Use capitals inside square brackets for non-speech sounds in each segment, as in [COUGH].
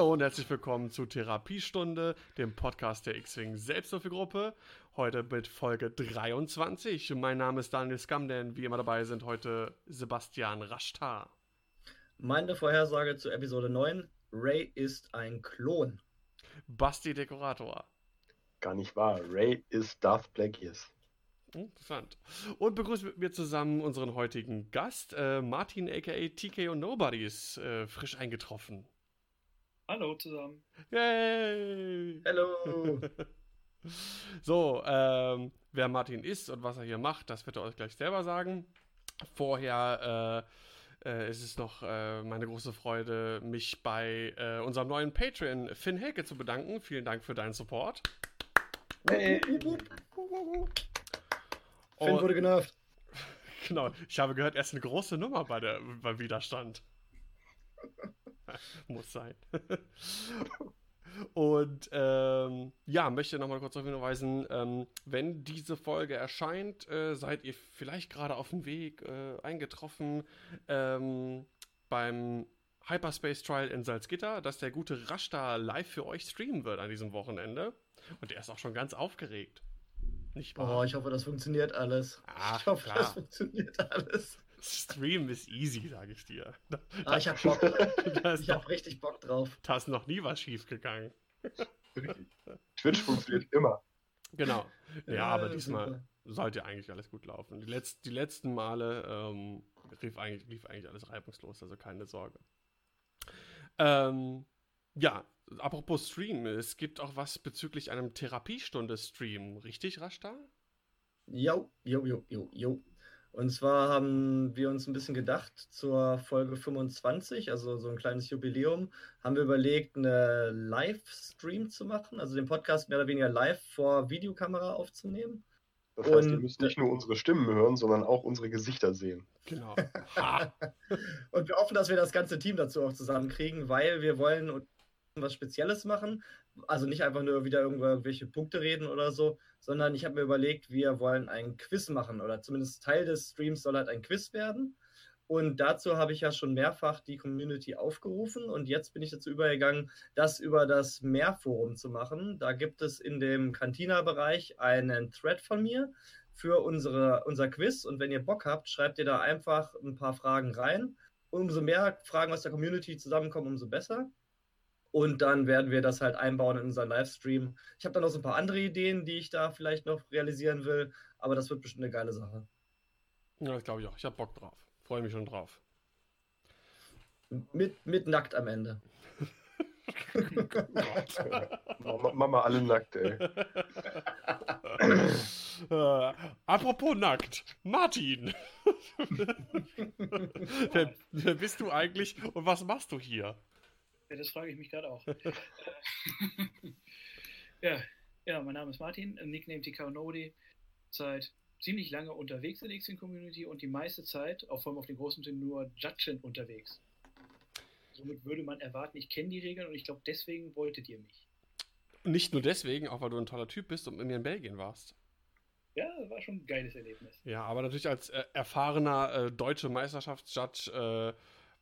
Hallo und herzlich willkommen zu Therapiestunde, dem Podcast der X-Wing Selbsthilfegruppe. Heute mit Folge 23. Mein Name ist Daniel Skamden. Wie immer dabei sind heute Sebastian Rashtar. Meine Vorhersage zu Episode 9: Ray ist ein Klon. Basti Dekorator. Gar nicht wahr. Ray ist Darth Plagueis. Interessant. Und begrüßen mit mir zusammen unseren heutigen Gast, äh, Martin aka TKO Nobody, ist äh, frisch eingetroffen. Hallo zusammen. Yay! Hallo! [LAUGHS] so, ähm, wer Martin ist und was er hier macht, das wird er euch gleich selber sagen. Vorher äh, äh, ist es noch äh, meine große Freude, mich bei äh, unserem neuen Patreon Finn Helke zu bedanken. Vielen Dank für deinen Support. Hey. Finn wurde genervt. [LAUGHS] Genau, ich habe gehört, er ist eine große Nummer bei der, beim Widerstand. [LAUGHS] [LAUGHS] Muss sein. Und ähm, ja, möchte nochmal kurz darauf hinweisen, ähm, wenn diese Folge erscheint, äh, seid ihr vielleicht gerade auf dem Weg äh, eingetroffen ähm, beim Hyperspace Trial in Salzgitter, dass der gute Rashta live für euch streamen wird an diesem Wochenende. Und er ist auch schon ganz aufgeregt. Nicht wahr? Oh, ich hoffe, das funktioniert alles. Ach, ich hoffe, klar. das funktioniert alles. Stream ist easy, sage ich dir. Ah, ich hab Bock. [LAUGHS] ich hab richtig Bock drauf. Da ist noch nie was schief gegangen. Twitch funktioniert immer. Genau. Ja, Ja, aber diesmal super. sollte eigentlich alles gut laufen. Die, letz die letzten Male ähm, lief, eigentlich, lief eigentlich alles reibungslos, also keine Sorge. Ähm, ja, apropos Stream, es gibt auch was bezüglich einem Therapiestunde-Stream, richtig, Rashta? Jo, jo, jo, jo, jo. Und zwar haben wir uns ein bisschen gedacht, zur Folge 25, also so ein kleines Jubiläum, haben wir überlegt, eine Livestream zu machen, also den Podcast mehr oder weniger live vor Videokamera aufzunehmen. Das heißt, ihr Und- müsst nicht nur unsere Stimmen hören, sondern auch unsere Gesichter sehen. Genau. [LAUGHS] Und wir hoffen, dass wir das ganze Team dazu auch zusammenkriegen, weil wir wollen was Spezielles machen. Also nicht einfach nur wieder irgendwelche Punkte reden oder so, sondern ich habe mir überlegt, wir wollen ein Quiz machen oder zumindest Teil des Streams soll halt ein Quiz werden. Und dazu habe ich ja schon mehrfach die Community aufgerufen und jetzt bin ich dazu übergegangen, das über das Mehrforum zu machen. Da gibt es in dem Cantina-Bereich einen Thread von mir für unsere, unser Quiz und wenn ihr Bock habt, schreibt ihr da einfach ein paar Fragen rein. Umso mehr Fragen aus der Community zusammenkommen, umso besser. Und dann werden wir das halt einbauen in unseren Livestream. Ich habe dann noch so ein paar andere Ideen, die ich da vielleicht noch realisieren will, aber das wird bestimmt eine geile Sache. ja, das glaube ich auch. Ich habe Bock drauf. Freue mich schon drauf. Mit, mit nackt am Ende. Mama, Mama alle nackt, ey. äh, [LAUGHS] apropos nackt, Martin. [LAUGHS] wer, wer bist du eigentlich und was machst du hier? Ja, das frage ich mich gerade auch. [LAUGHS] [LAUGHS] ja, ja, mein Name ist Martin, äh, Nickname TK Nodi, seit ziemlich lange unterwegs in der X-Wing-Community und die meiste Zeit, auch vor allem auf den großen Turnieren, nur Judgen unterwegs. Somit würde man erwarten, ich kenne die Regeln und ich glaube, deswegen wolltet ihr mich. Nicht nur deswegen, auch weil du ein toller Typ bist und mit mir in Belgien warst. Ja, war schon ein geiles Erlebnis. Ja, aber natürlich als äh, erfahrener äh, deutsche Meisterschaftsjudge äh,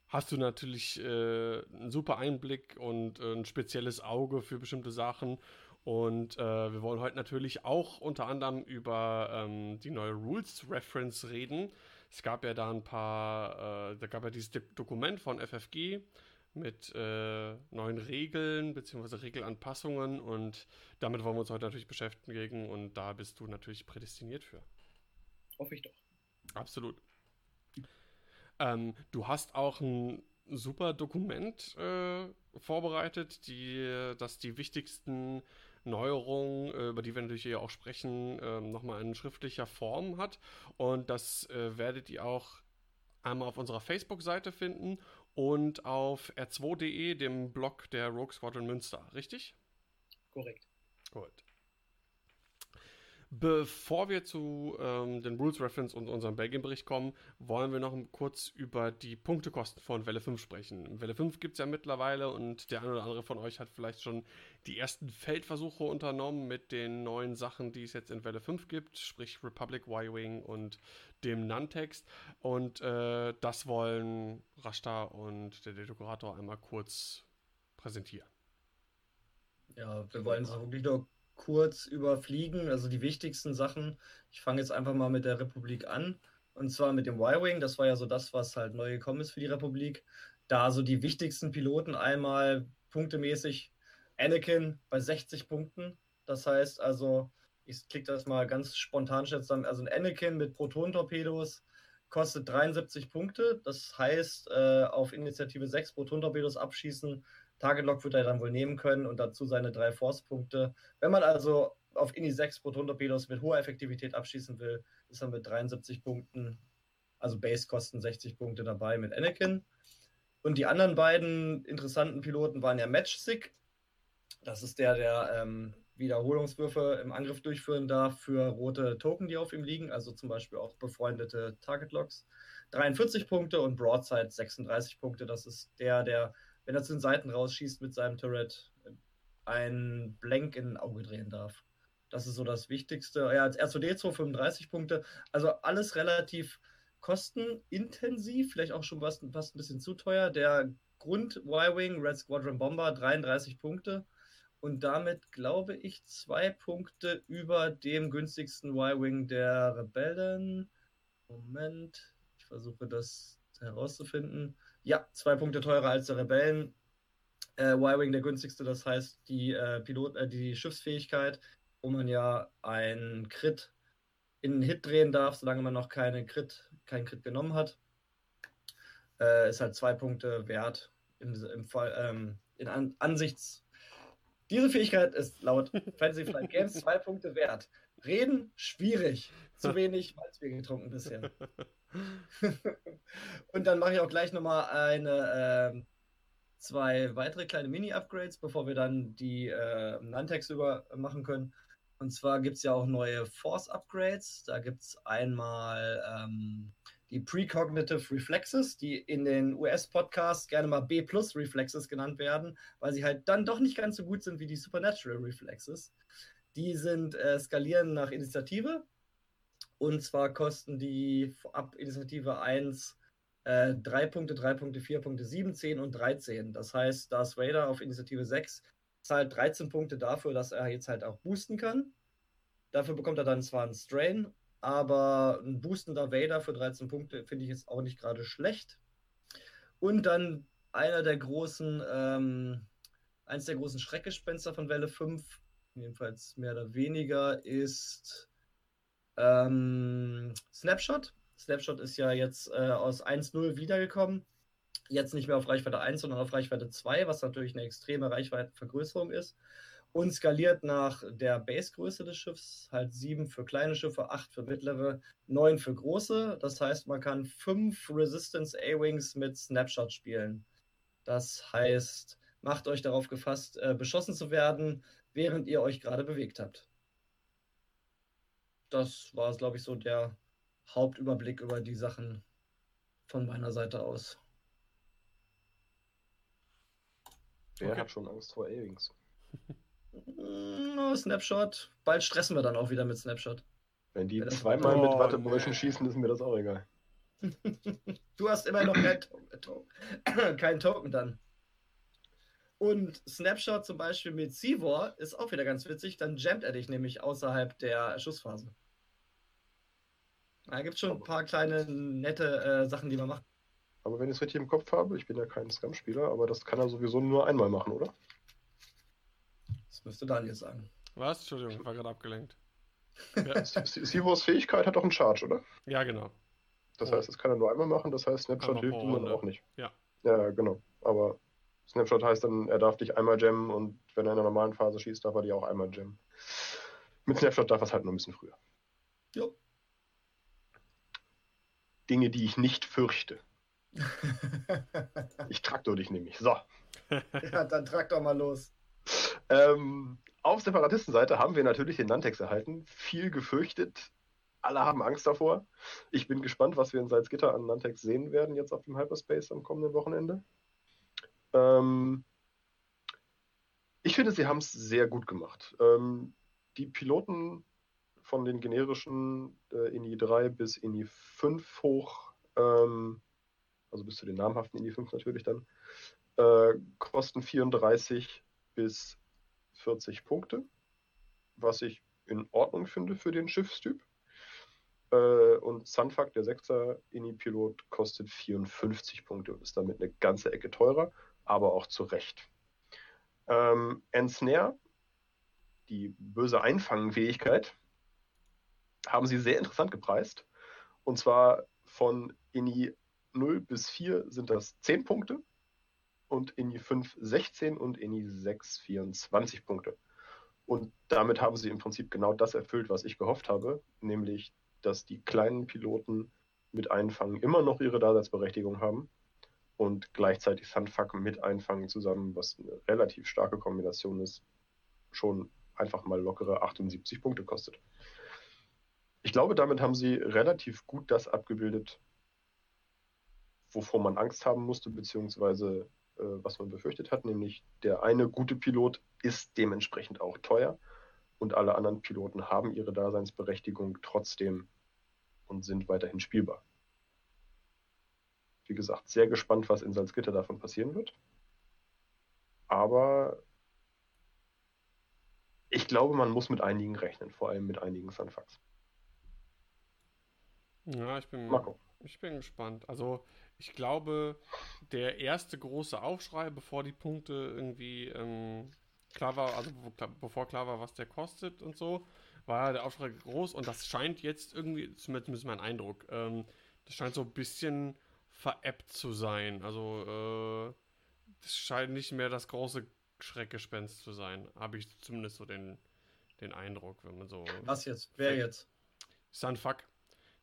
hast du natürlich äh, einen super Einblick und äh, ein spezielles Auge für bestimmte Sachen. Und äh, wir wollen heute natürlich auch unter anderem über ähm, die neue Rules Reference reden. Es gab ja da ein paar, äh, da gab ja dieses Do- Dokument von FFG mit äh, neuen Regeln bzw. Regelanpassungen und damit wollen wir uns heute natürlich beschäftigen und da bist du natürlich prädestiniert für. Hoffe ich doch. Absolut. Ähm, du hast auch ein super Dokument äh, vorbereitet, die, das die wichtigsten Neuerungen, äh, über die wir natürlich hier auch sprechen, ähm, nochmal in schriftlicher Form hat. Und das äh, werdet ihr auch einmal auf unserer Facebook-Seite finden und auf r2.de, dem Blog der Rogue Squadron Münster, richtig? Korrekt. Gut. Bevor wir zu ähm, den Rules Reference und unserem Belgien-Bericht kommen, wollen wir noch kurz über die Punktekosten von Welle 5 sprechen. Welle 5 gibt es ja mittlerweile und der eine oder andere von euch hat vielleicht schon die ersten Feldversuche unternommen mit den neuen Sachen, die es jetzt in Welle 5 gibt, sprich Republic Y-Wing und dem Nantext. Und äh, das wollen Rashta und der Dekorator einmal kurz präsentieren. Ja, wir wollen es wirklich nur kurz überfliegen, also die wichtigsten Sachen. Ich fange jetzt einfach mal mit der Republik an. Und zwar mit dem Y-Wing. Das war ja so das, was halt neu gekommen ist für die Republik. Da so die wichtigsten Piloten einmal punktemäßig. Anakin bei 60 Punkten. Das heißt also, ich klicke das mal ganz spontan jetzt dann. Also ein Anakin mit Proton-Torpedos kostet 73 Punkte. Das heißt, äh, auf Initiative 6 Proton-Torpedos abschießen Target Lock wird er dann wohl nehmen können und dazu seine drei Force-Punkte. Wenn man also auf Ini 6 Proton-Torpedos mit hoher Effektivität abschießen will, ist er mit 73 Punkten, also Base-Kosten 60 Punkte dabei mit Anakin. Und die anderen beiden interessanten Piloten waren ja Matchstick. Das ist der, der ähm, Wiederholungswürfe im Angriff durchführen darf für rote Token, die auf ihm liegen, also zum Beispiel auch befreundete Target Locks. 43 Punkte und Broadside 36 Punkte. Das ist der, der wenn er zu den Seiten rausschießt mit seinem Turret, ein Blank in ein Auge drehen darf. Das ist so das Wichtigste. Ja, als R2D2 35 Punkte. Also alles relativ kostenintensiv, vielleicht auch schon fast, fast ein bisschen zu teuer. Der Grund Y-Wing, Red Squadron Bomber, 33 Punkte. Und damit glaube ich zwei Punkte über dem günstigsten Y-Wing der Rebellen. Moment, ich versuche das herauszufinden. Ja, zwei Punkte teurer als der Rebellen. Äh, Y-Wing der günstigste, das heißt die, äh, Pilot, äh, die Schiffsfähigkeit, wo man ja einen Crit in einen Hit drehen darf, solange man noch keine Crit, keinen Crit genommen hat. Äh, ist halt zwei Punkte wert im, im Fall ähm, in An Ansichts. Diese Fähigkeit ist laut [LAUGHS] Fantasy Flight Games zwei Punkte wert. Reden schwierig. Zu wenig Malzbier getrunken bisher. [LAUGHS] [LAUGHS] und dann mache ich auch gleich nochmal eine, äh, zwei weitere kleine Mini-Upgrades, bevor wir dann die äh, Nantex über machen können. Und zwar gibt es ja auch neue Force-Upgrades. Da gibt es einmal ähm, die Precognitive Reflexes, die in den US-Podcasts gerne mal B-Plus-Reflexes genannt werden, weil sie halt dann doch nicht ganz so gut sind wie die Supernatural Reflexes. Die sind äh, skalieren nach Initiative und zwar kosten die ab Initiative 1 äh, 3 Punkte, 3 Punkte, 4 Punkte, 7, 10 und 13. Das heißt, Darth Vader auf Initiative 6 zahlt 13 Punkte dafür, dass er jetzt halt auch boosten kann. Dafür bekommt er dann zwar einen Strain, aber ein boostender Vader für 13 Punkte finde ich jetzt auch nicht gerade schlecht. Und dann einer der großen, ähm, eins der großen Schreckgespenster von Welle 5, jedenfalls mehr oder weniger, ist ähm, Snapshot. Snapshot ist ja jetzt äh, aus 1.0 wiedergekommen. Jetzt nicht mehr auf Reichweite 1, sondern auf Reichweite 2, was natürlich eine extreme Reichweitenvergrößerung ist. Und skaliert nach der Basegröße des Schiffs, halt 7 für kleine Schiffe, 8 für mittlere, 9 für große. Das heißt, man kann 5 Resistance A-Wings mit Snapshot spielen. Das heißt, macht euch darauf gefasst, äh, beschossen zu werden, während ihr euch gerade bewegt habt das war, glaube ich, so der Hauptüberblick über die Sachen von meiner Seite aus. Wer okay. hat schon Angst vor A-Wings? No, Snapshot. Bald stressen wir dann auch wieder mit Snapshot. Wenn die zweimal oh, mit Wattebrüchen nee. schießen, ist mir das auch egal. [LAUGHS] du hast immer noch kein [COUGHS] Token dann. Und Snapshot zum Beispiel mit Sivor ist auch wieder ganz witzig. Dann jammt er dich nämlich außerhalb der Schussphase. Da gibt es schon ein paar kleine nette äh, Sachen, die man macht. Aber wenn ich es richtig im Kopf habe, ich bin ja kein Scam-Spieler, aber das kann er sowieso nur einmal machen, oder? Das müsste Daniel sagen. Was? Entschuldigung, ich war gerade abgelenkt. [LAUGHS] Ja. Sivors Fähigkeit hat auch einen Charge, oder? Ja, genau. Das oh. heißt, das kann er nur einmal machen, das heißt, Snapshot hilft ihm dann auch nicht. Ja. Ja, genau. Aber Snapshot heißt dann, er darf dich einmal jammen und wenn er in der normalen Phase schießt, darf er dich auch einmal jammen. Mit Snapshot darf er es halt nur ein bisschen früher. Jo. Dinge, die ich nicht fürchte. [LAUGHS] ich traktor dich nämlich. So. [LAUGHS] ja, dann trag doch mal los. Ähm, auf Separatistenseite haben wir natürlich den Nantex erhalten. Viel gefürchtet. Alle haben Angst davor. Ich bin gespannt, was wir in Salzgitter an Nantex sehen werden jetzt auf dem Hyperspace am kommenden Wochenende. Ähm, ich finde, sie haben es sehr gut gemacht. Ähm, die Piloten von den generischen äh, INI 3 bis INI 5 hoch, ähm, also bis zu den namhaften INI 5 natürlich dann, äh, kosten 34 bis 40 Punkte, was ich in Ordnung finde für den Schiffstyp. Äh, und Sunfuck, der 6er INI-Pilot, kostet 54 Punkte und ist damit eine ganze Ecke teurer, aber auch zu Recht. Ähm, Ensnare, die böse Einfangfähigkeit, haben sie sehr interessant gepreist. Und zwar von INI 0 bis 4 sind das 10 Punkte und INI 5 16 und INI 6 24 Punkte. Und damit haben sie im Prinzip genau das erfüllt, was ich gehofft habe, nämlich, dass die kleinen Piloten mit Einfangen immer noch ihre Daseinsberechtigung haben und gleichzeitig Sunfuck mit Einfangen zusammen, was eine relativ starke Kombination ist, schon einfach mal lockere 78 Punkte kostet. Ich glaube, damit haben sie relativ gut das abgebildet, wovor man Angst haben musste, beziehungsweise äh, was man befürchtet hat, nämlich der eine gute Pilot ist dementsprechend auch teuer und alle anderen Piloten haben ihre Daseinsberechtigung trotzdem und sind weiterhin spielbar. Wie gesagt, sehr gespannt, was in Salzgitter davon passieren wird. Aber ich glaube, man muss mit einigen rechnen, vor allem mit einigen Sunfucks. Ja, ich bin, ich bin gespannt. Also, ich glaube, der erste große Aufschrei, bevor die Punkte irgendwie ähm, klar war, also bevor klar war, was der kostet und so, war der Aufschrei groß und das scheint jetzt irgendwie, zumindest mein Eindruck, ähm, das scheint so ein bisschen veräppt zu sein. Also, äh, das scheint nicht mehr das große Schreckgespenst zu sein. Habe ich zumindest so den, den Eindruck, wenn man so. Was jetzt? Wer jetzt? Sunfuck.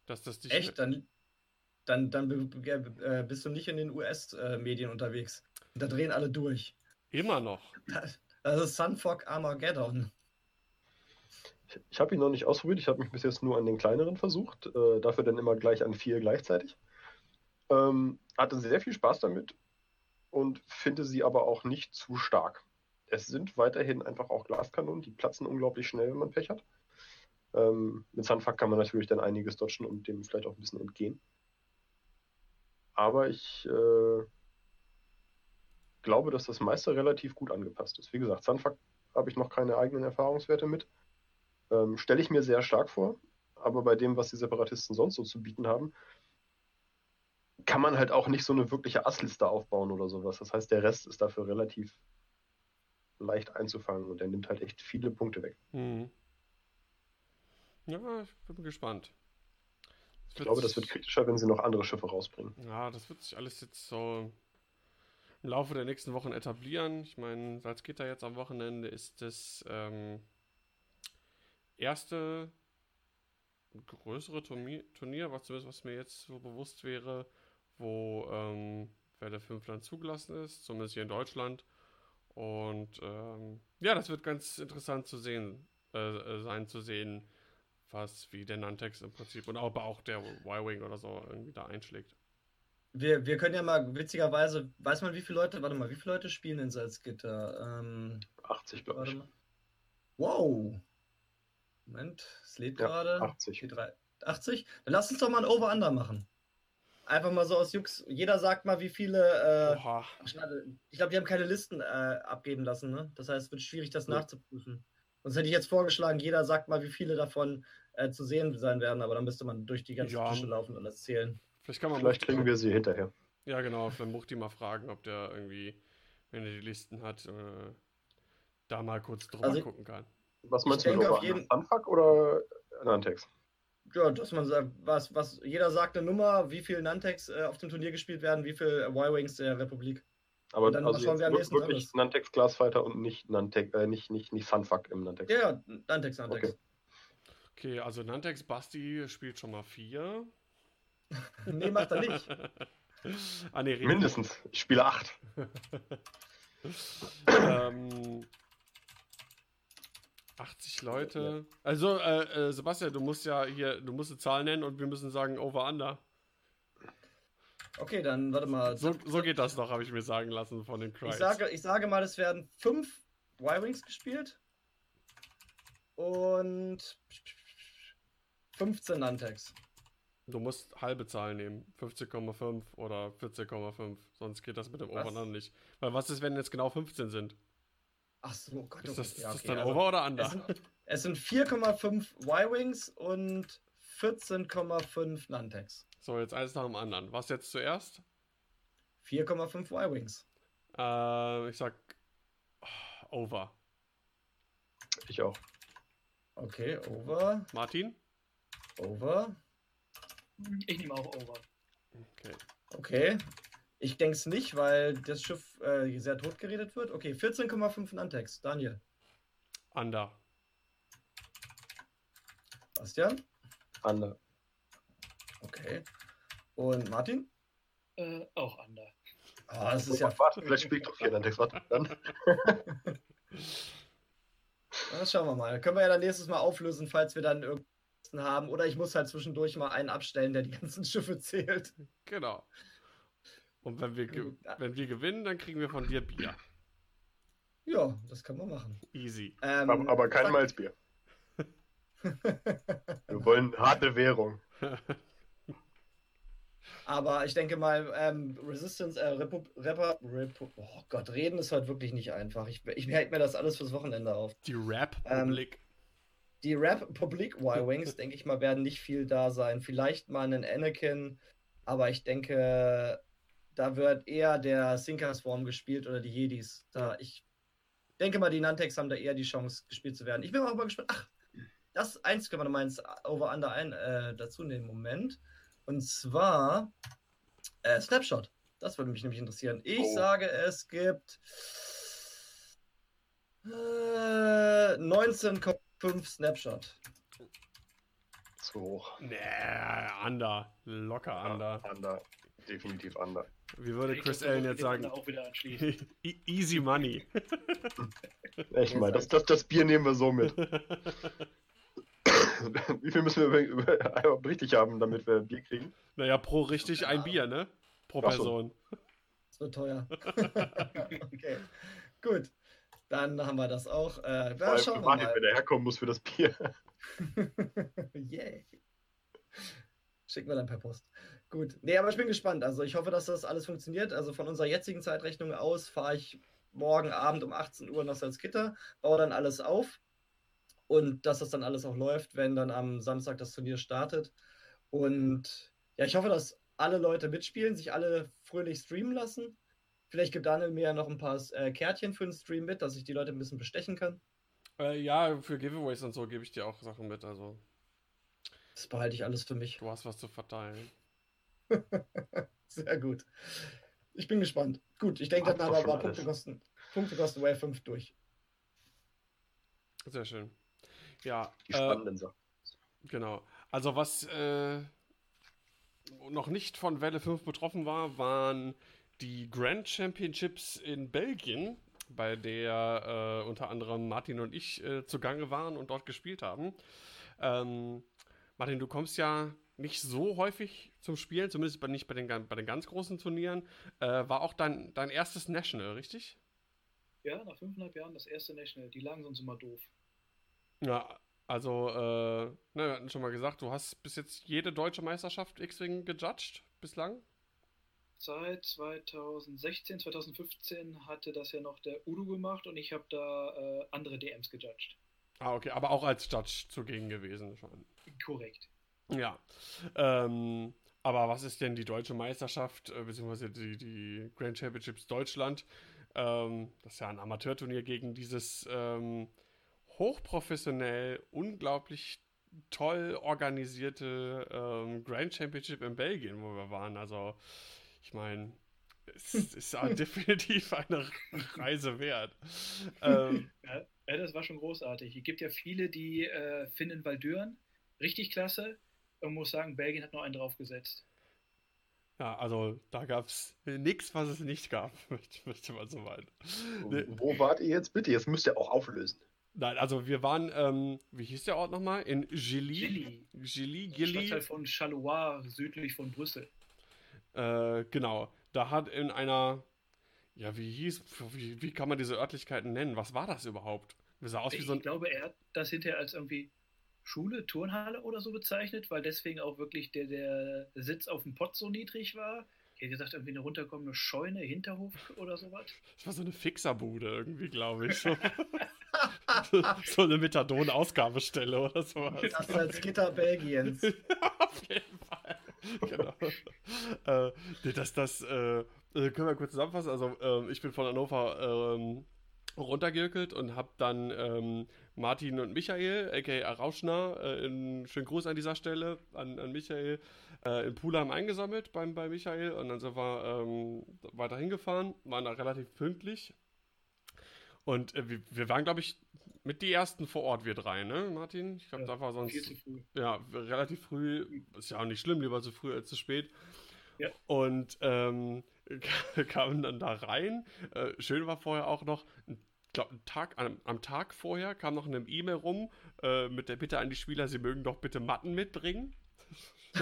Dass das dich Echt? Dann, dann, dann äh, bist du nicht in den US-Medien unterwegs. Da drehen alle durch. Immer noch. Das ist Sunfog Armageddon. Ich, ich habe ihn noch nicht ausprobiert. Ich habe mich bis jetzt nur an den kleineren versucht. Äh, dafür dann immer gleich an vier gleichzeitig. Ähm, hatte sehr viel Spaß damit und finde sie aber auch nicht zu stark. Es sind weiterhin einfach auch Glaskanonen, die platzen unglaublich schnell, wenn man Pech hat. Ähm, mit Sunfuck kann man natürlich dann einiges dodgen und dem vielleicht auch ein bisschen entgehen. Aber ich äh, glaube, dass das meiste relativ gut angepasst ist. Wie gesagt, Sunfuck habe ich noch keine eigenen Erfahrungswerte mit. Ähm, Stelle ich mir sehr stark vor, aber bei dem, was die Separatisten sonst so zu bieten haben, kann man halt auch nicht so eine wirkliche Assliste aufbauen oder sowas. Das heißt, der Rest ist dafür relativ leicht einzufangen und der nimmt halt echt viele Punkte weg. Mhm. Ja, ich bin gespannt. Ich glaube, das wird kritischer, wenn sie noch andere Schiffe rausbringen. Ja, das wird sich alles jetzt so im Laufe der nächsten Wochen etablieren. Ich meine, Salzgitter jetzt am Wochenende ist das ähm, erste größere Turnier, Turnier, was zumindest was mir jetzt so bewusst wäre, wo ähm, Welle 5 dann zugelassen ist, zumindest hier in Deutschland. Und ähm, ja, das wird ganz interessant zu sehen, äh, äh sein zu sehen, was wie der Nantex im Prinzip und aber auch der Y-Wing oder so irgendwie da einschlägt. Wir, wir können ja mal witzigerweise, weiß man wie viele Leute, warte mal, wie viele Leute spielen in Salzgitter? Ähm, 80, glaube ich. Wow. Moment, es lädt ja, gerade. 80. 80? Dann lass uns doch mal ein Over-Under machen. Einfach mal so aus Jux. Jeder sagt mal, wie viele. Äh, ich glaube, die haben keine Listen äh, abgeben lassen. Ne? Das heißt, es wird schwierig, das ja. nachzuprüfen. Sonst hätte ich jetzt vorgeschlagen, jeder sagt mal, wie viele davon äh, zu sehen sein werden, aber dann müsste man durch die ganze ja. Tische laufen und das zählen. Vielleicht, kann man Vielleicht kriegen wir sie hinterher. Ja, genau. Vielleicht Muchti mal fragen, ob der irgendwie, wenn er die Listen hat, äh, da mal kurz drüber also, gucken kann. Was meinst du, auf jeden... Anfang oder Nantex? Ja, dass man sagt, was, was, jeder sagt eine Nummer, wie viel Nantex äh, auf dem Turnier gespielt werden, wie viel Y-Wings der Republik. Aber dann also schauen wir am nächsten wirklich Nantex Glassfighter und nicht Nantex, äh, nicht, nicht, nicht Sunfuck im Nantex. Ja, ja, Nantex, Nantex. Okay. okay, also Nantex Basti spielt schon mal vier. [LAUGHS] nee, macht er nicht. ah, nee, Mindestens. Ich spiele acht. [LAUGHS] ähm, 80 Leute. Also, äh, äh, Sebastian, du musst ja hier, du musst eine Zahl nennen und wir müssen sagen Over Under. Okay, dann warte mal. So, so geht das doch, habe ich mir sagen lassen von den Cries. Ich sage, ich sage mal, es werden fünf Y-Wings gespielt und 15 Nantex. Du musst halbe Zahlen nehmen. 15,5 oder 14,5. Sonst geht das mit dem? Over nicht. Weil was ist, wenn jetzt genau 15 sind? Ach so, oh Gott. Ist okay. das, Ja, ist das okay, dann also Over oder Under? Es sind, sind 4,5 Y-Wings und 14,5 Nantex. So, jetzt eins nach dem anderen. Was jetzt zuerst? 4,5 Y-Wings. Äh, ich sag oh, Over. Ich auch. Okay, over, Martin? over. Ich nehme auch Over. Okay. Okay. Ich denke es nicht, weil das Schiff äh, sehr tot geredet wird. Okay, 14,5 Nantex. Daniel. Under. Bastian. Under. Okay. Und Martin? Äh, auch Under. Ah, das ist ja. Warte, vielleicht spielt doch hier dann Text. Warte, dann. [LAUGHS] Das schauen wir mal. Können wir ja dann nächstes Mal auflösen, falls wir dann irgendwas haben. Oder ich muss halt zwischendurch mal einen abstellen, der die ganzen Schiffe zählt. Genau. Und wenn wir, Gut. wenn wir gewinnen, dann kriegen wir von dir Bier. Ja, das kann man machen. Easy. Ähm, Aber, aber kein Malzbier. [LAUGHS] Wir wollen harte Währung. [LAUGHS] Aber ich denke mal, ähm, Resistance, äh, Repu Repa Repu oh Gott, reden ist heute wirklich nicht einfach. Ich, ich halte mir das alles fürs Wochenende auf. Die Rap Ähm, Public. Die Rap Public Y-Wings, denke ich mal, werden nicht viel da sein. Vielleicht mal einen Anakin, aber ich denke, da wird eher der Sinker-Swarm gespielt oder die Jedis. Da ich denke mal, die Nantex haben da eher die Chance, gespielt zu werden. Ich bin auch mal gespannt. Ach, das eins können wir noch mal ins Over-Under ein, äh, dazu nehmen. Moment. Und zwar äh, Snapshot. Das würde mich nämlich interessieren. Ich Oh. sage, es gibt äh, 19,5 Snapshot. Zu hoch. Nee, Under. Locker Under. Under. Definitiv Under. Wie würde Ich Chris Allen jetzt sagen? Under auch wieder anschließen. [LAUGHS] E- Easy Money. [LAUGHS] Echt mal, das, das, das Bier nehmen wir so mit. [LAUGHS] Wie viel müssen wir über, richtig haben, damit wir Bier kriegen? naja, pro richtig ein Bier, ne? Pro Ach so. Person. Das wird teuer. okay. Gut. Dann haben wir das auch. Äh, ja, Weil schauen wir mal. wenn er herkommen muss für das Bier. Yay. Schicken wir dann per Post. Gut. Nee, aber ich bin gespannt. Also ich hoffe, dass das alles funktioniert. Also von unserer jetzigen Zeitrechnung aus fahre ich morgen Abend um 18 Uhr nach Salzgitter, baue dann alles auf und dass das dann alles auch läuft, wenn dann am Samstag das Turnier startet. Und ja, ich hoffe, dass alle Leute mitspielen, sich alle fröhlich streamen lassen. Vielleicht gibt Daniel mir ja noch ein paar äh, Kärtchen für den Stream mit, dass ich die Leute ein bisschen bestechen kann. Äh, ja, für Giveaways und so gebe ich dir auch Sachen mit. Also, Das behalte ich alles für mich. du hast was zu verteilen. [LAUGHS] Sehr gut. Ich bin gespannt. Gut, ich denke, dann aber Punkte alles. kosten, Punkte kosten Wave 5 durch. Sehr schön. Ja, Die äh, spannenden Sachen. genau. Also, was äh, noch nicht von Welle 5 betroffen war, waren die Grand Championships in Belgien, bei der äh, unter anderem Martin und ich äh, zugange waren und dort gespielt haben. Ähm, Martin, du kommst ja nicht so häufig zum Spielen, zumindest bei, nicht bei den, bei den ganz großen Turnieren. Äh, war auch dein, dein erstes National, richtig? Ja, nach fünfeinhalb Jahren das erste National. Die lagen sonst immer doof. Ja, also, äh, ne, wir hatten schon mal gesagt, du hast bis jetzt jede deutsche Meisterschaft X-Wing gejudged bislang. Seit 2016, 2015 hatte das ja noch der Udo gemacht und ich habe da äh, andere DMs gejudged. Ah, okay, aber auch als Judge zugegen gewesen schon. Korrekt. Ja. Ähm, aber was ist denn die deutsche Meisterschaft, äh, beziehungsweise die, die Grand Championships Deutschland? Ähm, das ist ja ein Amateurturnier gegen dieses ähm, hochprofessionell, unglaublich toll organisierte ähm, Grand Championship in Belgien, wo wir waren. Also, ich meine, es [LAUGHS] ist [LAUGHS] definitiv eine Reise wert. Ähm, Ja, ja, das war schon großartig. Es gibt ja viele, die äh, finden Valdüren richtig klasse und muss sagen, Belgien hat noch einen draufgesetzt. ja, also da gab es nichts, was es nicht gab, [LAUGHS] möchte, man so meinen. Nee. Wo wart ihr jetzt bitte? Jetzt müsst ihr auch auflösen. Nein, also wir waren, ähm, wie hieß der Ort nochmal? In Gilly. Gilly. Gilly, Stadtteil Gilly. von Charleroi, südlich von Brüssel. Äh, genau. Da hat in einer, ja, wie hieß, wie, wie kann man diese Örtlichkeiten nennen? Was war das überhaupt? Das sah aus wie Ich so ein, glaube, er hat das hinterher als irgendwie Schule, Turnhalle oder so bezeichnet, weil deswegen auch wirklich der, der Sitz auf dem Pott so niedrig war. Ich hätte gesagt, irgendwie eine runterkommende Scheune, Hinterhof oder sowas. das war so eine Fixerbude irgendwie, glaube ich. So, [LAUGHS] so eine Methadon-Ausgabestelle oder sowas. Das ist als Gitter Belgiens. [LAUGHS] Auf jeden Fall. Genau. [LAUGHS] äh, nee, das, das, äh, äh, können wir kurz zusammenfassen. Also, ähm, ich bin von Hannover ähm, runtergirkelt und habe dann ähm, Martin und Michael, aka Rauschner, äh, in, schönen Gruß an dieser Stelle an, an Michael, äh, in Pulheim eingesammelt beim, bei Michael und dann sind wir ähm, weiter hingefahren, waren da relativ pünktlich. Und äh, wir, wir waren, glaube ich, mit die ersten vor Ort, wir drei, ne, Martin? Ich glaube, Ja, da war sonst ja, relativ früh, ist ja auch nicht schlimm, lieber zu früh als zu spät. Ja. Und ähm, [LAUGHS] kamen dann da rein. Äh, schön war vorher auch noch, ich glaube, Tag, am, am Tag vorher kam noch eine E-Mail rum äh, mit der Bitte an die Spieler, sie mögen doch bitte Matten mitbringen. [LAUGHS]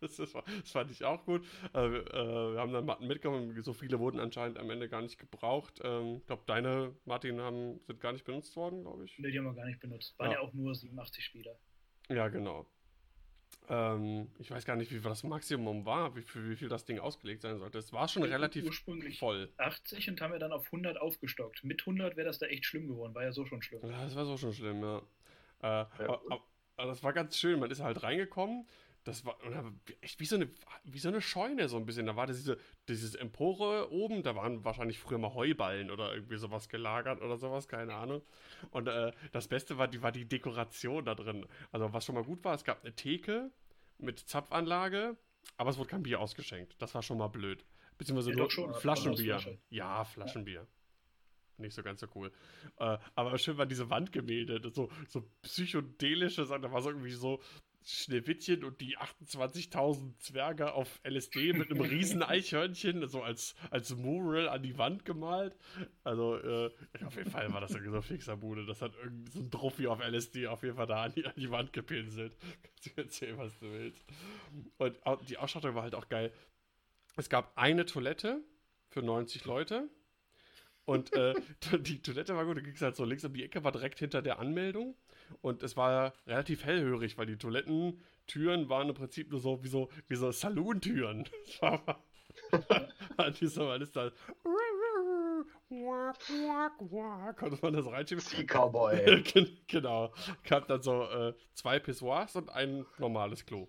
das, ist, das fand ich auch gut. Äh, äh, wir haben dann Matten mitgenommen. So viele wurden anscheinend am Ende gar nicht gebraucht. Ähm, Ich glaube, deine, Martin, haben, sind gar nicht benutzt worden, glaube ich. Ne, die haben wir gar nicht benutzt. Waren Ja. ja, auch nur 87 Spieler. Ja, genau. Ähm, ich weiß gar nicht, wie viel das Maximum war, wie, für wie viel das Ding ausgelegt sein sollte. Es war schon relativ Ursprünglich voll. 80 und haben wir dann auf 100 aufgestockt. Mit 100 wäre das da echt schlimm geworden. War ja so schon schlimm. Ja, das war so schon schlimm, ja. Äh, aber, aber, aber das war ganz schön. Man ist halt reingekommen. Das war echt wie so, eine, wie so eine Scheune, so ein bisschen. Da war das diese, dieses Empore oben, da waren wahrscheinlich früher mal Heuballen oder irgendwie sowas gelagert oder sowas, keine Ahnung. Und äh, das Beste war die, war die Dekoration da drin. Also, was schon mal gut war, es gab eine Theke mit Zapfanlage, aber es wurde kein Bier ausgeschenkt. Das war schon mal blöd. Beziehungsweise Ja, nur schon. Flaschenbier. Flasche. Ja, Flaschenbier. Nicht so ganz so cool. Äh, aber schön war diese Wandgemälde, so, so psychedelische Sachen. Da war so irgendwie so Schneewittchen und die 28.000 Zwerge auf LSD mit einem riesen Eichhörnchen, so als, als Mural an die Wand gemalt. Also, äh, auf jeden Fall war das irgendwie so fixer Bude. Das hat irgendwie so ein Trophy auf LSD auf jeden Fall da an die, an die Wand gepinselt. Kannst du erzählen, was du willst. Und die Ausstattung war halt auch geil. Es gab eine Toilette für 90 Leute. Und äh, [LAUGHS] die Toilette war gut, du gingst halt so links um die Ecke, war direkt hinter der Anmeldung. Und es war relativ hellhörig, weil die Toilettentüren waren im Prinzip nur so wie so, wie so Saloon-Türen. An [LAUGHS] dieser Mal ist da. Konnte man das reinschieben? Sea Cowboy. [LAUGHS] Gen- genau. Gab dann so äh, zwei Pissoirs und ein normales Klo.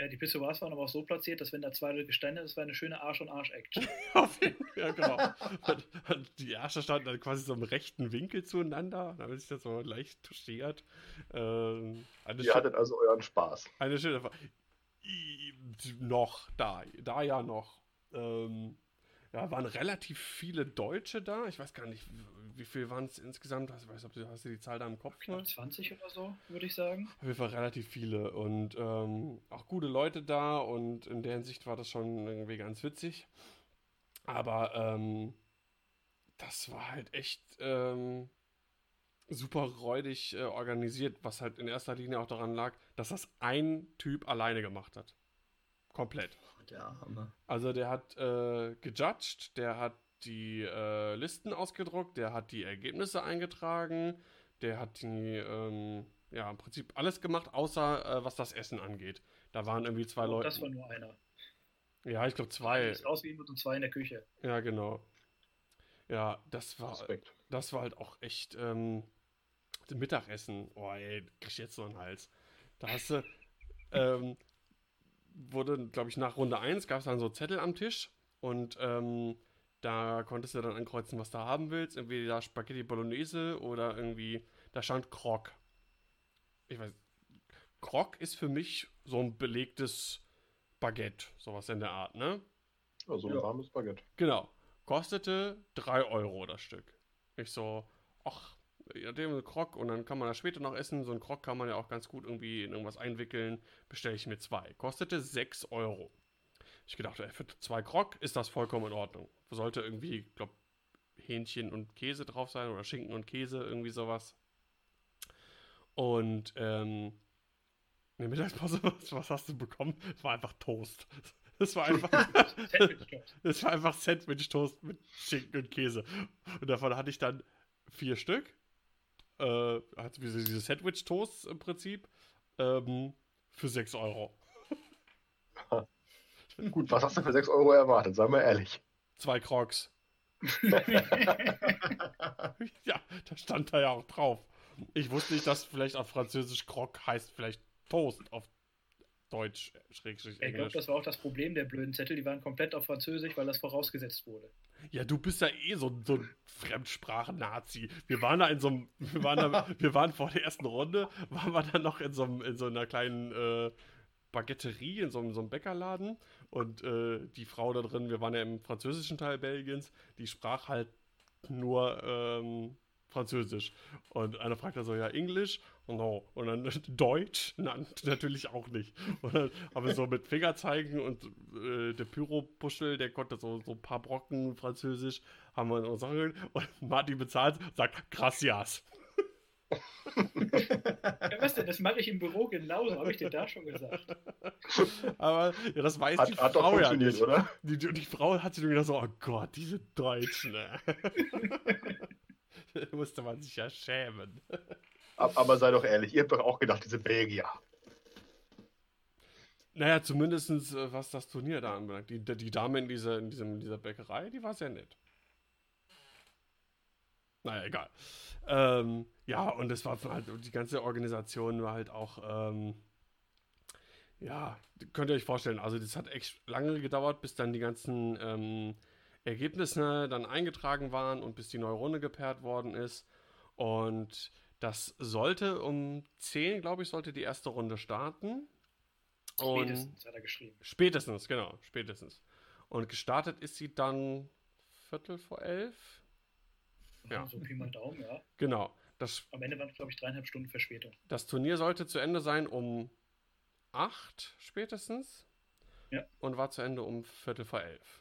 Ja, die Pissoirs waren aber auch so platziert, dass wenn da zwei Leute gestanden das war eine schöne Arsch- und Arsch-Action. [LAUGHS] Auf jeden Fall, ja, genau. Und, und die Ärsche standen dann quasi so im rechten Winkel zueinander. Da ist das so leicht touchiert. Ähm, Ihr hattet also euren Spaß. eine schöne. Noch, da, da ja noch. Ähm, ja, waren relativ viele Deutsche da. Ich weiß gar nicht, wie, viel waren es insgesamt. Ich weiß, ob du, hast du die Zahl da im Kopf? Knapp 20 oder so, würde ich sagen. Auf jeden Fall relativ viele und ähm, auch gute Leute da und in der Hinsicht war das schon irgendwie ganz witzig. Aber ähm, das war halt echt ähm, super räudig äh, organisiert, was halt in erster Linie auch daran lag, dass das ein Typ alleine gemacht hat. Komplett. Der Hammer. Also der hat äh, gejudged, der hat die äh, Listen ausgedruckt, der hat die Ergebnisse eingetragen, der hat die, ähm, ja, im Prinzip alles gemacht, außer äh, was das Essen angeht. Da waren irgendwie zwei Und Leute. das war nur einer. Ja, ich glaube zwei. Sieht aus wie nur so zwei in der Küche. Ja, genau. Ja, das war, Respekt. das war halt auch echt ähm, das Mittagessen. Oh, ey, krieg ich jetzt so einen Hals. Da hast du, ähm, wurde, glaube ich, nach Runde 1 gab es dann so Zettel am Tisch und ähm, da konntest du dann ankreuzen, was du haben willst. Entweder Spaghetti Bolognese oder irgendwie, da stand Krog. Ich weiß, Krog ist für mich so ein belegtes Baguette, sowas in der Art, ne? Also ein Ja. warmes Baguette. Genau. Kostete 3 Euro das Stück. Ich so, ach, ja, dem ein Krog und dann kann man das später noch essen. So ein Krog kann man ja auch ganz gut irgendwie in irgendwas einwickeln. Bestelle ich mir zwei. Kostete 6 Euro. Ich gedacht, ey, für zwei Krog ist das vollkommen in Ordnung. Sollte irgendwie, glaub, Hähnchen und Käse drauf sein oder Schinken und Käse, irgendwie sowas. Und ähm, in der Mittagspause, [LAUGHS] was, was hast du bekommen? Es war einfach Toast. [LAUGHS] Es war einfach, [LAUGHS] es war einfach Sandwich-Toast mit Schinken und Käse. Und davon hatte ich dann vier Stück. Äh, also diese Sandwich-Toasts im Prinzip. Ähm, für 6 Euro. [LAUGHS] Gut, was hast du für 6 Euro erwartet? Sei mal ehrlich. Zwei Crocs. [LAUGHS] ja, da stand da ja auch drauf. Ich wusste nicht, dass vielleicht auf Französisch Croc heißt vielleicht Toast auf Deutsch, Schrägstrich Ich glaube, das war auch das Problem der blöden Zettel. Die waren komplett auf Französisch, weil das vorausgesetzt wurde. Ja, du bist ja eh so, so ein Fremdsprachen-Nazi. Wir waren da in so einem, wir waren, da, [LAUGHS] wir waren vor der ersten Runde, waren wir dann noch in so, einem, in so einer kleinen äh, Baguetterie, in so einem, so einem Bäckerladen. Und äh, die Frau da drin, wir waren ja im französischen Teil Belgiens, die sprach halt nur ähm, Französisch. Und einer fragt dann so, ja, Englisch? No. Und dann [LAUGHS] Deutsch? Na, natürlich auch nicht. Und dann haben wir so mit Fingerzeigen und äh, der Pyropuschel, der konnte so, so ein paar Brocken Französisch, haben wir uns Sachen und Martin bezahlt, sagt Gracias. ja, was denn? Das mache ich im Büro genauso, habe ich dir da schon gesagt. Aber ja, das weiß Hat, die hat doch Frau ja funktioniert, nicht. oder? Die, die, die Frau hat sich nur gedacht so, oh Gott, diese Deutschen. [LAUGHS] [LAUGHS] musste man sich ja schämen. Ab- Aber sei doch ehrlich, ihr habt doch auch gedacht, diese Belgier. Naja, zumindest äh, was das Turnier da anbelangt. Die, die Dame in dieser, in, diesem, in dieser Bäckerei, die war sehr nett. Naja, egal. Ähm, ja, und es war halt, die ganze Organisation war halt auch, ähm, ja, könnt ihr euch vorstellen, also das hat echt lange gedauert, bis dann die ganzen ähm, Ergebnisse dann eingetragen waren und bis die neue Runde gepaart worden ist. Und das sollte um 10, glaube ich, sollte die erste Runde starten. Und Spätestens hat er geschrieben. Spätestens, genau, spätestens. Und gestartet ist sie dann Viertel vor elf. Ja. So Pi mal Daumen, ja. Genau. Das, Am Ende waren es, glaube ich, dreieinhalb Stunden Verspätung. das Turnier sollte zu Ende sein um acht spätestens. Ja. Und war zu Ende um Viertel vor elf.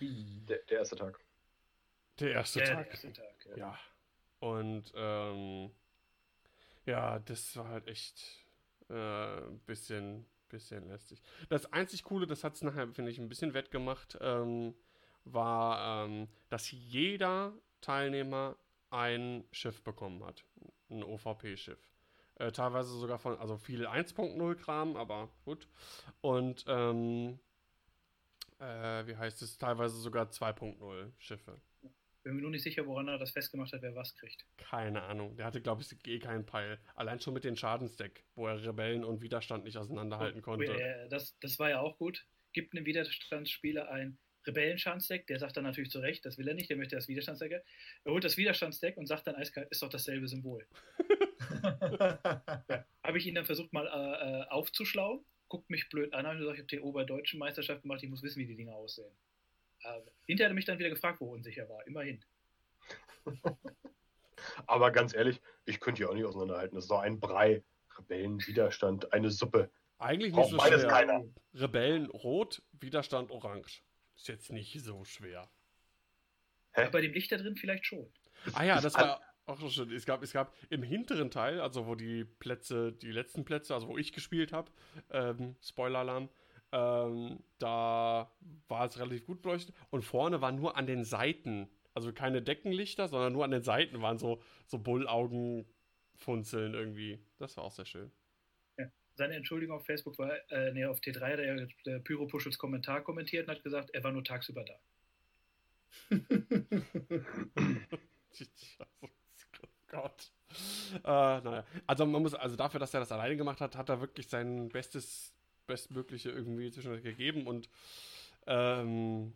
Der, der erste Tag. Der erste Ja, Tag. der erste Tag. Ja. Ja. Und ähm, ja, das war halt echt äh, ein bisschen, bisschen lästig. Das einzig Coole, das hat es nachher, finde ich, ein bisschen wettgemacht, ähm, war, ähm, dass jeder Teilnehmer ein Schiff bekommen hat. Ein OVP-Schiff. Äh, teilweise sogar von, also viel 1.0 Kram, aber gut. Und ähm, äh, wie heißt es, teilweise sogar 2.0 Schiffe. Bin mir nur nicht sicher, woran er das festgemacht hat, wer was kriegt. Keine Ahnung. Der hatte, glaube ich, eh keinen Peil. Allein schon mit den Schadensdeck, wo er Rebellen und Widerstand nicht auseinanderhalten konnte. Äh, Das, das war ja auch gut. Gibt einem Widerstandsspieler ein Rebellenschanzdeck, der sagt dann natürlich zu Recht, das will er nicht, der möchte das Widerstandsdeck. Er holt das Widerstandsdeck und sagt dann eiskalt, ist doch dasselbe Symbol. [LAUGHS] [LAUGHS] Habe ich ihn dann versucht mal äh, äh, aufzuschlauen, guckt mich blöd an und sagt, ich habe TO bei deutschen Meisterschaft gemacht, ich muss wissen, wie die Dinge aussehen. Äh, hinterher hat er mich dann wieder gefragt, wo er unsicher war, immerhin. [LAUGHS] Aber ganz ehrlich, ich könnte die auch nicht auseinanderhalten. Das ist doch ein Brei. Rebellen, Widerstand, eine Suppe. Eigentlich nicht Braucht so beides schwer. keiner. Rebellen rot, Widerstand orange. Ist jetzt nicht so schwer. Hä? Aber bei dem Licht da drin vielleicht schon. Ah ja, das war auch schon schön. Es gab, es gab im hinteren Teil, also wo die Plätze, die letzten Plätze, also wo ich gespielt habe, ähm, Spoiler-Alarm, ähm, da war es relativ gut beleuchtet. Und vorne war nur an den Seiten, also keine Deckenlichter, sondern nur an den Seiten waren so, so Bullaugenfunzeln irgendwie. Das war auch sehr schön. Seine Entschuldigung auf Facebook war, äh, nee, auf T3 hat er der Pyro Puschels Kommentar kommentiert und hat gesagt, er war nur tagsüber da. [LAUGHS] [LAUGHS] oh Gott. Äh, naja. Also man muss, also dafür, dass er das alleine gemacht hat, hat er wirklich sein bestes, bestmögliche irgendwie zwischendurch gegeben und ähm,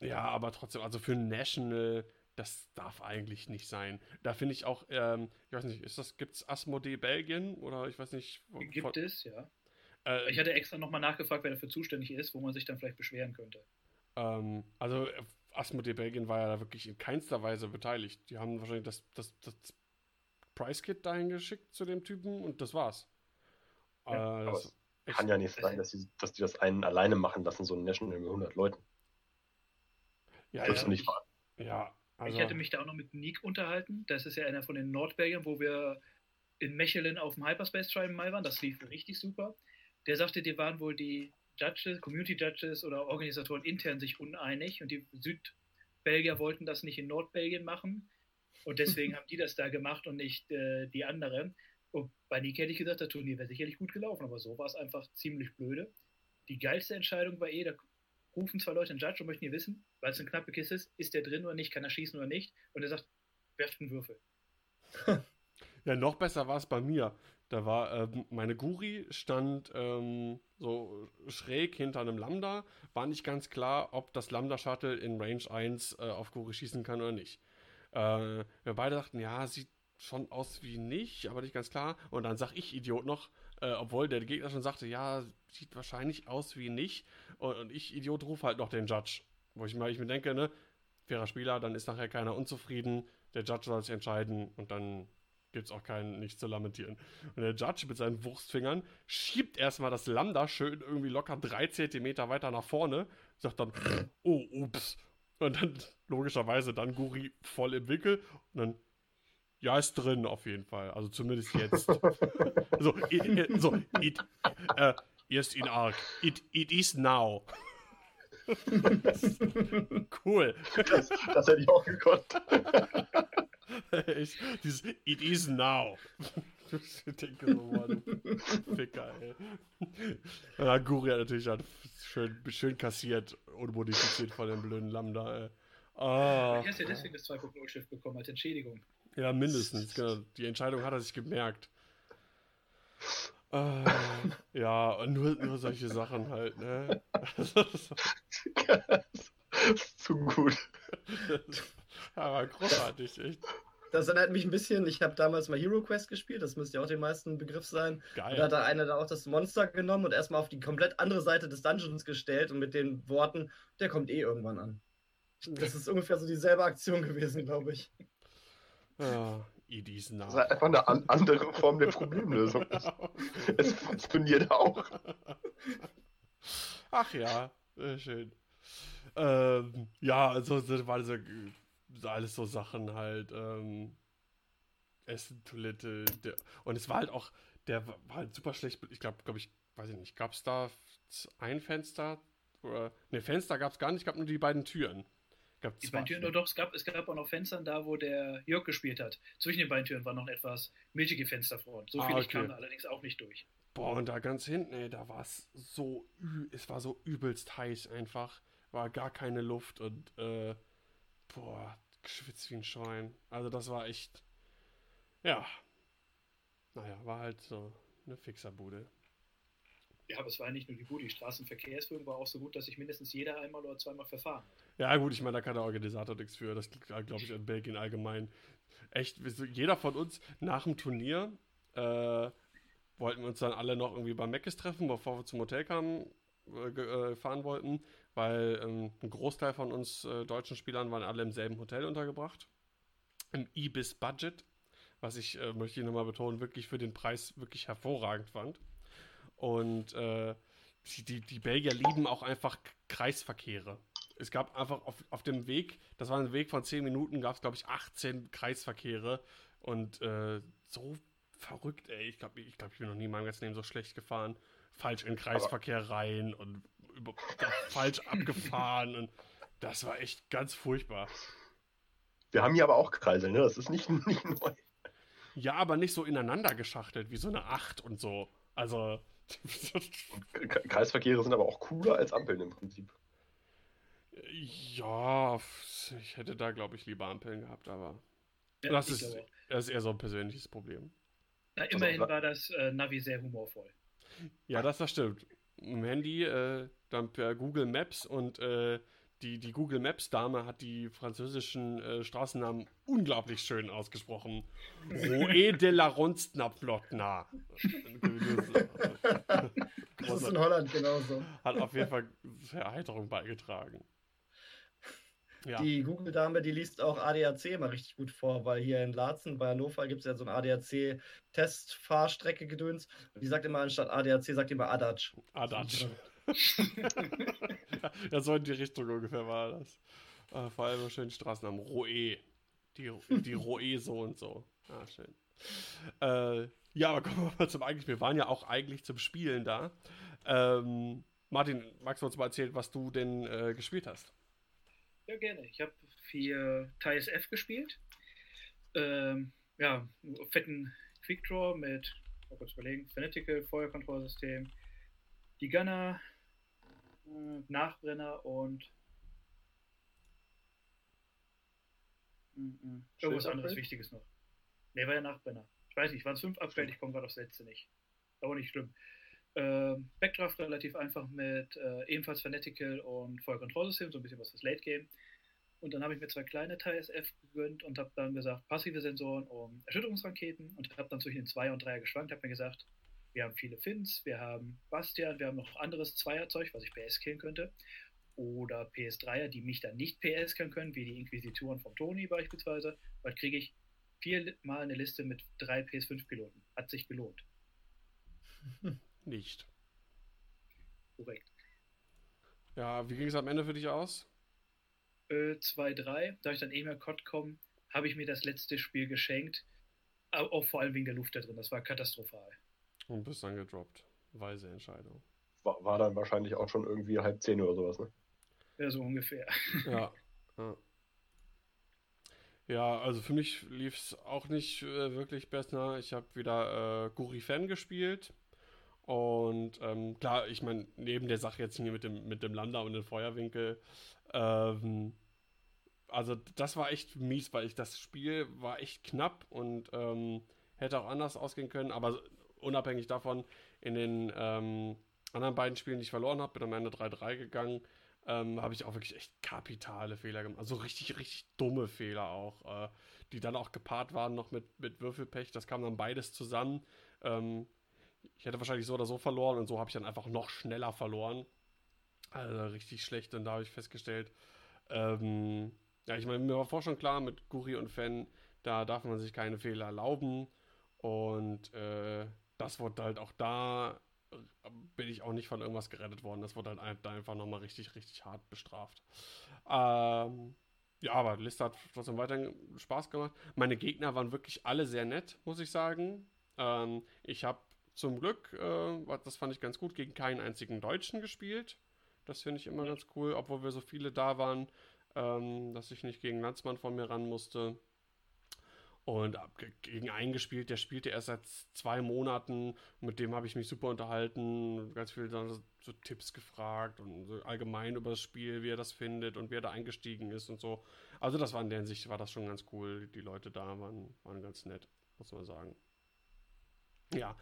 ja, aber trotzdem, also für National, das darf eigentlich nicht sein. Da finde ich auch, ähm, ich weiß nicht, ist das, gibt's Asmodee Belgien oder ich weiß nicht. wo- Gibt von- es, ja. Äh, Ich hatte extra nochmal nachgefragt, wer dafür zuständig ist, wo man sich dann vielleicht beschweren könnte. Ähm, also äh, Asmodee Belgien war ja da wirklich in keinster Weise beteiligt. Die haben wahrscheinlich das, das, das Price Kit dahin geschickt zu dem Typen und das war's. Ja, äh, aber das Kann ja nicht sein, dass die, dass die das einen alleine machen lassen, so ein National mit 100 Leuten. Ja, das ja, nicht wahr. Ja, also. Ich hatte mich da auch noch mit Nick unterhalten. Das ist ja einer von den Nordbelgiern, wo wir in Mechelen auf dem Hyperspace Trial mal waren. Das lief richtig super. Der sagte, die waren wohl die Judges, Community Judges oder Organisatoren intern sich uneinig und die Südbelgier wollten das nicht in Nordbelgien machen und deswegen [LAUGHS] haben die das da gemacht und nicht äh, die anderen. Und bei Nick hätte ich gesagt, das Turnier wäre sicherlich gut gelaufen, aber so war es einfach ziemlich blöde. Die geilste Entscheidung war eh, da rufen zwei Leute einen Judge und möchten hier wissen, weil es eine knappe Kiste ist, ist der drin oder nicht, kann er schießen oder nicht? Und er sagt, werft einen Würfel. [LAUGHS] ja, noch besser war es bei mir. Da war ähm, meine Guri stand ähm, so schräg hinter einem Lambda. War nicht ganz klar, ob das Lambda-Shuttle in Range 1 äh, auf Guri schießen kann oder nicht. Äh, wir beide dachten, ja, sieht schon aus wie nicht, aber nicht ganz klar. Und dann sag ich Idiot noch, äh, obwohl der Gegner schon sagte, ja, sieht wahrscheinlich aus wie nicht. Und, und ich, Idiot, rufe halt noch den Judge. Wo ich, mal, ich mir denke, ne, fairer Spieler, dann ist nachher keiner unzufrieden. Der Judge soll sich entscheiden und dann gibt es auch keinen nicht zu lamentieren. Und der Judge mit seinen Wurstfingern schiebt erstmal das Lambda schön irgendwie locker drei Zentimeter weiter nach vorne, sagt dann, [LAUGHS] oh, ups. Und dann logischerweise dann Guri voll im Wickel und dann, ja, ist drin auf jeden Fall. Also zumindest jetzt. [LAUGHS] so, it, so, it, äh, erst in Arc. It, it is now. [LAUGHS] cool. Das, das hätte ich auch gekonnt. [LAUGHS] Echt, dieses It is now. [LAUGHS] Ich denke so, Mann, Ficker, ey. Ja, Guri hat natürlich halt schön, schön kassiert, unmodifiziert von dem blöden Lambda, ey. Ah. Ich hast ja deswegen das 2.0-Schiff bekommen als Entschädigung. Ja, mindestens, genau. Die Entscheidung hat er sich gemerkt. Äh, ja, und nur, nur solche Sachen halt, ne? [LAUGHS] zu gut. Aber großartig, echt. Das erinnert mich ein bisschen, ich habe damals mal Hero Quest gespielt, das müsste ja auch den meisten Begriff sein. Geil. Da hat da einer da auch das Monster genommen und erstmal auf die komplett andere Seite des Dungeons gestellt und mit den Worten, der kommt eh irgendwann an. Das ist ungefähr so dieselbe Aktion gewesen, glaube ich. Ja, Edis Name. Das ist einfach eine an andere Form der Problemlösung. [LAUGHS] es funktioniert auch. Ach ja, schön. Ähm, ja, also das war so, alles so Sachen halt. Ähm, Essen, Toilette. Der, und es war halt auch, der war halt super schlecht. Ich glaube, glaube ich, weiß ich nicht, gab es da ein Fenster? Oder, ne, Fenster gab es gar nicht, gab nur die beiden Türen. Gab die beiden Türen, doch, es gab, es gab auch noch Fenster da, wo der Jörg gespielt hat. Zwischen den beiden Türen war noch etwas milchige Fensterfront. So ah, viel okay. ich kam da allerdings auch nicht durch. Boah, und da ganz hinten, ey, da war es so, es war so übelst heiß einfach. War gar keine Luft und, äh, boah, geschwitzt wie ein Schwein. Also das war echt, ja. Naja, war halt so eine Fixerbude. Ja, aber es war nicht nur die Bude, die Straßenverkehrsführung war auch so gut, dass sich mindestens jeder einmal oder zweimal verfahren Ja, gut, ich meine, da kann der Organisator nichts für. Das liegt, glaube ich, in Belgien allgemein. Echt, jeder von uns nach dem Turnier äh, wollten wir uns dann alle noch irgendwie beim Meckes treffen, bevor wir zum Hotel kamen, äh, äh, fahren wollten, weil ähm, ein Großteil von uns äh, deutschen Spielern waren alle im selben Hotel untergebracht. Im Ibis Budget, was ich, äh, möchte ich nochmal betonen, wirklich für den Preis wirklich hervorragend fand. Und äh, die, die Belgier lieben auch einfach Kreisverkehre. Es gab einfach auf, auf dem Weg, das war ein Weg von 10 Minuten, gab es, glaube ich, 18 Kreisverkehre. Und äh, so verrückt, ey. Ich glaube, ich, glaub, ich bin noch nie in meinem ganzen Leben so schlecht gefahren. Falsch in Kreisverkehr rein und falsch abgefahren. Und das war echt ganz furchtbar. Wir haben hier aber auch Kreisel, ne? Das ist nicht, [LAUGHS] nicht neu. Ja, aber nicht so ineinander geschachtelt wie so eine 8 und so. Also. Kreisverkehre sind aber auch cooler als Ampeln im Prinzip. Ja, ich hätte da, glaube ich, lieber Ampeln gehabt, aber ja, das, ist, das, ist, eher so ein persönliches Problem. Na, immerhin also, war das äh, Navi sehr humorvoll. Ja, das, das stimmt. Im Handy, äh, dann per Google Maps und äh, die, die Google Maps Dame hat die französischen äh, Straßennamen unglaublich schön ausgesprochen. Roe de la Ronstnaplotna. das ist in Holland genauso. Hat auf jeden Fall zur Erheiterung beigetragen. Ja. Die Google-Dame, die liest auch ADAC mal richtig gut vor, weil hier in Laatzen bei Hannover gibt es ja so eine ADAC-Testfahrstrecke gedöns. Und die sagt immer anstatt ADAC, sagt immer ADAC. ADAC. [LAUGHS] ja, so in die Richtung ungefähr war das. Äh, vor allem schön Straßennamen. Roe. Die, die Roe so und so. Ah, schön. Äh, ja, aber kommen wir mal zum eigentlichen. Wir waren ja auch eigentlich zum Spielen da. Ähm, Martin, magst du uns mal erzählen, was du denn äh, gespielt hast? Ja, gerne. Ich habe viel TISF gespielt. Ähm, ja, fetten Quickdraw mit, mal kurz überlegen, Fanatical, Feuerkontrollsystem, die Gunner, äh, Nachbrenner und mm, irgendwas anderes Wichtiges noch. Ne, war ja Nachbrenner. Ich weiß nicht, waren es fünf Upgrade, ich komme gerade aufs letzte nicht. Aber nicht schlimm. Ähm, Backdraft relativ einfach mit äh, ebenfalls Fanatical und Feuerkontrollsystem, so ein bisschen was fürs Late Game. Und dann habe ich mir zwei kleine TSF gegönnt und habe dann gesagt, passive Sensoren um Erschütterungsraketen und habe dann zwischen den 2 und 3 geschwankt, habe mir gesagt, wir haben viele Fins, wir haben Bastian, wir haben noch anderes Zweierzeug, was ich PS killen könnte. Oder PS3er, die mich dann nicht PS killen können, wie die Inquisitoren vom Tony beispielsweise. Weil kriege ich viermal eine Liste mit drei PS5-Piloten. Hat sich gelohnt. [LAUGHS] Nicht. Korrekt. Ja, wie ging es am Ende für dich aus? 2-3, äh, da ich dann eh mehr Cod komme, habe ich mir das letzte Spiel geschenkt. Auch vor allem wegen der Luft da drin. Das war katastrophal. Und bist dann gedroppt. Weise Entscheidung. War, war dann wahrscheinlich auch schon irgendwie halb zehn oder sowas, ne? Ja, so ungefähr. Ja. [LAUGHS] ja. Ja, also für mich lief es auch nicht äh, wirklich besser. Ich habe wieder äh, Guri Fan gespielt. Und ähm, klar, ich meine, neben der Sache jetzt hier mit dem, mit dem Lander und dem Feuerwinkel, ähm, also das war echt mies, weil ich das Spiel war echt knapp und ähm, hätte auch anders ausgehen können, aber unabhängig davon, in den ähm, anderen beiden Spielen, die ich verloren habe, bin am Ende 3-3 gegangen, ähm, habe ich auch wirklich echt kapitale Fehler gemacht. Also richtig, richtig dumme Fehler auch, äh, die dann auch gepaart waren noch mit, mit Würfelpech. Das kam dann beides zusammen. Ähm, ich hätte wahrscheinlich so oder so verloren und so habe ich dann einfach noch schneller verloren. Also richtig schlecht. Und da habe ich festgestellt, ähm, ja, ich meine, mir war vorher schon klar, mit Guri und Fan, da darf man sich keine Fehler erlauben. Und äh, das wurde halt auch da, bin ich auch nicht von irgendwas gerettet worden. Das wurde halt einfach nochmal richtig, richtig hart bestraft. Ähm, ja, aber die Liste hat trotzdem weiterhin Spaß gemacht. Meine Gegner waren wirklich alle sehr nett, muss ich sagen. Ähm, ich habe zum Glück, äh, das fand ich ganz gut, gegen keinen einzigen Deutschen gespielt. Das finde ich immer ganz cool, obwohl wir so viele da waren, ähm, dass ich nicht gegen Landsmann von mir ran musste. Und gegen einen gespielt, der spielte erst seit zwei Monaten. Mit dem habe ich mich super unterhalten, ganz viele so, so Tipps gefragt und so allgemein über das Spiel, wie er das findet und wie er da eingestiegen ist und so. Also das war in der Hinsicht, war das schon ganz cool. Die Leute da waren, waren ganz nett, muss man sagen. Ja,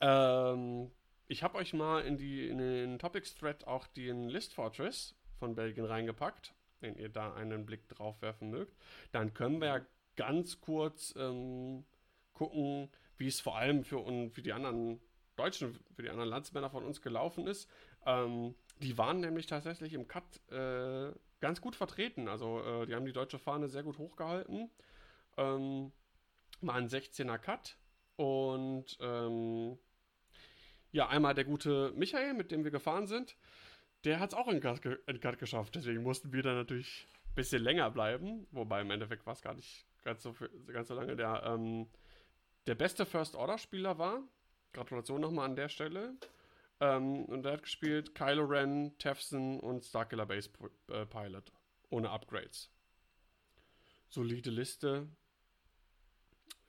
ähm, ich habe euch mal in, die, in den Topics-Thread auch den List Fortress von Belgien reingepackt, wenn ihr da einen Blick drauf werfen mögt. Dann können wir ja ganz kurz ähm, gucken, wie es vor allem für, und für die anderen Deutschen, für die anderen Landsmänner von uns gelaufen ist. Ähm, die waren nämlich tatsächlich im Cut äh, ganz gut vertreten. Also äh, die haben die deutsche Fahne sehr gut hochgehalten. Ähm, war ein 16er Cut und ähm, ja, einmal der gute Michael, mit dem wir gefahren sind, der hat es auch in Cut, geschafft. Deswegen mussten wir dann natürlich ein bisschen länger bleiben. Wobei im Endeffekt war es gar nicht ganz so, ganz so lange. Der, ähm, der beste First-Order-Spieler war. Gratulation nochmal an der Stelle. Ähm, und er hat gespielt Kylo Ren, Tefson und Starkiller Base äh, Pilot. Ohne Upgrades. Solide Liste.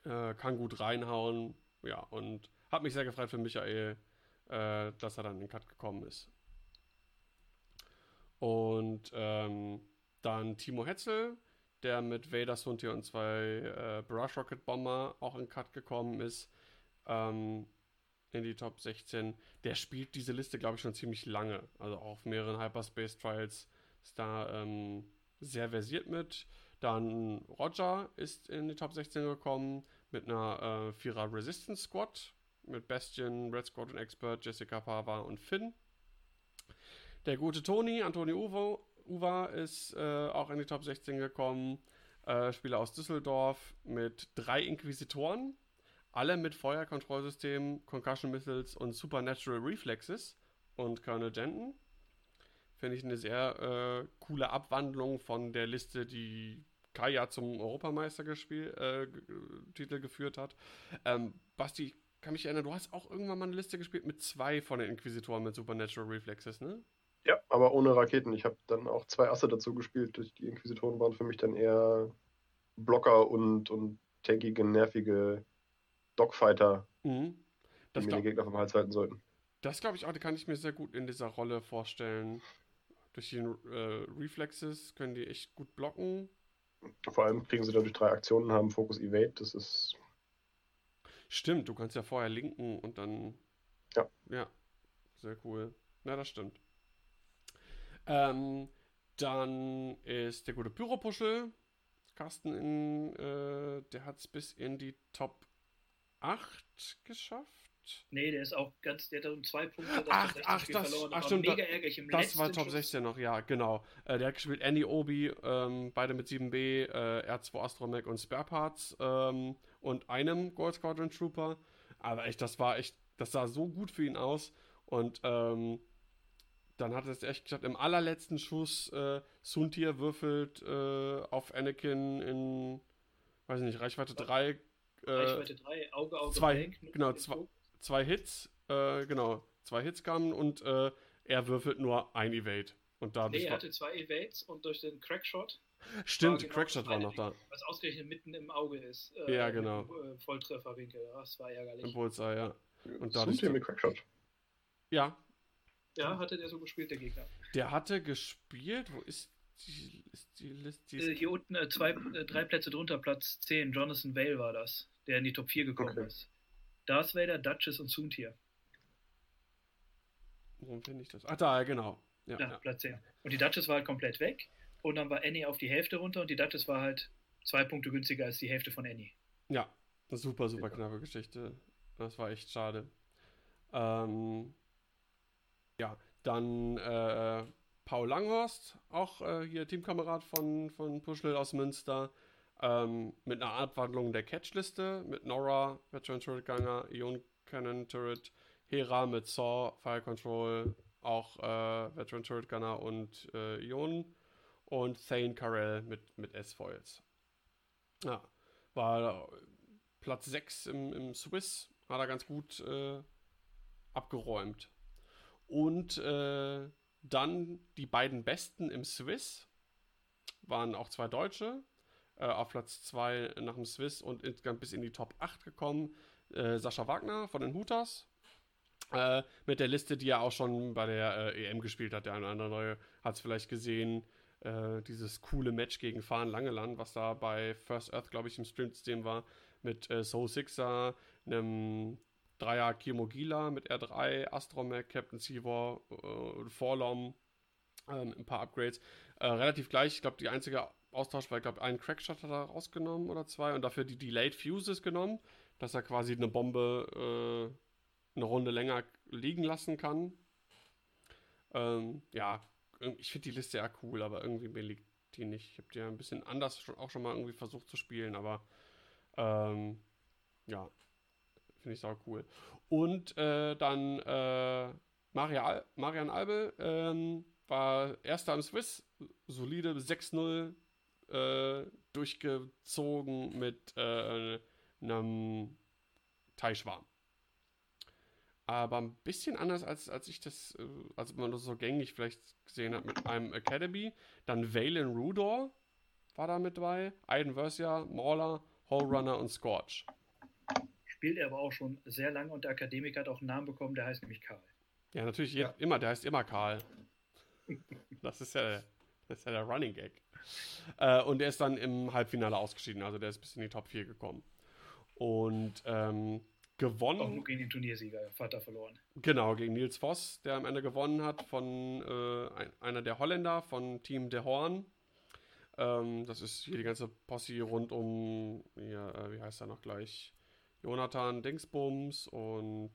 Äh, kann gut reinhauen. Ja, und hat mich sehr gefreut für Michael, äh, dass er dann in den Cut gekommen ist. Und ähm, dann Timo Hetzel, der mit Vader Suntier und zwei äh, Brush Rocket Bomber auch in Cut gekommen ist. Ähm, in die Top 16. Der spielt diese Liste, glaube ich, schon ziemlich lange. Also auch auf mehreren Hyperspace Trials ist da ähm, sehr versiert mit. Dann Roger ist in die Top 16 gekommen mit einer äh, Vierer Resistance Squad mit Bastion, Red Squad und Expert, Jessica Pava und Finn. Der gute Toni, Antoni Uvo, Uva, ist äh, auch in die Top 16 gekommen. Äh, Spieler aus Düsseldorf mit drei Inquisitoren, alle mit Feuerkontrollsystem, Concussion Missiles und Supernatural Reflexes und Colonel Denton. Finde ich eine sehr äh, coole Abwandlung von der Liste, die Kaya zum Europameistertitel äh, Titel geführt hat. Ähm, Basti, kann mich erinnern, du hast auch irgendwann mal eine Liste gespielt mit zwei von den Inquisitoren mit Supernatural Reflexes, ne? Ja, aber ohne Raketen. Ich habe dann auch zwei Asse dazu gespielt. Die Inquisitoren waren für mich dann eher Blocker und, und tankige, nervige Dogfighter, Mhm. die mir den Gegner vom Hals halten sollten. das glaube ich auch, die kann ich mir sehr gut in dieser Rolle vorstellen. Durch die äh, Reflexes können die echt gut blocken. Vor allem kriegen sie dadurch drei Aktionen, haben Focus Evade. Das ist Stimmt, du kannst ja vorher linken und dann. Ja. Ja, sehr cool. Na, das stimmt. Ähm, dann ist der gute Pyropuschel. Carsten, in, äh, der hat es bis in die Top 8 geschafft. Nee, der ist auch ganz, der hat um zwei Punkte Ach, Top 16 ach, das- verloren. ach, war stimmt, mega ärgerlich im Das war Top Schuss. 16 noch, ja, genau. Äh, der hat gespielt Andy Obi, ähm, beide mit 7B, äh, R2 Astromech und Spare Parts ähm, und einem Gold Squadron Trooper. Aber echt, das war echt, das sah so gut für ihn aus. Und ähm, dann hat er es echt geschafft. Im allerletzten Schuss, äh, Suntir würfelt äh, auf Anakin in, weiß ich nicht, Reichweite 3. Äh, Reichweite 3, Auge, Auge, zwei, Blank, nur genau, zwei-. Zwei Hits, äh, genau, zwei Hits kamen und äh, er würfelt nur ein Evade. Und dadurch Nee, er hatte zwei Evades und durch den Crackshot, Stimmt, war genau Crackshot war noch da. Was ausgerechnet mitten im Auge ist. äh, Ja, genau. dem, äh, Volltrefferwinkel, das war ärgerlich. Im Bullseye, ja. Und dadurch- mit Crackshot. Ja, Ja, hatte der so gespielt, der Gegner. der hatte gespielt. Wo ist die, ist die Liste? Die Äh, ist, hier unten äh, zwei, äh, drei Plätze drunter, Platz 10, Jonathan Vale war das, der in die Top 4 gekommen Okay. ist. Darth Vader, Duchess und Soontier. warum finde ich das? Ach, da, ja, genau. Ja, Ja, ja. Platz 10. Und die Duchess war halt komplett weg. Und dann war Annie auf die Hälfte runter und die Duchess war halt zwei Punkte günstiger als die Hälfte von Annie. ja super, super knappe Geschichte. Das war echt schade. Ähm, ja, dann äh, Paul Langhorst, auch äh, hier Teamkamerad von, von Puschel aus Münster, ähm, mit einer Abwandlung der Catchliste, mit Nora, Veteran Turret Ganger, Ion Cannon Turret, Hera mit Saw, Fire Control, auch äh, Veteran Turret Gunner und äh, Ion und Thane Carell mit, mit S-Foils. Ja, war Platz 6 im, im Swiss, hat er ganz gut äh, abgeräumt. Und äh, dann die beiden Besten im Swiss waren auch zwei Deutsche. Äh, auf Platz 2 nach dem Swiss und insgesamt bis in die Top 8 gekommen. Äh, Sascha Wagner von den Hutas. Äh, mit der Liste, die er auch schon bei der äh, EM gespielt hat. Der eine oder andere hat es vielleicht gesehen. Äh, dieses coole Match gegen Fahren Langeland, was da bei First Earth, glaube ich, im Stream-System war. Mit äh, Soul Sixer, einem Dreier Kirmogila mit R3, Astromech, Captain Seavor, äh, Forlom, ähm, ein paar Upgrades. Äh, relativ gleich, ich glaube, die einzige Austausch war, ich glaube, einen Crackshot hat er rausgenommen oder zwei und dafür die Delayed Fuses genommen, dass er quasi eine Bombe äh, eine Runde länger liegen lassen kann. Ähm, ja, ich finde die Liste ja cool, aber irgendwie mir liegt die nicht. Ich habe die ja ein bisschen anders schon, auch schon mal irgendwie versucht zu spielen, aber ähm, ja, finde ich sau cool. Und äh, dann äh, Maria Al Marian Albel ähm, war erster im Swiss, solide 6-0 äh, durchgezogen mit äh, einem Teichwarm. Aber ein bisschen anders, als, als ich das, äh, als man das so gängig vielleicht gesehen hat mit einem Academy. Dann Valen Rudor war da mit dabei, Aiden Versia, Mauler, Hole Runner und Scorch. Spielt er aber auch schon sehr lange und der Akademiker hat auch einen Namen bekommen, der heißt nämlich Karl. Ja, natürlich Ja. immer, der heißt immer Karl. Das ist ja, das ist ja der Running Gag. Äh, und der ist dann im Halbfinale ausgeschieden, also der ist bis in die Top 4 gekommen. Und ähm, Auch gewonnen, nur gegen den Turniersieger, Vater verloren. genau, gegen Nils Voss, der am Ende gewonnen hat, von äh, ein, einer der Holländer von Team De Horn. Ähm, das ist hier die ganze Posse rund um, ja, äh, wie heißt er noch gleich? Jonathan Dingsbums und.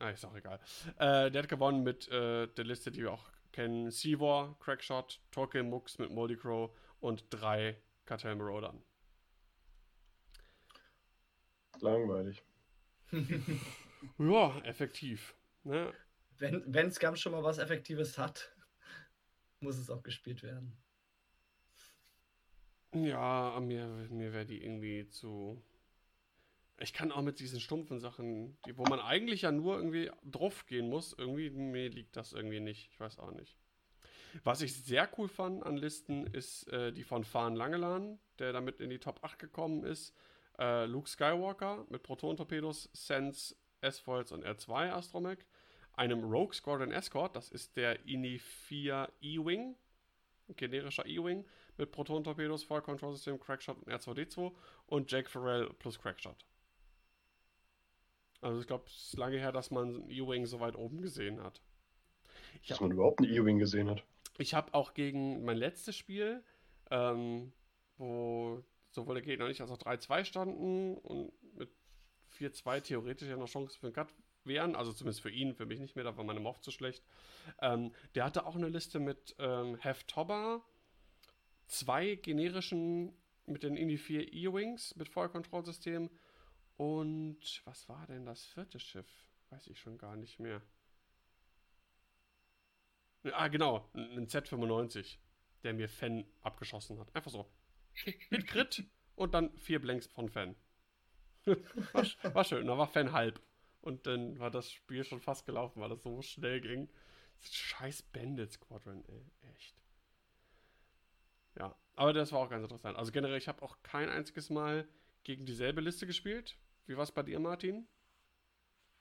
Ah, ist auch egal. Äh, der hat gewonnen mit äh, der Liste, die wir auch kennen: Seavor, Crackshot, Tolkien Mux mit Moldy Crow und drei Cartel Maraudern. Langweilig. [LAUGHS] Ja, effektiv. Ne? Wenn, wenn Scum schon mal was Effektives hat. muss es auch gespielt werden. Ja, mir, mir wäre die irgendwie zu. Ich kann auch mit diesen stumpfen Sachen, die, wo man eigentlich ja nur irgendwie drauf gehen muss, irgendwie, mir liegt das irgendwie nicht. Ich weiß auch nicht. Was ich sehr cool fand an Listen, ist äh, die von Fahren Langelan, der damit in die Top 8 gekommen ist. Äh, Luke Skywalker mit Proton-Torpedos, Sense, S-Foils und R2 Astromech. Einem Rogue Squadron Escort, das ist der INI 4 E-Wing, generischer E-Wing, mit Proton-Torpedos, Fire Control System, Crackshot und R2D2 und Jake Farrell plus Crackshot. Also ich glaube, es ist lange her, dass man E-Wing so weit oben gesehen hat. Ich dass hab, man überhaupt einen E-Wing gesehen hat. Ich habe auch gegen mein letztes Spiel, ähm, wo sowohl der Gegner nicht als auch 3-2 standen und mit 4-2 theoretisch ja noch Chance für einen Cut wären, also zumindest für ihn, für mich nicht mehr, da war meine Moff zu schlecht. Ähm, der hatte auch eine Liste mit ähm, Heftoba, zwei generischen mit den Indy 4 E-Wings mit Feuerkontrollsystem und was war denn das vierte Schiff? Weiß ich schon gar nicht mehr. Ah, genau, ein Z95, der mir Fan abgeschossen hat. Einfach so. Hit Crit und dann vier Blanks von Fan. [LAUGHS] war, war, schön, da war Fan halb. Und dann war das Spiel schon fast gelaufen, weil das so schnell ging. Scheiß Bandit Squadron, ey. Echt. Ja, aber das war auch ganz interessant. Also generell, ich habe auch kein einziges Mal gegen dieselbe Liste gespielt. Wie war es bei dir, Martin?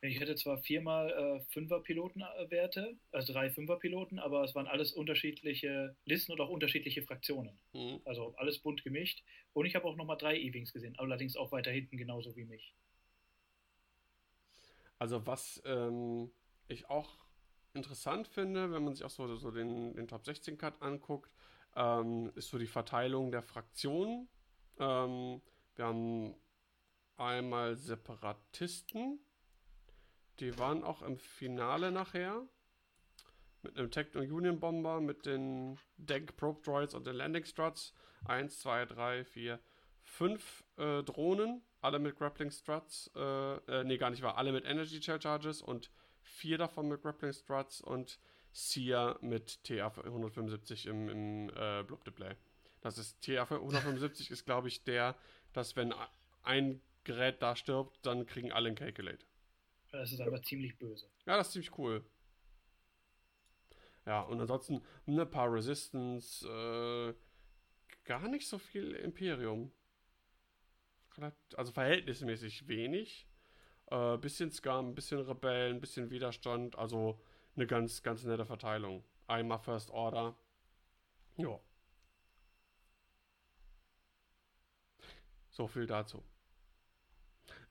Ich hatte zwar viermal äh, Fünfer-Pilotenwerte, also drei Fünfer-Piloten, aber es waren alles unterschiedliche Listen und auch unterschiedliche Fraktionen. Mhm. Also alles bunt gemischt. Und ich habe auch nochmal drei E-Wings gesehen, allerdings auch weiter hinten genauso wie mich. Also was ähm, ich auch interessant finde, wenn man sich auch so, so den, den Top 16 Cut anguckt, ähm, ist so die Verteilung der Fraktionen. Ähm, wir haben einmal Separatisten, die waren auch im Finale nachher. Mit einem Techno Union Bomber, mit den Denk Probe Droids und den Landing Struts. Eins, zwei, drei, vier, fünf äh, Drohnen, alle mit Grappling Struts. Äh, äh, nee, gar nicht wahr. Alle mit Energy Charges und vier davon mit Grappling Struts und Sia mit TA 175 im, im äh, Blob Display. Das ist TA 175 ist, glaube ich, der, dass wenn ein Gerät da stirbt, dann kriegen alle ein Calculate. Das ist aber ziemlich böse. Ja, das ist ziemlich cool. Ja, und ansonsten ein paar Resistance, äh, gar nicht so viel Imperium. Also verhältnismäßig wenig. Äh, bisschen Scum, bisschen Rebellen, bisschen Widerstand. Also eine ganz, ganz nette Verteilung. Einmal First Order. Ja. So viel dazu.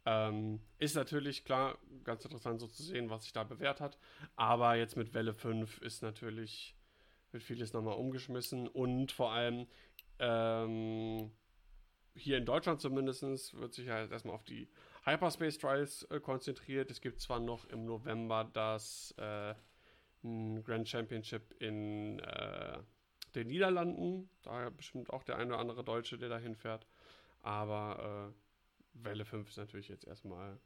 Ähm, ist natürlich klar, ganz interessant so zu sehen, was sich da bewährt hat. Aber jetzt mit Welle 5 ist natürlich, wird vieles nochmal umgeschmissen und vor allem ähm, hier in Deutschland zumindest wird sich halt erstmal auf die Hyperspace Trials äh, konzentriert. Es gibt zwar noch im November das äh, Grand Championship in äh, den Niederlanden, da bestimmt auch der eine oder andere Deutsche, der dahin fährt, aber äh, Welle 5 ist natürlich jetzt erstmal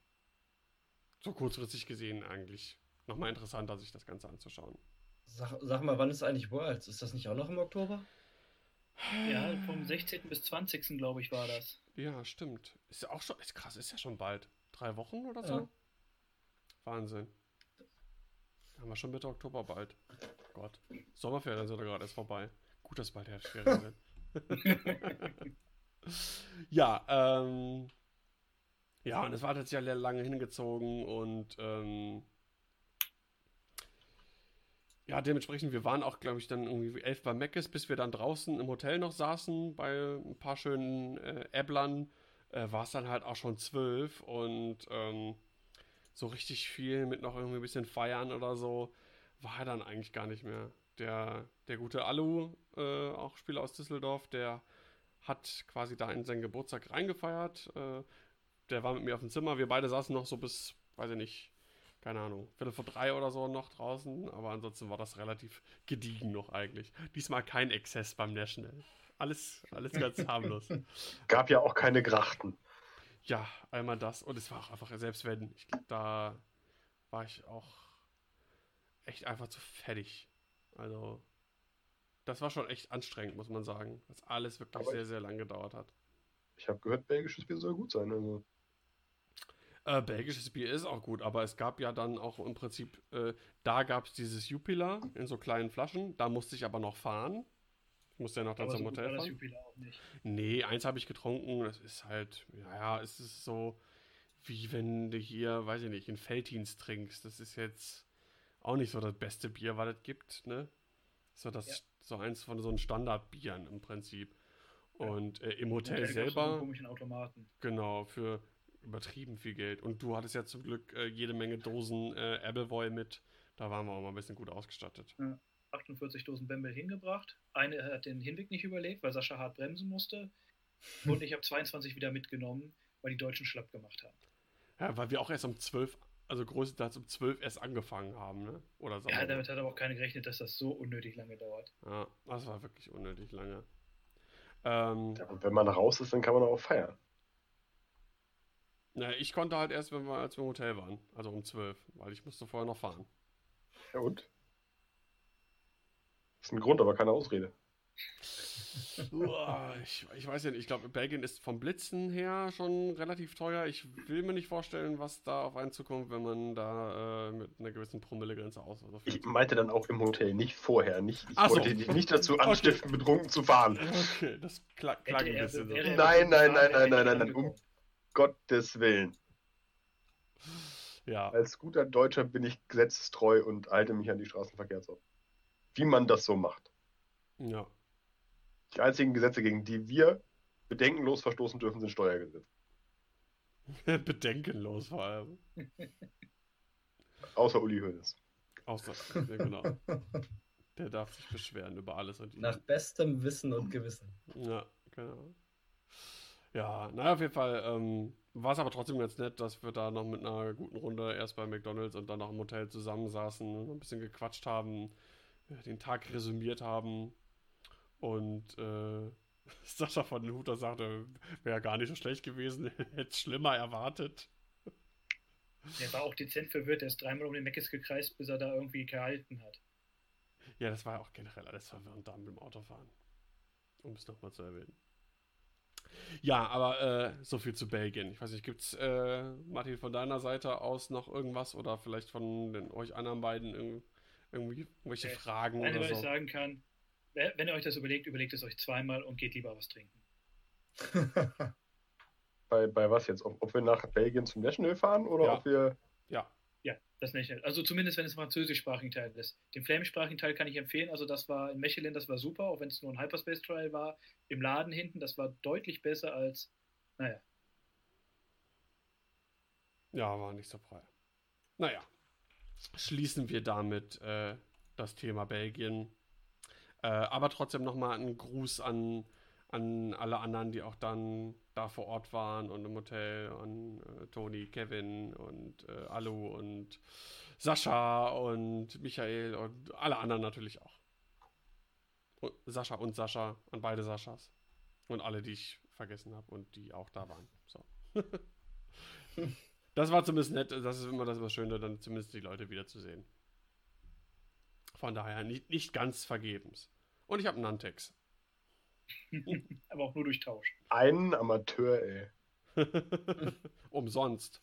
so kurzfristig gesehen eigentlich nochmal interessanter, sich das Ganze anzuschauen. Sag, sag, mal, wann ist eigentlich Worlds? Ist das nicht auch noch im Oktober? Ja, vom 16. bis 20. glaube ich war das. Ja, stimmt. Ist ja auch schon, ist krass, ist ja schon bald. Drei Wochen oder so? Ja. Wahnsinn. Haben wir schon Mitte Oktober bald. Gott. Sommerferien sind gerade erst vorbei. Gut, dass bald Herbstferien sind. [LAUGHS] [LAUGHS] ja, ähm, ja, und es war tatsächlich lange hingezogen und ähm, ja, dementsprechend, wir waren auch, glaube ich, dann irgendwie elf bei Meckes, bis wir dann draußen im Hotel noch saßen bei ein paar schönen äh, Äblern, äh, war es dann halt auch schon zwölf und ähm, so richtig viel mit noch irgendwie ein bisschen feiern oder so, war dann eigentlich gar nicht mehr. Der, der gute Alu, äh, auch Spieler aus Düsseldorf, der hat quasi da in seinen Geburtstag reingefeiert, äh, der war mit mir auf dem Zimmer. Wir beide saßen noch so bis, weiß ich nicht, keine Ahnung, Viertel vor drei oder so noch draußen. Aber ansonsten war das relativ gediegen noch eigentlich. Diesmal kein Exzess beim National. Alles, alles ganz [LAUGHS] harmlos. Gab ja auch keine Grachten. Ja, einmal das. Und es war auch einfach, selbst wenn, ich glaube, da war ich auch echt einfach zu fertig. Also, Das war schon echt anstrengend, muss man sagen. Dass alles wirklich Aber sehr, sehr lang gedauert hat. Ich habe gehört, belgisches Bier soll gut sein. Also. Äh, belgisches Bier ist auch gut, aber es gab ja dann auch im Prinzip, äh, da gab es dieses Jupiler in so kleinen Flaschen. Da musste ich aber noch fahren. Ich musste ja noch dann Aber zum so Hotel war das fahren. Jupiler auch nicht. Nee, eins habe ich getrunken. Das ist halt, ja, es ist so, wie wenn du hier, weiß ich nicht, in Feltins trinkst. Das ist jetzt auch nicht so das beste Bier, was es gibt, ne? So das, Ja. so eins von so einen Standardbieren im Prinzip. Und äh, im Hotel selber, komischen Automaten. genau, für übertrieben viel Geld. Und du hattest ja zum Glück äh, jede Menge Dosen äh, Appleboy mit. Da waren wir auch mal ein bisschen gut ausgestattet. 48 Dosen Bembel hingebracht. Eine hat den Hinweg nicht überlegt, weil Sascha hart bremsen musste. Und ich habe 22 wieder mitgenommen, weil die Deutschen schlapp gemacht haben. Ja, weil wir auch erst um 12, also größtenteils um 12 erst angefangen haben, ne? Oder sagen Ja, damit hat aber auch keiner gerechnet, dass das so unnötig lange dauert. Ja, das war wirklich unnötig lange. Ähm, Ja, und wenn man raus ist, dann kann man auch feiern. Na, ich konnte halt erst, wenn wir, als wir im Hotel waren, also um 12, weil ich musste vorher noch fahren. Ja und? Das ist ein Grund, aber keine Ausrede. Uah, ich, ich weiß ja nicht, ich glaube, Belgien ist vom Blitzen her schon relativ teuer. Ich will mir nicht vorstellen, was da auf einen zukommt, wenn man da äh, mit einer gewissen Promillegrenze aus. Also Ich meinte dann auch im Hotel, nicht vorher. Nicht, ich Ach so. wollte dich nicht dazu [LAUGHS] Okay. anstiften, betrunken zu fahren. okay, das kla klang Hätte ein bisschen so. Nein, nein, nein, nein, nein, nein, nein, angekommen. Gottes Willen. Ja, Als guter Deutscher bin ich gesetzestreu und halte mich an die Straßenverkehrsordnung. Wie man das so macht. ja. Die einzigen Gesetze, gegen die wir bedenkenlos verstoßen dürfen, sind Steuergesetze. [LAUGHS] Bedenkenlos vor allem. [LAUGHS] Außer Uli Hoeneß. Außer, ja, genau. Der darf sich beschweren über alles und. Nach bestem Wissen und Gewissen. Ja, genau. Ja, naja, auf jeden Fall ähm, war es aber trotzdem ganz nett, dass wir da noch mit einer guten Runde erst bei McDonalds und dann noch im Hotel zusammensaßen ein bisschen gequatscht haben, ja, den Tag resümiert haben und äh, [LAUGHS] Sascha von den Huter sagte, wäre gar nicht so schlecht gewesen, [LAUGHS] hätte es schlimmer erwartet. Der war auch dezent verwirrt, der ist dreimal um den Meckes gekreist, bis er da irgendwie gehalten hat. Ja, das war ja auch generell alles verwirrend da mit dem Autofahren. Um es nochmal zu erwähnen. Ja, aber äh, so viel zu Belgien. Ich weiß nicht, gibt's äh, Martin von deiner Seite aus noch irgendwas oder vielleicht von den, euch anderen beiden irg irgendwie irgendwelche Nee. Fragen Eine, oder was ich so? sagen kann, wenn ihr euch das überlegt, überlegt es euch zweimal und geht lieber was trinken. [LAUGHS] Bei, bei was jetzt? Ob, ob wir nach Belgien zum National fahren oder Ja. ob wir. Ja, das nicht. Also zumindest, wenn es französischsprachigen Teil ist. Den flämischsprachigen Teil kann ich empfehlen. Also das war in Mechelen, das war super, auch wenn es nur ein Hyperspace Trial war. Im Laden hinten, das war deutlich besser als, naja, ja, war nicht so frei. Naja, schließen wir damit äh, das Thema Belgien. Äh, aber trotzdem nochmal ein Gruß an, an alle anderen, die auch dann da vor Ort waren und im Hotel, an äh, Toni, Kevin und äh, Alu und Sascha und Michael und alle anderen natürlich auch. Und Sascha und Sascha, an beide Saschas. Und alle, die ich vergessen habe und die auch da waren. So. [LAUGHS] Das war zumindest nett. Das ist immer das Schöne, dann zumindest die Leute wiederzusehen. Von daher nicht, nicht ganz vergebens. Und ich habe einen Nantex. [LAUGHS] aber auch nur durch Tausch. Einen Amateur, ey. [LAUGHS] umsonst.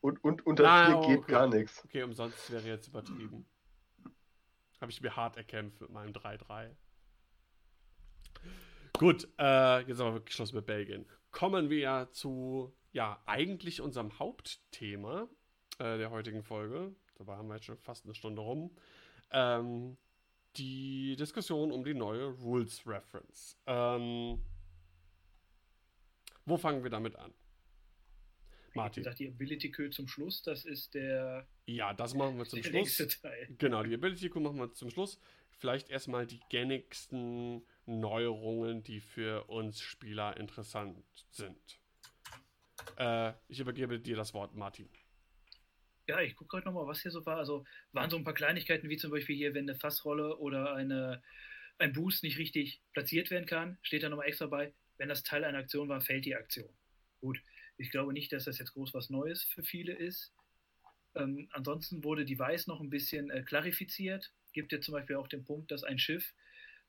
Und, und unter Na, vier geht okay. gar nichts. Okay, umsonst wäre jetzt übertrieben. Habe ich mir hart erkämpft mit meinem 3-3. Gut, äh, jetzt aber wirklich Schluss mit Belgien. Kommen wir zu, ja, eigentlich unserem Hauptthema äh, der heutigen Folge. Dabei haben wir jetzt schon fast eine Stunde rum. Ähm, die Diskussion um die neue Rules Reference. Ähm, wo fangen wir damit an? Martin. gesagt, die Ability Kill zum Schluss, das ist der, Ja, das machen wir zum Schluss. Genau, die Ability Q machen wir zum Schluss. Vielleicht erstmal die gängigsten Neuerungen, die für uns Spieler interessant sind. Äh, ich übergebe dir das Wort, Martin. Ja, ich gucke gerade nochmal, was hier so war. Also waren so ein paar Kleinigkeiten, wie zum Beispiel hier, wenn eine Fassrolle oder eine, ein Boost nicht richtig platziert werden kann, steht da nochmal extra bei, wenn das Teil einer Aktion war, fällt die Aktion. Gut, ich glaube nicht, dass das jetzt groß was Neues für viele ist. Ähm, ansonsten wurde Device noch ein bisschen äh, klarifiziert. Gibt ja zum Beispiel auch den Punkt, dass ein Schiff,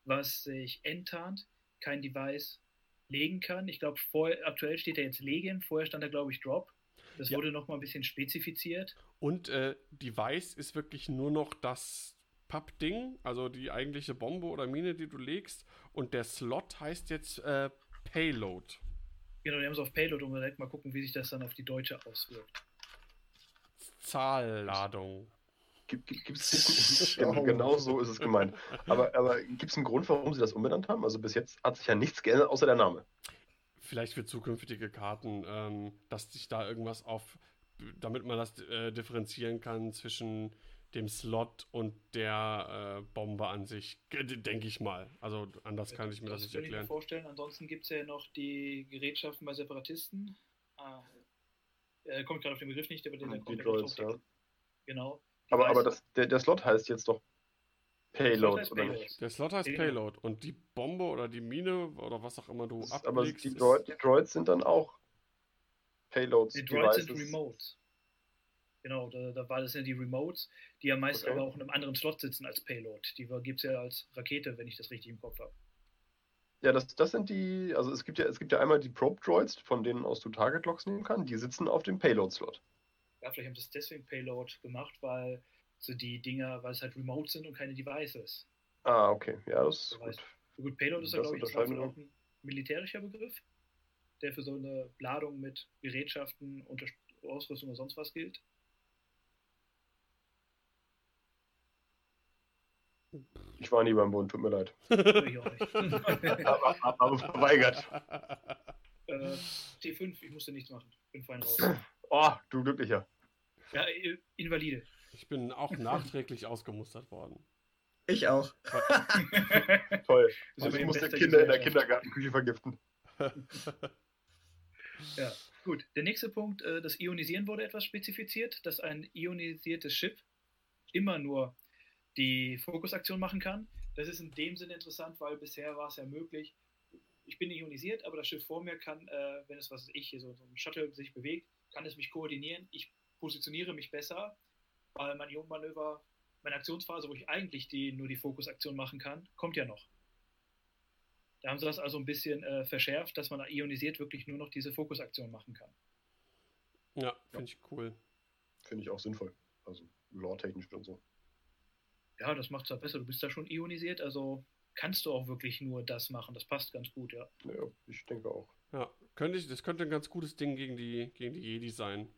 was sich enttarnt, kein Device legen kann. Ich glaube, aktuell steht er jetzt legen, vorher stand er, glaube ich, Drop. Das ja. wurde nochmal ein bisschen spezifiziert. Und äh, Device ist wirklich nur noch das Pappding, also die eigentliche Bombe oder Mine, die du legst. Und der Slot heißt jetzt äh, Payload. Genau, die haben es auf Payload und direkt mal gucken, wie sich das dann auf die deutsche auswirkt. Zahlladung. Gibt, es [LAUGHS] [LAUGHS] genau, genau so ist es gemeint. Aber, aber gibt es einen Grund, warum sie das umbenannt haben? Also bis jetzt hat sich ja nichts geändert, außer der Name. Vielleicht für zukünftige Karten, ähm, dass sich da irgendwas auf, damit man das äh, differenzieren kann zwischen dem Slot und der äh, Bombe an sich, denke ich mal. Also anders kann ich mir das, das nicht erklären. Ich mir vorstellen. Ansonsten gibt es ja noch die Gerätschaften bei Separatisten. Ah, äh, kommt gerade auf den Begriff nicht, aber den die Droids, ja. Genau. Aber, aber das, der, der Slot heißt jetzt doch Payload, oder nicht? Der Slot heißt Payload. Und die Bombe oder die Mine oder was auch immer du ablegst... Aber die, Droid, die Droids sind dann auch Payloads. Die Droids Devices. sind Remotes. Genau, da, da, war das ja die Remotes, die ja meist okay. aber auch in einem anderen Slot sitzen als Payload. Die gibt es ja als Rakete, wenn ich das richtig im Kopf habe. Ja, das, das sind die, also es gibt ja, es gibt ja einmal die Probe Droids, von denen aus du Target Locks nehmen kannst, die sitzen auf dem Payload-Slot. Ja, vielleicht haben sie es deswegen Payload gemacht, weil so die Dinger, weil es halt Remote sind und keine Devices. Ah, okay, ja, das ist gut. gut. Payload ist ja, glaube ich, auch ein militärischer Begriff, der für so eine Ladung mit Gerätschaften, Ausrüstung oder sonst was gilt. Ich war nie beim Bund, tut mir leid. [LAUGHS] ich auch nicht. [LAUGHS] aber, aber verweigert. Äh, T5, ich musste nichts machen. Bin fein raus. Oh, du Glücklicher. Ja, Invalide. Ich bin auch [LAUGHS] nachträglich ausgemustert worden. Ich auch. Toll. [LAUGHS] Also ich musste Kinder in der Kindergartenküche vergiften. [LAUGHS] ja, gut. Der nächste Punkt, äh, das Ionisieren wurde etwas spezifiziert, dass ein ionisiertes Schiff immer nur die Fokusaktion machen kann. Das ist in dem Sinne interessant, weil bisher war es ja möglich, ich bin ionisiert, aber das Schiff vor mir kann, äh, wenn es, was ich, hier so, so ein Shuttle sich bewegt, kann es mich koordinieren. Ich positioniere mich besser, weil mein Ionenmanöver, meine Aktionsphase, wo ich eigentlich die, nur die Fokusaktion machen kann, kommt ja noch. Da haben sie das also ein bisschen äh, verschärft, dass man ionisiert wirklich nur noch diese Fokusaktion machen kann. Ja, finde ich cool. Finde ich auch sinnvoll. Also lore-technisch und so ja, das macht es ja besser. Du bist da schon ionisiert, also kannst du auch wirklich nur das machen. Das passt ganz gut, ja. Ja, ich denke auch. Ja, könnte ich, das könnte ein ganz gutes Ding gegen die, gegen die Jedi sein.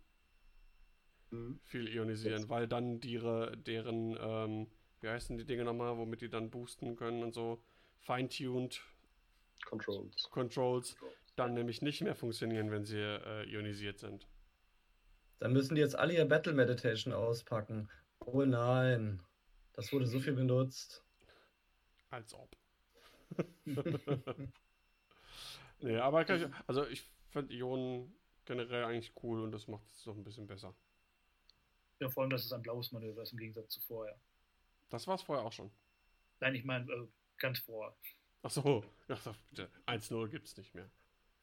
Mhm. Viel ionisieren, Jetzt. weil dann die, deren, ähm, wie heißen die Dinge nochmal, womit die dann boosten können und so, fine-tuned Controls. Controls dann nämlich nicht mehr funktionieren, wenn sie äh, ionisiert sind. Dann müssen die jetzt alle ihr Battle Meditation auspacken. Oh nein. Das wurde so viel benutzt. Als ob. [LAUGHS] nee, aber ich, also ich finde Ionen generell eigentlich cool und das macht es doch ein bisschen besser. Ja, vor allem, dass es ein blaues Manöver ist im Gegensatz zu vorher. Das war es vorher auch schon. Nein, ich meine äh, ganz vorher. Ach so, Ach bitte. 1-0 gibt's nicht mehr.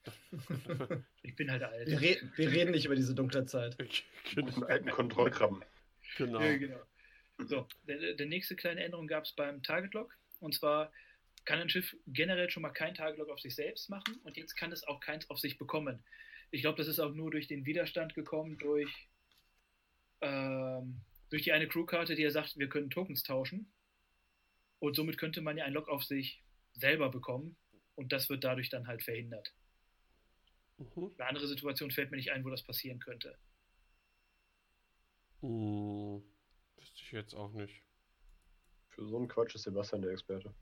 [LAUGHS] [LAUGHS] ich bin halt alt. Wir, re wir, reden nicht über diese dunkle Zeit. [LAUGHS] Genau. alten Kontrollkrabben. Genau. Ja, genau. So, der, der nächste kleine Änderung gab es beim Target Lock. Und zwar kann ein Schiff generell schon mal kein Target Lock auf sich selbst machen und jetzt kann es auch keins auf sich bekommen. Ich glaube, das ist auch nur durch den Widerstand gekommen, durch, ähm, durch die eine Crewkarte, die ja sagt, wir können Tokens tauschen. Und somit könnte man ja ein Lock auf sich selber bekommen. Und das wird dadurch dann halt verhindert. Mhm. Eine andere Situation fällt mir nicht ein, wo das passieren könnte. Mhm ich jetzt auch nicht. Für so einen Quatsch ist Sebastian der Experte.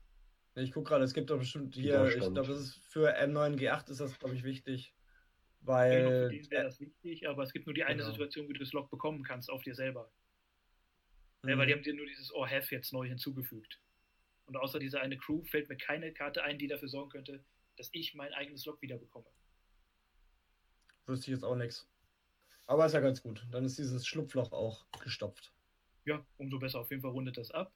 Ich gucke gerade, es gibt doch bestimmt hier, ich glaube, das ist für M9G8 ist das, glaube ich, wichtig. Weil. Genau, wäre das wichtig, aber es gibt nur die eine genau. Situation, wie du das Log bekommen kannst auf dir selber. Mhm. Weil die haben dir nur dieses Oh Have jetzt neu hinzugefügt. Und außer dieser eine Crew fällt mir keine Karte ein, die dafür sorgen könnte, dass ich mein eigenes Log wieder bekomme. Wüsste ich jetzt auch nichts. Aber ist ja ganz gut. Dann ist dieses Schlupfloch auch gestopft ja, umso besser. Auf jeden Fall rundet das ab.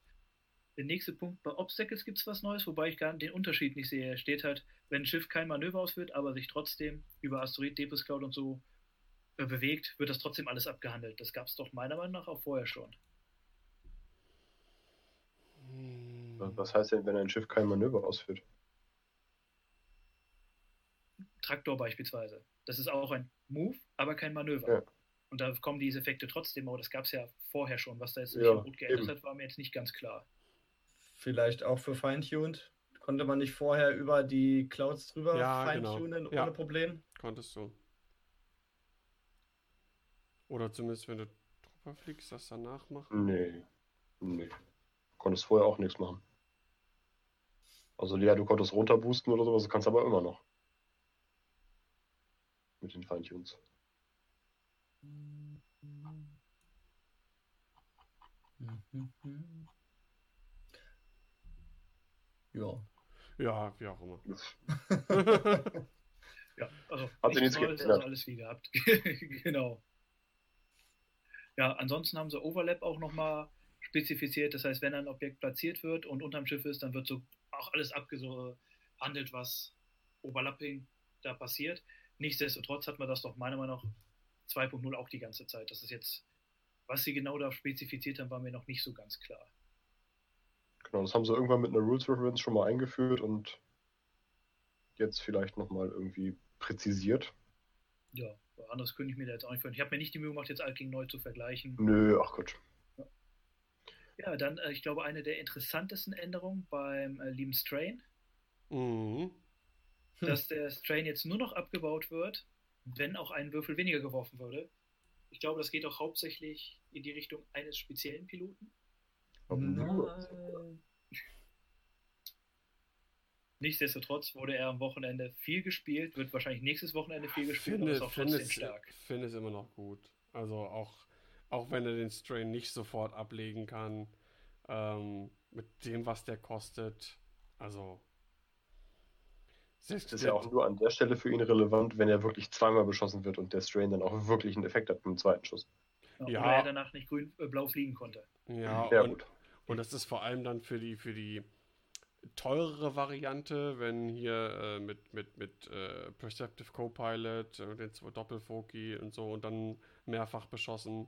Der nächste Punkt, bei Obstacles gibt es was Neues, wobei ich gar den Unterschied nicht sehe. Er steht halt, wenn ein Schiff kein Manöver ausführt, aber sich trotzdem über Asteroid, Debris Cloud und so äh, bewegt, wird das trotzdem alles abgehandelt. Das gab es doch meiner Meinung nach auch vorher schon. Hm Was heißt denn, wenn ein Schiff kein Manöver ausführt? Traktor beispielsweise. Das ist auch ein Move, aber kein Manöver. Ja. Und da kommen diese Effekte trotzdem, aber das gab es ja vorher schon. Was da jetzt Ja, gut geändert eben. hat, war mir jetzt nicht ganz klar. Vielleicht auch für Feintuned. Konnte man nicht vorher über die Clouds drüber Ja, genau. feintunen ohne Ja. Problem? Konntest du. Oder zumindest, wenn du drüber fliegst, das danach machen. Nee. Nee. Konntest vorher auch nichts machen. Also ja, du konntest runterboosten oder sowas, kannst aber immer noch. Mit den Feintunes. Ja. Ja, wie auch immer. [LAUGHS] Ja, also Hat sich nichts geändert. also alles wie gehabt. [LAUGHS] genau. Ja, ansonsten haben sie Overlap auch nochmal spezifiziert. Das heißt, wenn ein Objekt platziert wird und unterm Schiff ist, dann wird so auch alles abgehandelt, was Overlapping da passiert. Nichtsdestotrotz hat man das doch meiner Meinung nach 2.0 auch die ganze Zeit. Das ist jetzt, was sie genau da spezifiziert haben, war mir noch nicht so ganz klar. Genau, das haben sie irgendwann mit einer Rules Reference schon mal eingeführt und jetzt vielleicht nochmal irgendwie präzisiert. Ja, anderes könnte ich mir da jetzt auch nicht vorstellen. Ich habe mir nicht die Mühe gemacht, jetzt alt gegen neu zu vergleichen. Nö, ach Gott. Ja, dann, äh, ich glaube, eine der interessantesten Änderungen beim äh, lieben Strain, Mhm. Hm. dass [LAUGHS] der Strain jetzt nur noch abgebaut wird, wenn auch ein Würfel weniger geworfen würde. Ich glaube, das geht auch hauptsächlich in die Richtung eines speziellen Piloten. Aber Nein. Nichtsdestotrotz wurde er am Wochenende viel gespielt, wird wahrscheinlich nächstes Wochenende viel gespielt, aber Finde, ist auch finde, trotzdem es, stark. finde es immer noch gut. Also auch, auch wenn er den Strain nicht sofort ablegen kann, ähm, mit dem, was der kostet. Also. Selbst Das ist ja auch nur an der Stelle für ihn relevant, wenn er wirklich zweimal beschossen wird und der Strain dann auch wirklich einen Effekt hat beim zweiten Schuss. Ja, Ja. Oder er danach nicht grün, äh, blau fliegen konnte. ja, Ja, und, gut. Und das ist vor allem dann für die, für die teurere Variante, wenn hier äh, mit, mit, mit äh, Perceptive Copilot, äh, den zwei Doppelfoki und so und dann mehrfach beschossen.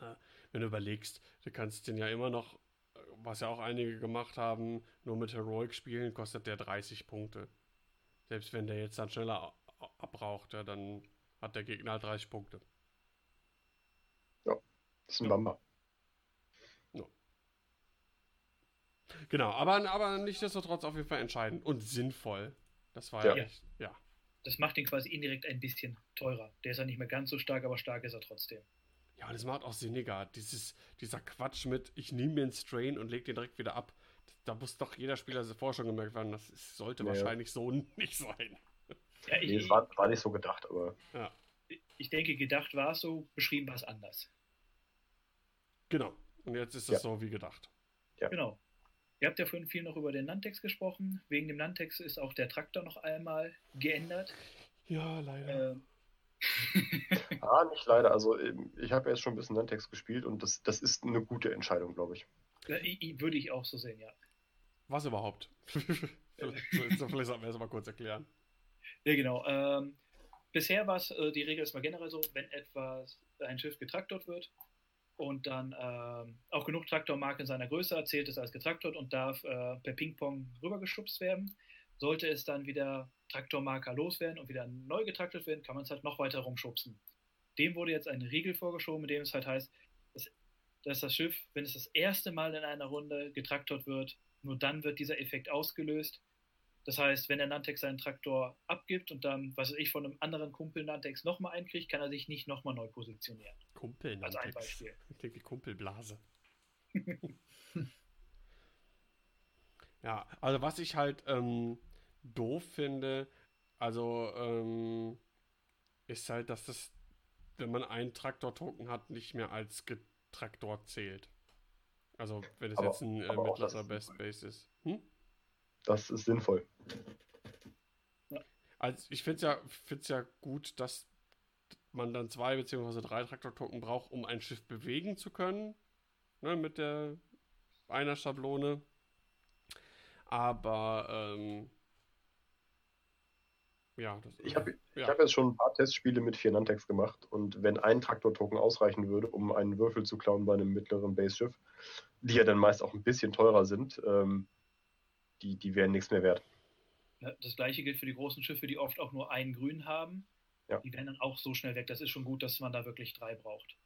Äh, wenn du überlegst, du kannst den ja immer noch, was ja auch einige gemacht haben, nur mit Heroic spielen, kostet der 30 Punkte. Selbst wenn der jetzt dann schneller abbraucht, ja, dann hat der Gegner halt 30 Punkte. Das ist ein Bamba. Genau, aber, aber nichtsdestotrotz auf jeden Fall entscheidend und sinnvoll. Das war ja, Ja. echt, ja. Das macht ihn quasi indirekt ein bisschen teurer. Der ist ja nicht mehr ganz so stark, aber stark ist er trotzdem. Ja, und es macht auch sinniger. Dieses, dieser Quatsch mit, ich nehme mir einen Strain und leg den direkt wieder ab. Da muss doch jeder Spieler vorher schon gemerkt werden, das ist, sollte Ja. wahrscheinlich so [LAUGHS] nicht sein. Ja, ich, Nee, es war, war nicht so gedacht, aber ich denke, gedacht war es so, beschrieben war es anders. Genau. Und jetzt ist es Ja. so wie gedacht. Ja. Genau. Ihr habt ja vorhin viel noch über den Nantex gesprochen. Wegen dem Nantex ist auch der Traktor noch einmal geändert. Ja, leider. Ähm, [LAUGHS] ah, nicht leider. Also ähm, ich habe jetzt schon ein bisschen Nantex gespielt und das, das ist eine gute Entscheidung, glaube ich. ja, i- i- würde ich auch so sehen, ja. Was überhaupt? [LAUGHS] vielleicht so- vielleicht sollten wir das mal kurz erklären. Ja, genau. Ähm, bisher war es, äh, die Regel ist mal generell so, wenn etwas, ein Schiff getraktort wird und dann ähm, auch genug Traktormarke in seiner Größe hat, zählt es als getraktort und darf äh, per Ping-Pong rübergeschubst werden. Sollte es dann wieder Traktormarker loswerden und wieder neu getraktet werden, kann man es halt noch weiter rumschubsen. Dem wurde jetzt ein Riegel vorgeschoben, in dem es halt heißt, dass, dass das Schiff, wenn es das erste Mal in einer Runde getraktort wird, nur dann wird dieser Effekt ausgelöst. Das heißt, wenn der Nantex seinen Traktor abgibt und dann, was weiß ich, von einem anderen Kumpel Nantex nochmal einkriegt, kann er sich nicht nochmal neu positionieren. Kumpel. Als ein Nantex. Beispiel. [LAUGHS] Ich denke, Kumpelblase. [LAUGHS] ja, also was ich halt ähm, doof finde, also ähm, ist halt, dass das, wenn man einen Traktor-Token hat, nicht mehr als Traktor zählt. Also wenn es jetzt ein äh, mittlerer Best. Base ist. Hm? Das ist sinnvoll. Also ich finde es ja, find's ja gut, dass man dann zwei beziehungsweise drei Traktor-Token braucht, um ein Schiff bewegen zu können. Ne, mit der einer Schablone. Aber ähm, Ja, das Ich habe ja. ich hab jetzt schon ein paar Testspiele mit vier Nantex gemacht und wenn ein Traktor-Token ausreichen würde, um einen Würfel zu klauen bei einem mittleren Base-Schiff, die ja dann meist auch ein bisschen teurer sind, ähm, die, die wären nichts mehr wert. Ja, Das gleiche gilt für die großen Schiffe, die oft auch nur einen grün haben. Ja. Die werden dann auch so schnell weg. Das ist schon gut, dass man da wirklich drei braucht.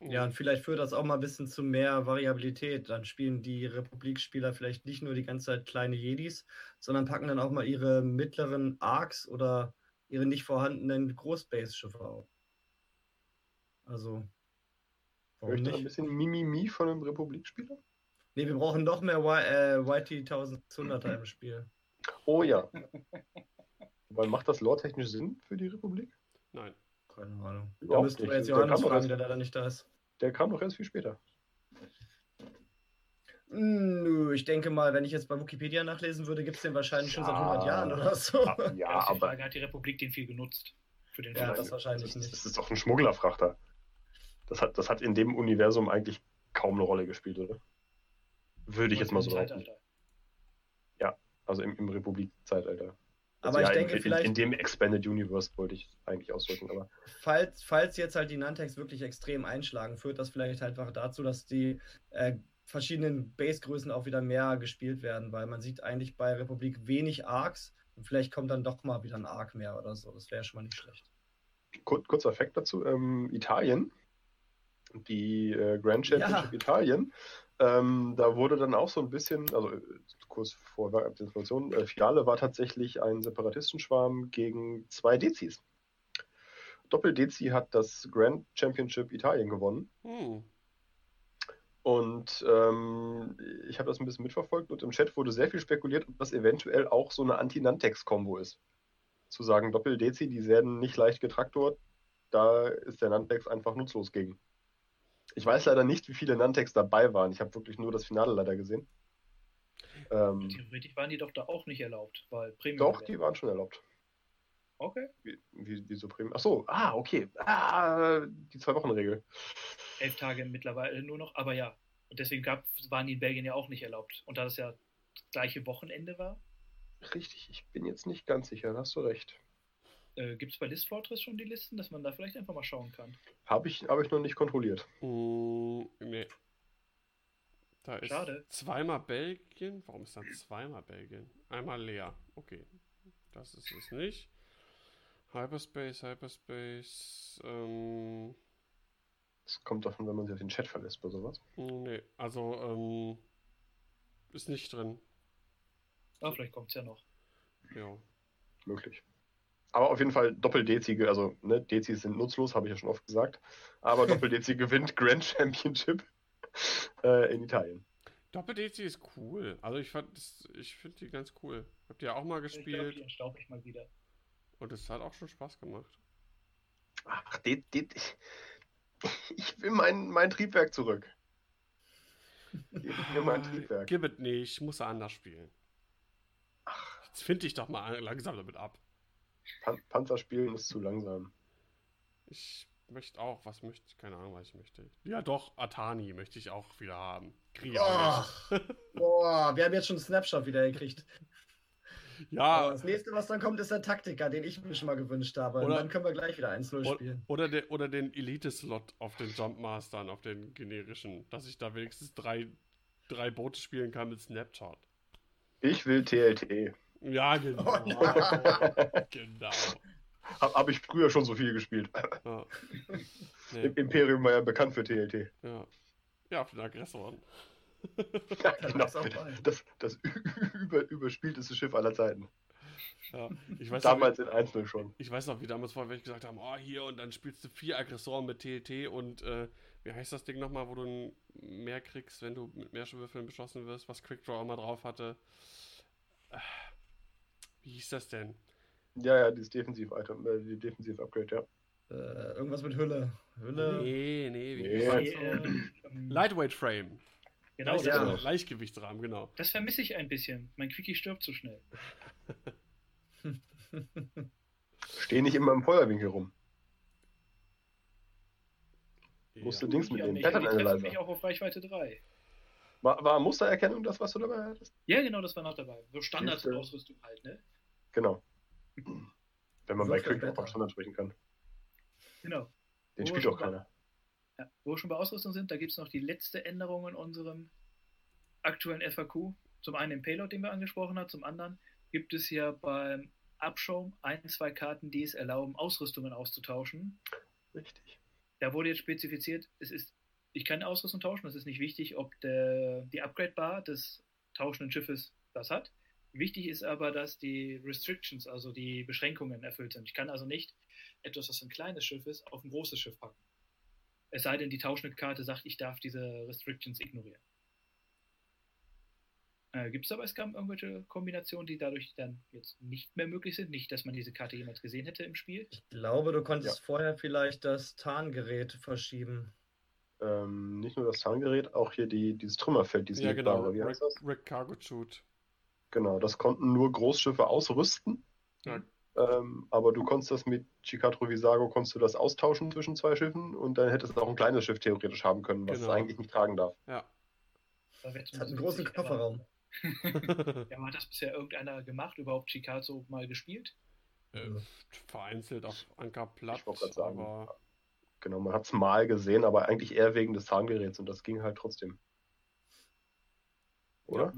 Ja, und vielleicht führt das auch mal ein bisschen zu mehr Variabilität. Dann spielen die Republikspieler vielleicht nicht nur die ganze Zeit kleine Jedis, sondern packen dann auch mal ihre mittleren Arcs oder ihre nicht vorhandenen Großbase-Schiffe auf. Also, warum Möchte ein nicht? bisschen Mimimi von einem Republikspieler? Nee, wir brauchen noch mehr y äh, YT 1600er [CLEARS THROAT] im Spiel. Oh ja. [LAUGHS] Weil macht das lore-technisch Sinn für die Republik? Nein. Keine Ahnung. Da müssten wir jetzt Der Johannes kam doch fragen, erst- der leider nicht da ist. Der kam doch erst viel später. Nö, ich denke mal, wenn ich jetzt bei Wikipedia nachlesen würde, gibt es den wahrscheinlich schon seit Ja. 100 Jahren oder so. Ja, aber Frage, hat die Republik den viel genutzt? Für den Ja, das wahrscheinlich das, nicht. das ist doch ein Schmugglerfrachter. Das hat, das hat in dem Universum eigentlich kaum eine Rolle gespielt, oder? Würde ich jetzt mal so behaupten. Zeitalter. Also im, im Republik-Zeitalter. Aber Also ich ja, denke in, vielleicht, In, dem Expanded Universe wollte ich eigentlich ausdrücken, aber falls, falls jetzt halt die Nantex wirklich extrem einschlagen, führt das vielleicht halt einfach dazu, dass die äh, verschiedenen Base-Größen auch wieder mehr gespielt werden, weil man sieht eigentlich bei Republik wenig Arcs und vielleicht kommt dann doch mal wieder ein Arc mehr oder so. Das wäre schon mal nicht schlecht. Kur kurzer Fact dazu: ähm, Italien, die äh, Grand Championship Italien, ähm, da wurde dann auch so ein bisschen, also äh, kurz vor der Information, äh, Finale war tatsächlich ein Separatistenschwarm gegen zwei Dezis. Doppel-Dezi hat das Grand Championship Italien gewonnen. Hm. Und ähm, ich habe das ein bisschen mitverfolgt und im Chat wurde sehr viel spekuliert, ob das eventuell auch so eine Anti-Nantex-Kombo ist. Zu sagen, Doppel-Dezi, die werden nicht leicht getraktort, da ist der Nantex einfach nutzlos gegen. Ich weiß leider nicht, wie viele Nantex dabei waren. Ich habe wirklich nur das Finale leider gesehen. Ähm, Theoretisch waren die doch da auch nicht erlaubt, weil Premium. doch, die waren schon erlaubt. Okay. Wie, wie, wie so Premium. Ach so, ah, okay. Ah, die Zwei-Wochen-Regel. Elf Tage mittlerweile nur noch, aber ja. Und deswegen gab, waren die in Belgien ja auch nicht erlaubt. Und da das ja das gleiche Wochenende war, Richtig, ich bin jetzt nicht ganz sicher, da hast du recht. Äh, gibt es bei List Fortress schon die Listen, dass man da vielleicht einfach mal schauen kann. Habe ich, hab ich noch nicht kontrolliert. Hm, nee. Da ist Schade. zweimal Belgien. Warum ist dann zweimal Belgien? Einmal leer. Okay. Das ist es nicht. Hyperspace, Hyperspace. Ähm, Das kommt davon, wenn man sich auf den Chat verlässt bei sowas. nee, also ähm, ist nicht drin. Ah, vielleicht kommt es ja noch. Ja. Möglich. Aber auf jeden Fall Doppel-Dezi, also ne, Dezis sind nutzlos, habe ich ja schon oft gesagt. Aber [LAUGHS] Doppel-Dezi gewinnt Grand Championship [LAUGHS] äh, in Italien. Doppel-DC ist cool. Also ich fand das, ich finde die ganz cool. Habt ihr auch mal Ich glaube, gespielt die entstaube ich mal wieder. und es hat auch schon Spaß gemacht. Ach, De De [LAUGHS] ich will mein, mein Triebwerk zurück. Gib mir mein Triebwerk. Gib es nicht, ich muss anders spielen. Jetzt finde ich doch mal langsam damit ab. Pan Panzer spielen ist zu langsam. Ich möchte auch, was möchte ich? Keine Ahnung, was ich möchte. Ja, doch, Atani möchte ich auch wieder haben. Kriege [LAUGHS] boah, wir haben jetzt schon einen Snapshot wieder gekriegt. nicht. Aber Ja, das nächste, was dann kommt, ist der Taktiker, den ich mir schon mal gewünscht habe. Und Oder- dann können wir gleich wieder 1-0 o- spielen. oder, der, oder den Elite-Slot auf den Jumpmastern, auf den generischen, dass ich da wenigstens drei, drei Boote spielen kann mit Snapshot. Ich will TLT. Ja, genau. Oh, [LAUGHS] ja. genau. Hab, hab ich früher schon so viel gespielt. Ja. [LAUGHS] Nee, Im Imperium war ja bekannt für TLT. ja. ja, für den Aggressoren. [LAUGHS] Ja, genau. Das, das über, überspielteste Schiff aller Zeiten. Ja. Ich weiß noch, Damals in Einzel schon. Ich weiß noch, wie damals vorher welche gesagt haben, oh hier und dann spielst du vier Aggressoren mit TLT und äh, wie heißt das Ding nochmal, wo du mehr kriegst, wenn du mit mehr Würfeln beschossen wirst, was Quickdraw immer drauf hatte. Äh, Wie hieß das denn? Ja, ja, dieses Defensiv-Item, äh, die Defensiv-Upgrade, ja. Äh, irgendwas mit Hülle. Hülle. Nee, nee, wie Nee. das? äh, ähm, Lightweight Frame. genau, Leicht, ja. Leichtgewichtsrahmen, genau. das vermisse ich ein bisschen. Mein Quickie stirbt zu schnell. [LAUGHS] Steh nicht immer im Feuerwinkel rum. Ja. Musst du Dings Die auch mitnehmen. Pattern Analyzer. mich auch auf Reichweite 3. War, war Mustererkennung das, was du dabei hattest? Ja, genau, das war noch dabei. So. Standardausrüstung halt, ne? Genau. Wenn man So bei Quick auf Standard sprechen kann. Genau. Den Wo spielt auch keiner. Ja, wo wir schon bei Ausrüstung sind, da gibt es noch die letzte Änderung in unserem aktuellen FAQ. Zum einen den Payload, den wir angesprochen haben, zum anderen gibt es ja beim Abschaum ein, zwei Karten, die es erlauben, Ausrüstungen auszutauschen. Richtig. Da wurde jetzt spezifiziert, es ist, ich kann Ausrüstung tauschen, es ist nicht wichtig, ob der, die Upgrade-Bar des tauschenden Schiffes das hat. Wichtig ist aber, dass die Restrictions, also die Beschränkungen erfüllt sind. Ich kann also nicht etwas, was ein kleines Schiff ist, auf ein großes Schiff packen. Es sei denn, die tauschende Karte sagt, ich darf diese Restrictions ignorieren. Äh, Gibt es aber Scam irgendwelche Kombinationen, die dadurch dann jetzt nicht mehr möglich sind? Nicht, dass man diese Karte jemals gesehen hätte im Spiel? Ich glaube, du konntest vorher vielleicht das Tarngerät verschieben. Ähm, nicht nur das Zahngerät, auch hier die, dieses Trümmerfeld, dieses Ja, genau. Rick Cargo Shoot. Genau, das konnten nur Großschiffe ausrüsten. Ja. Ähm, aber du konntest das mit Chikatro Visago, konntest du das austauschen zwischen zwei Schiffen und dann hättest du auch ein kleines Schiff theoretisch haben können, was Genau. es eigentlich nicht tragen darf. Ja. Es hat einen großen Kofferraum. [LAUGHS] Ja, hat das bisher irgendeiner gemacht, überhaupt Chicago mal gespielt? äh, vereinzelt auf Ankerplatz, Ich wollte gerade sagen, aber Genau, man hat es mal gesehen, aber eigentlich eher wegen des Zahngeräts und das ging halt trotzdem. Oder?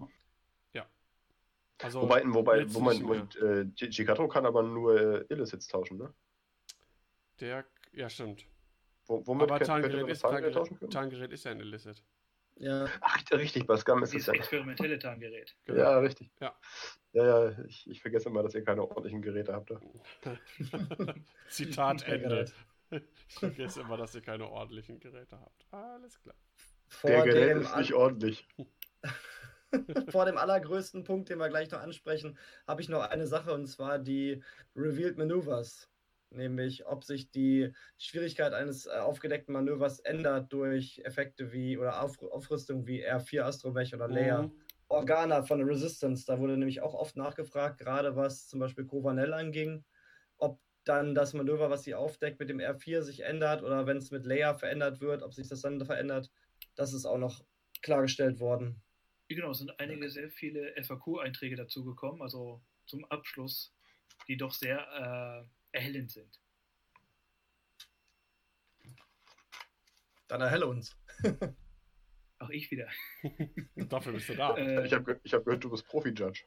Also wobei, wobei, wo man, und, äh, Chi- Chikatro kann aber nur äh, Illicits tauschen, ne? der, ja stimmt. Wo, womit aber könnte Tarngerät man das ist, Tarngerät, können? Tarngerät ist ja ein Illicit. Ja, Ach, richtig, bei Scum ist es ja. experimentelle Tarngerät. Genau. Ja, richtig. Ja. Ja, ja, ich, ich vergesse immer, dass ihr keine ordentlichen Geräte habt. Da. [LAUGHS] [LAUGHS] Zitat Ende. Ich vergesse immer, dass ihr keine ordentlichen Geräte habt. Alles klar. vor Der Gerät dem ist nicht ordentlich. [LAUGHS] [LAUGHS] Vor dem allergrößten Punkt, den wir gleich noch ansprechen, habe ich noch eine Sache und zwar die Revealed Maneuvers. Nämlich, ob sich die Schwierigkeit eines äh, aufgedeckten Manövers ändert durch Effekte wie oder Auf Aufrüstung wie R4 Astromech oder Leia. Mhm. Organa von der Resistance, da wurde nämlich auch oft nachgefragt, gerade was zum Beispiel Covanel anging, ob dann das Manöver, was sie aufdeckt, mit dem R4 sich ändert oder wenn es mit Leia verändert wird, ob sich das dann verändert. Das ist auch noch klargestellt worden. Genau, es sind einige sehr viele FAQ-Einträge dazu gekommen, also zum Abschluss, die doch sehr äh, erhellend sind. Dann erhelle uns. [LAUGHS] Auch ich wieder. [LAUGHS] Dafür bist du da. Äh, Ich habe ich hab gehört, du bist Profi-Judge.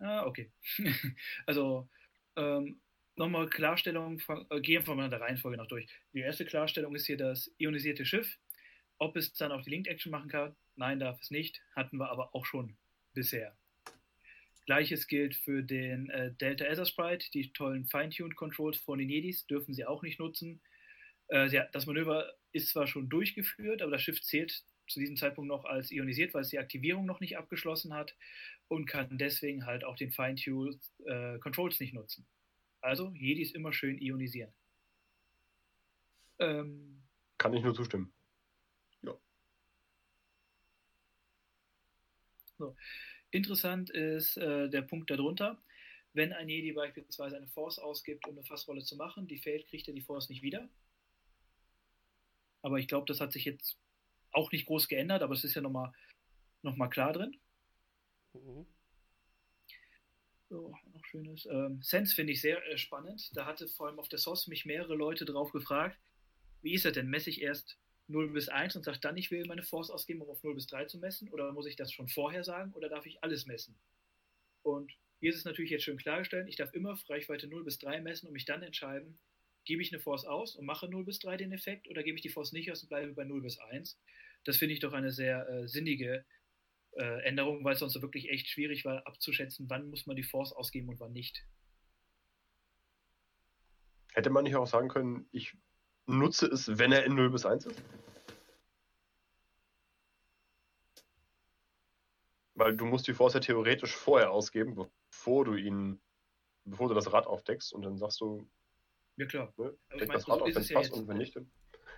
Ah, okay. [LAUGHS] also, ähm, nochmal Klarstellung, fang- äh, gehen wir mal in der Reihenfolge noch durch. Die erste Klarstellung ist hier das ionisierte Schiff. Ob es dann auch die Linked Action machen kann? Nein, darf es nicht. Hatten wir aber auch schon bisher. Gleiches gilt für den äh, Delta Ether Sprite. Die tollen Fine-Tuned Controls von den Jedis dürfen sie auch nicht nutzen. Äh, ja, das Manöver ist zwar schon durchgeführt, aber das Schiff zählt zu diesem Zeitpunkt noch als ionisiert, weil es die Aktivierung noch nicht abgeschlossen hat und kann deswegen halt auch den Fine-Tuned äh, Controls nicht nutzen. Also, Jedis immer schön ionisieren. Ähm, Kann ich nur zustimmen. Interessant ist äh, der Punkt darunter. Wenn ein Jedi beispielsweise eine Force ausgibt, um eine Fassrolle zu machen, die fällt, kriegt er die Force nicht wieder. Aber ich glaube, das hat sich jetzt auch nicht groß geändert, aber es ist ja nochmal noch mal klar drin. Mhm. So, noch schönes. Ähm, Sense finde ich sehr äh, spannend. Da hatte vor allem auf der SOS mich mehrere Leute drauf gefragt, wie ist das denn? Messe ich erst 0 bis 1 und sage dann, ich will meine Force ausgeben, um auf 0 bis 3 zu messen? Oder muss ich das schon vorher sagen oder darf ich alles messen? Und hier ist es natürlich jetzt schön klargestellt, ich darf immer Reichweite 0 bis 3 messen und mich dann entscheiden, gebe ich eine Force aus und mache 0 bis 3 den Effekt oder gebe ich die Force nicht aus und bleibe bei 0 bis 1? Das finde ich doch eine sehr äh, sinnige äh, Änderung, weil es sonst so wirklich echt schwierig war abzuschätzen, wann muss man die Force ausgeben und wann nicht. Hätte man nicht auch sagen können, ich nutze es, wenn er in 0 bis 1 ist? Weil du musst die Force ja theoretisch vorher ausgeben, bevor du ihn, bevor du das Rad aufdeckst und dann sagst du, Ja klar. ne, ich deck das so Rad auf, ist wenn es ja passt jetzt. und wenn nicht, dann.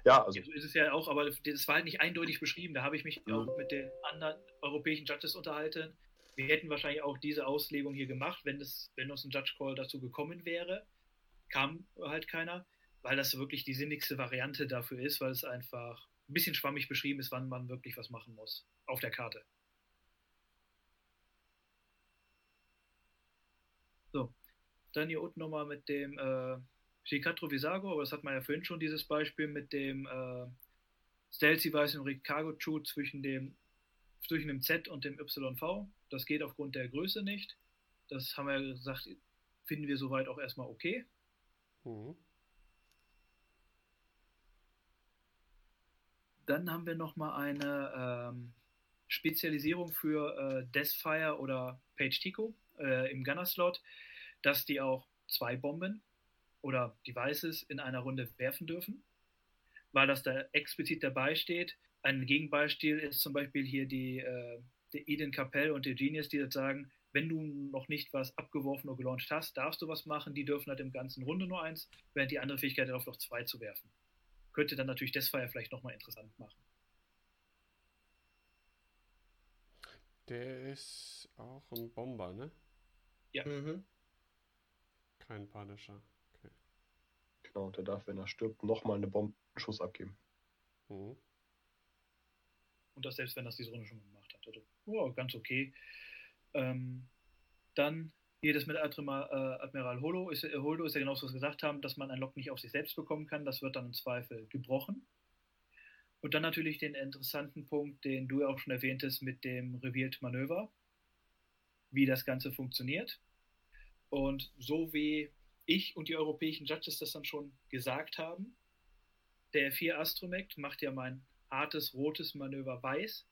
Ja, also so ist es ja auch, aber das war halt nicht eindeutig beschrieben. Da habe ich mich Mhm. auch mit den anderen europäischen Judges unterhalten. Wir hätten wahrscheinlich auch diese Auslegung hier gemacht, wenn, es, wenn uns ein Judge Call dazu gekommen wäre. Kam halt keiner, weil das wirklich die sinnigste Variante dafür ist, weil es einfach ein bisschen schwammig beschrieben ist, wann man wirklich was machen muss auf der Karte. So, dann hier unten nochmal mit dem äh, Shikatro Visago, aber das hat man ja vorhin schon, dieses Beispiel mit dem äh, Stealthy Weiß und Ricargo Chu zwischen dem, zwischen dem Z und dem YV. Das geht aufgrund der Größe nicht. Das haben wir gesagt, finden wir soweit auch erstmal okay. Mhm. Dann haben wir nochmal eine ähm, Spezialisierung für äh, Deathfire oder Page Tico äh, im Gunner-Slot, dass die auch zwei Bomben oder Devices in einer Runde werfen dürfen, weil das da explizit dabei steht. Ein Gegenbeispiel ist zum Beispiel hier die, äh, die Eden Capell und der Genius, die jetzt sagen, wenn du noch nicht was abgeworfen oder gelauncht hast, darfst du was machen. Die dürfen halt im ganzen Runde nur eins, während die andere Fähigkeit darauf noch zwei zu werfen. Könnte dann natürlich Deathfire vielleicht nochmal interessant machen. Der ist auch ein Bomber, ne? Ja. Mhm. Kein Punisher. Okay. Genau, der darf, wenn er stirbt, nochmal eine Bombenschuss abgeben. Mhm. Und das selbst, wenn das diese Runde schon gemacht hat. Also, oh, ganz okay. Ähm, dann hier das mit Admiral, äh, Admiral Holo ist, äh, Holdo ist ja genau, was wir gesagt haben, dass man ein Lock nicht auf sich selbst bekommen kann. Das wird dann im Zweifel gebrochen. Und dann natürlich den interessanten Punkt, den du ja auch schon erwähntest, mit dem Revealed Manöver, wie das Ganze funktioniert. Und so wie ich und die europäischen Judges das dann schon gesagt haben, der 4 Astromech macht ja mein hartes rotes Manöver weiß.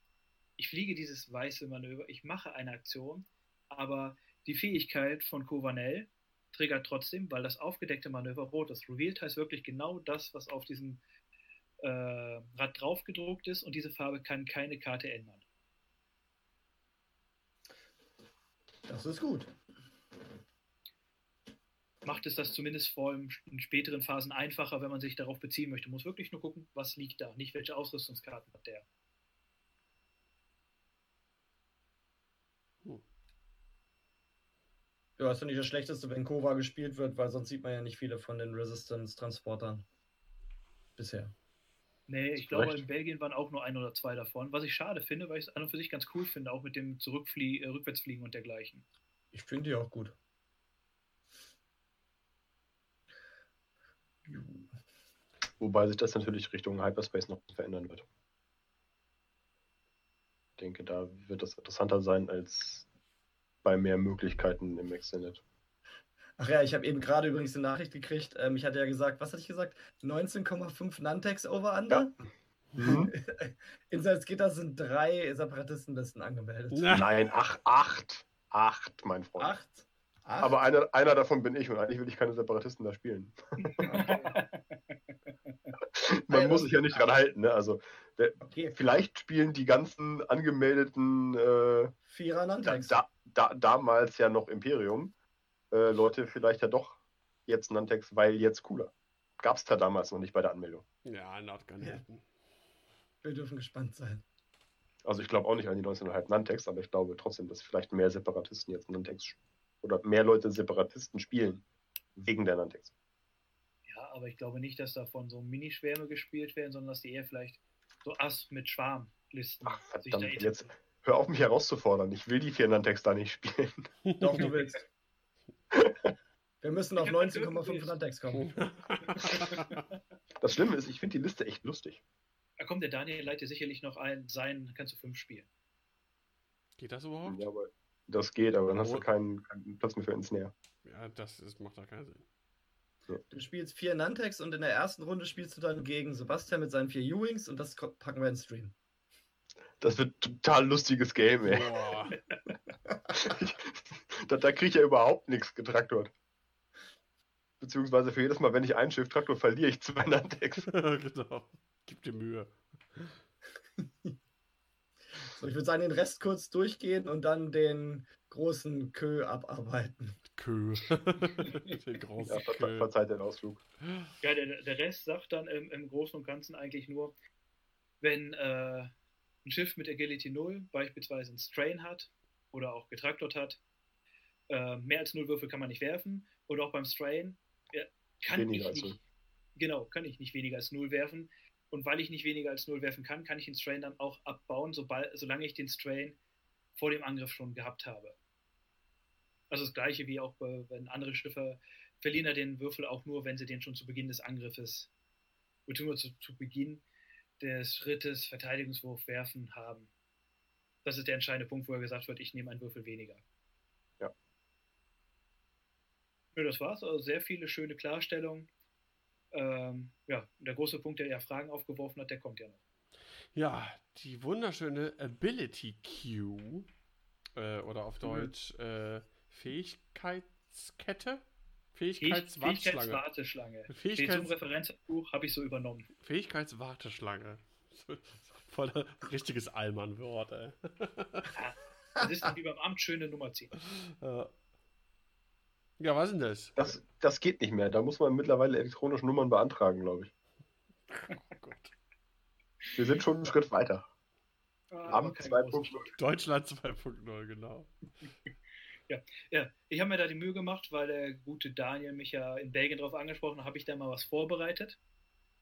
Ich fliege dieses weiße Manöver, ich mache eine Aktion, aber die Fähigkeit von Covanel triggert trotzdem, weil das aufgedeckte Manöver rot ist. Revealed heißt wirklich genau das, was auf diesem äh, Rad drauf gedruckt ist und diese Farbe kann keine Karte ändern. Das ist gut. Macht es das zumindest vor in späteren Phasen einfacher, wenn man sich darauf beziehen möchte. Muss wirklich nur gucken, was liegt da, nicht welche Ausrüstungskarten hat der. Ja, ist ja nicht das Schlechteste, wenn Kova gespielt wird, weil sonst sieht man ja nicht viele von den Resistance-Transportern. Bisher. Nee, ich glaube, in Belgien waren auch nur ein oder zwei davon. Was ich schade finde, weil ich es an und für sich ganz cool finde, auch mit dem Zurückflie äh, Rückwärtsfliegen und dergleichen. Ich finde die auch gut. Wobei sich das natürlich Richtung Hyperspace noch verändern wird. Ich denke, da wird das interessanter sein als bei mehr Möglichkeiten im Extended. Ach ja, ich habe eben gerade übrigens eine Nachricht gekriegt. Ähm, ich hatte ja gesagt, was hatte ich gesagt? 19,5 Nantex over under? Ja. Mhm. [LAUGHS] In Salzgitter sind drei Separatistenlisten angemeldet. Nein, ach, acht. Acht, mein Freund. Acht? acht? Aber einer, einer davon bin ich und eigentlich will ich keine Separatisten da spielen. [LAUGHS] Man muss sich ja nicht dran halten. Ne? Also, der, okay. vielleicht spielen die ganzen angemeldeten äh, Vierer Nantex. Da, da, damals ja noch Imperium äh, Leute vielleicht ja doch jetzt Nantex, weil jetzt cooler. Gab es da damals noch nicht bei der Anmeldung. Ja, not gonna ja. Wir dürfen gespannt sein. Also ich glaube auch nicht an die 19,5 Nantex, aber ich glaube trotzdem, dass vielleicht mehr Separatisten jetzt Nantex oder mehr Leute Separatisten spielen wegen der Nantex. Ja, aber ich glaube nicht, dass davon so Minischwärme gespielt werden, sondern dass die eher vielleicht so Ass mit Schwarmlisten. Ach verdammt, jetzt hör auf mich herauszufordern. Ich will die vier Nantex da nicht spielen. Doch, du willst. [LAUGHS] Wir müssen auf 19,5 Landex kommen. Das Schlimme ist, ich finde die Liste echt lustig. Da kommt der Daniel leitet sicherlich noch ein, sein kannst du fünf spielen. Geht das überhaupt? Ja, aber das geht, aber dann hast du keinen, keinen Platz mehr für ins Näher. Ja, das ist, macht da keinen Sinn. Du spielst vier Nantex und in der ersten Runde spielst du dann gegen Sebastian mit seinen vier U-Wings und das packen wir in den Stream. Das wird ein total lustiges Game, ey. [LAUGHS] da, da kriege ich ja überhaupt nichts getraktort. Beziehungsweise für jedes Mal, wenn ich ein Schiff traktor, verliere ich zwei Nantex. [LAUGHS] genau. Gib dir Mühe. so, ich würde sagen, den Rest kurz durchgehen und dann den großen Kö abarbeiten. Kö. [LAUGHS] den großen ja, ver Kö. Verzeiht den Ausflug. Ja, der, der Rest sagt dann im, im Großen und Ganzen eigentlich nur, wenn äh, ein Schiff mit Agility 0 beispielsweise einen Strain hat oder auch getraktort hat, äh, mehr als 0 Würfel kann man nicht werfen. Oder auch beim Strain ja, kann weniger ich nicht, genau, kann ich nicht weniger als 0 werfen. Und weil ich nicht weniger als 0 werfen kann, kann ich den Strain dann auch abbauen, sobald, solange ich den Strain vor dem Angriff schon gehabt habe. Also das gleiche wie auch bei, wenn andere Schiffe verlieren ja den Würfel auch nur, wenn sie den schon zu Beginn des Angriffes, beziehungsweise zu, zu Beginn des Schrittes Verteidigungswurf werfen haben. Das ist der entscheidende Punkt, wo er gesagt wird, ich nehme einen Würfel weniger. Ja. Ja, das war's. Also sehr viele schöne Klarstellungen. Ähm, ja, der große Punkt, der ja Fragen aufgeworfen hat, der kommt ja noch. Ja, die wunderschöne Ability Queue äh, oder auf Deutsch äh, Fähigkeitskette? Fähigkeitswarteschlange. Fähigkeitswarteschlange. Fähigkeits- Steht zum Referenzbuch, habe ich so übernommen. Fähigkeitswarteschlange. [LAUGHS] Voll richtiges Allmann-Wort, ey. Das ist dann wie beim Amt schöne Nummer ziehen. Ja. Ja, was ist denn das? Das, das geht nicht mehr. Da muss man mittlerweile elektronische Nummern beantragen, glaube ich. [LAUGHS] Gut. Wir sind schon einen Schritt weiter. Aber Amt kein 2.0. Deutschland 2.0, genau. Ja, ich habe mir da die Mühe gemacht, weil der gute Daniel mich ja in Belgien darauf angesprochen hat, habe ich da mal was vorbereitet.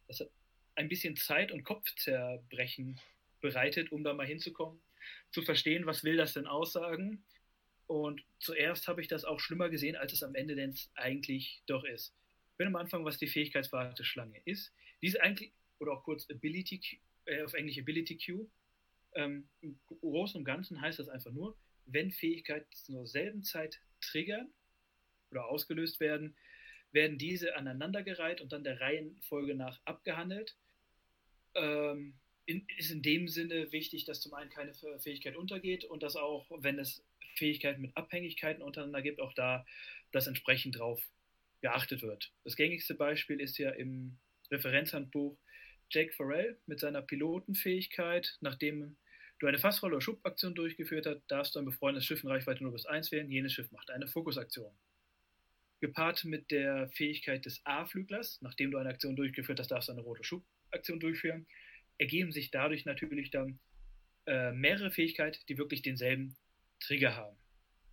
Das hat ein bisschen Zeit und Kopfzerbrechen bereitet, um da mal hinzukommen, zu verstehen, was will das denn aussagen. Und zuerst habe ich das auch schlimmer gesehen, als es am Ende denn eigentlich doch ist. Ich will am Anfang, was die Fähigkeitswarteschlange ist. Diese eigentlich, oder auch kurz Ability, äh, auf Englisch Ability Queue, ähm, im Großen und Ganzen heißt das einfach nur, wenn Fähigkeiten zur selben Zeit triggern oder ausgelöst werden, werden diese aneinandergereiht und dann der Reihenfolge nach abgehandelt. Ähm, in, ist in dem Sinne wichtig, dass zum einen keine Fähigkeit untergeht und dass auch, wenn es Fähigkeiten mit Abhängigkeiten untereinander gibt, auch da das entsprechend drauf geachtet wird. Das gängigste Beispiel ist ja im Referenzhandbuch Jack Farrell mit seiner Pilotenfähigkeit, nachdem du eine Fassrolle oder Schubaktion durchgeführt hast, darfst du ein befreundetes Schiff in Reichweite 0 bis 1 wählen. Jenes Schiff macht eine Fokusaktion. Gepaart mit der Fähigkeit des A-Flüglers, nachdem du eine Aktion durchgeführt hast, darfst du eine rote Schubaktion durchführen, ergeben sich dadurch natürlich dann äh, mehrere Fähigkeiten, die wirklich denselben Trigger haben.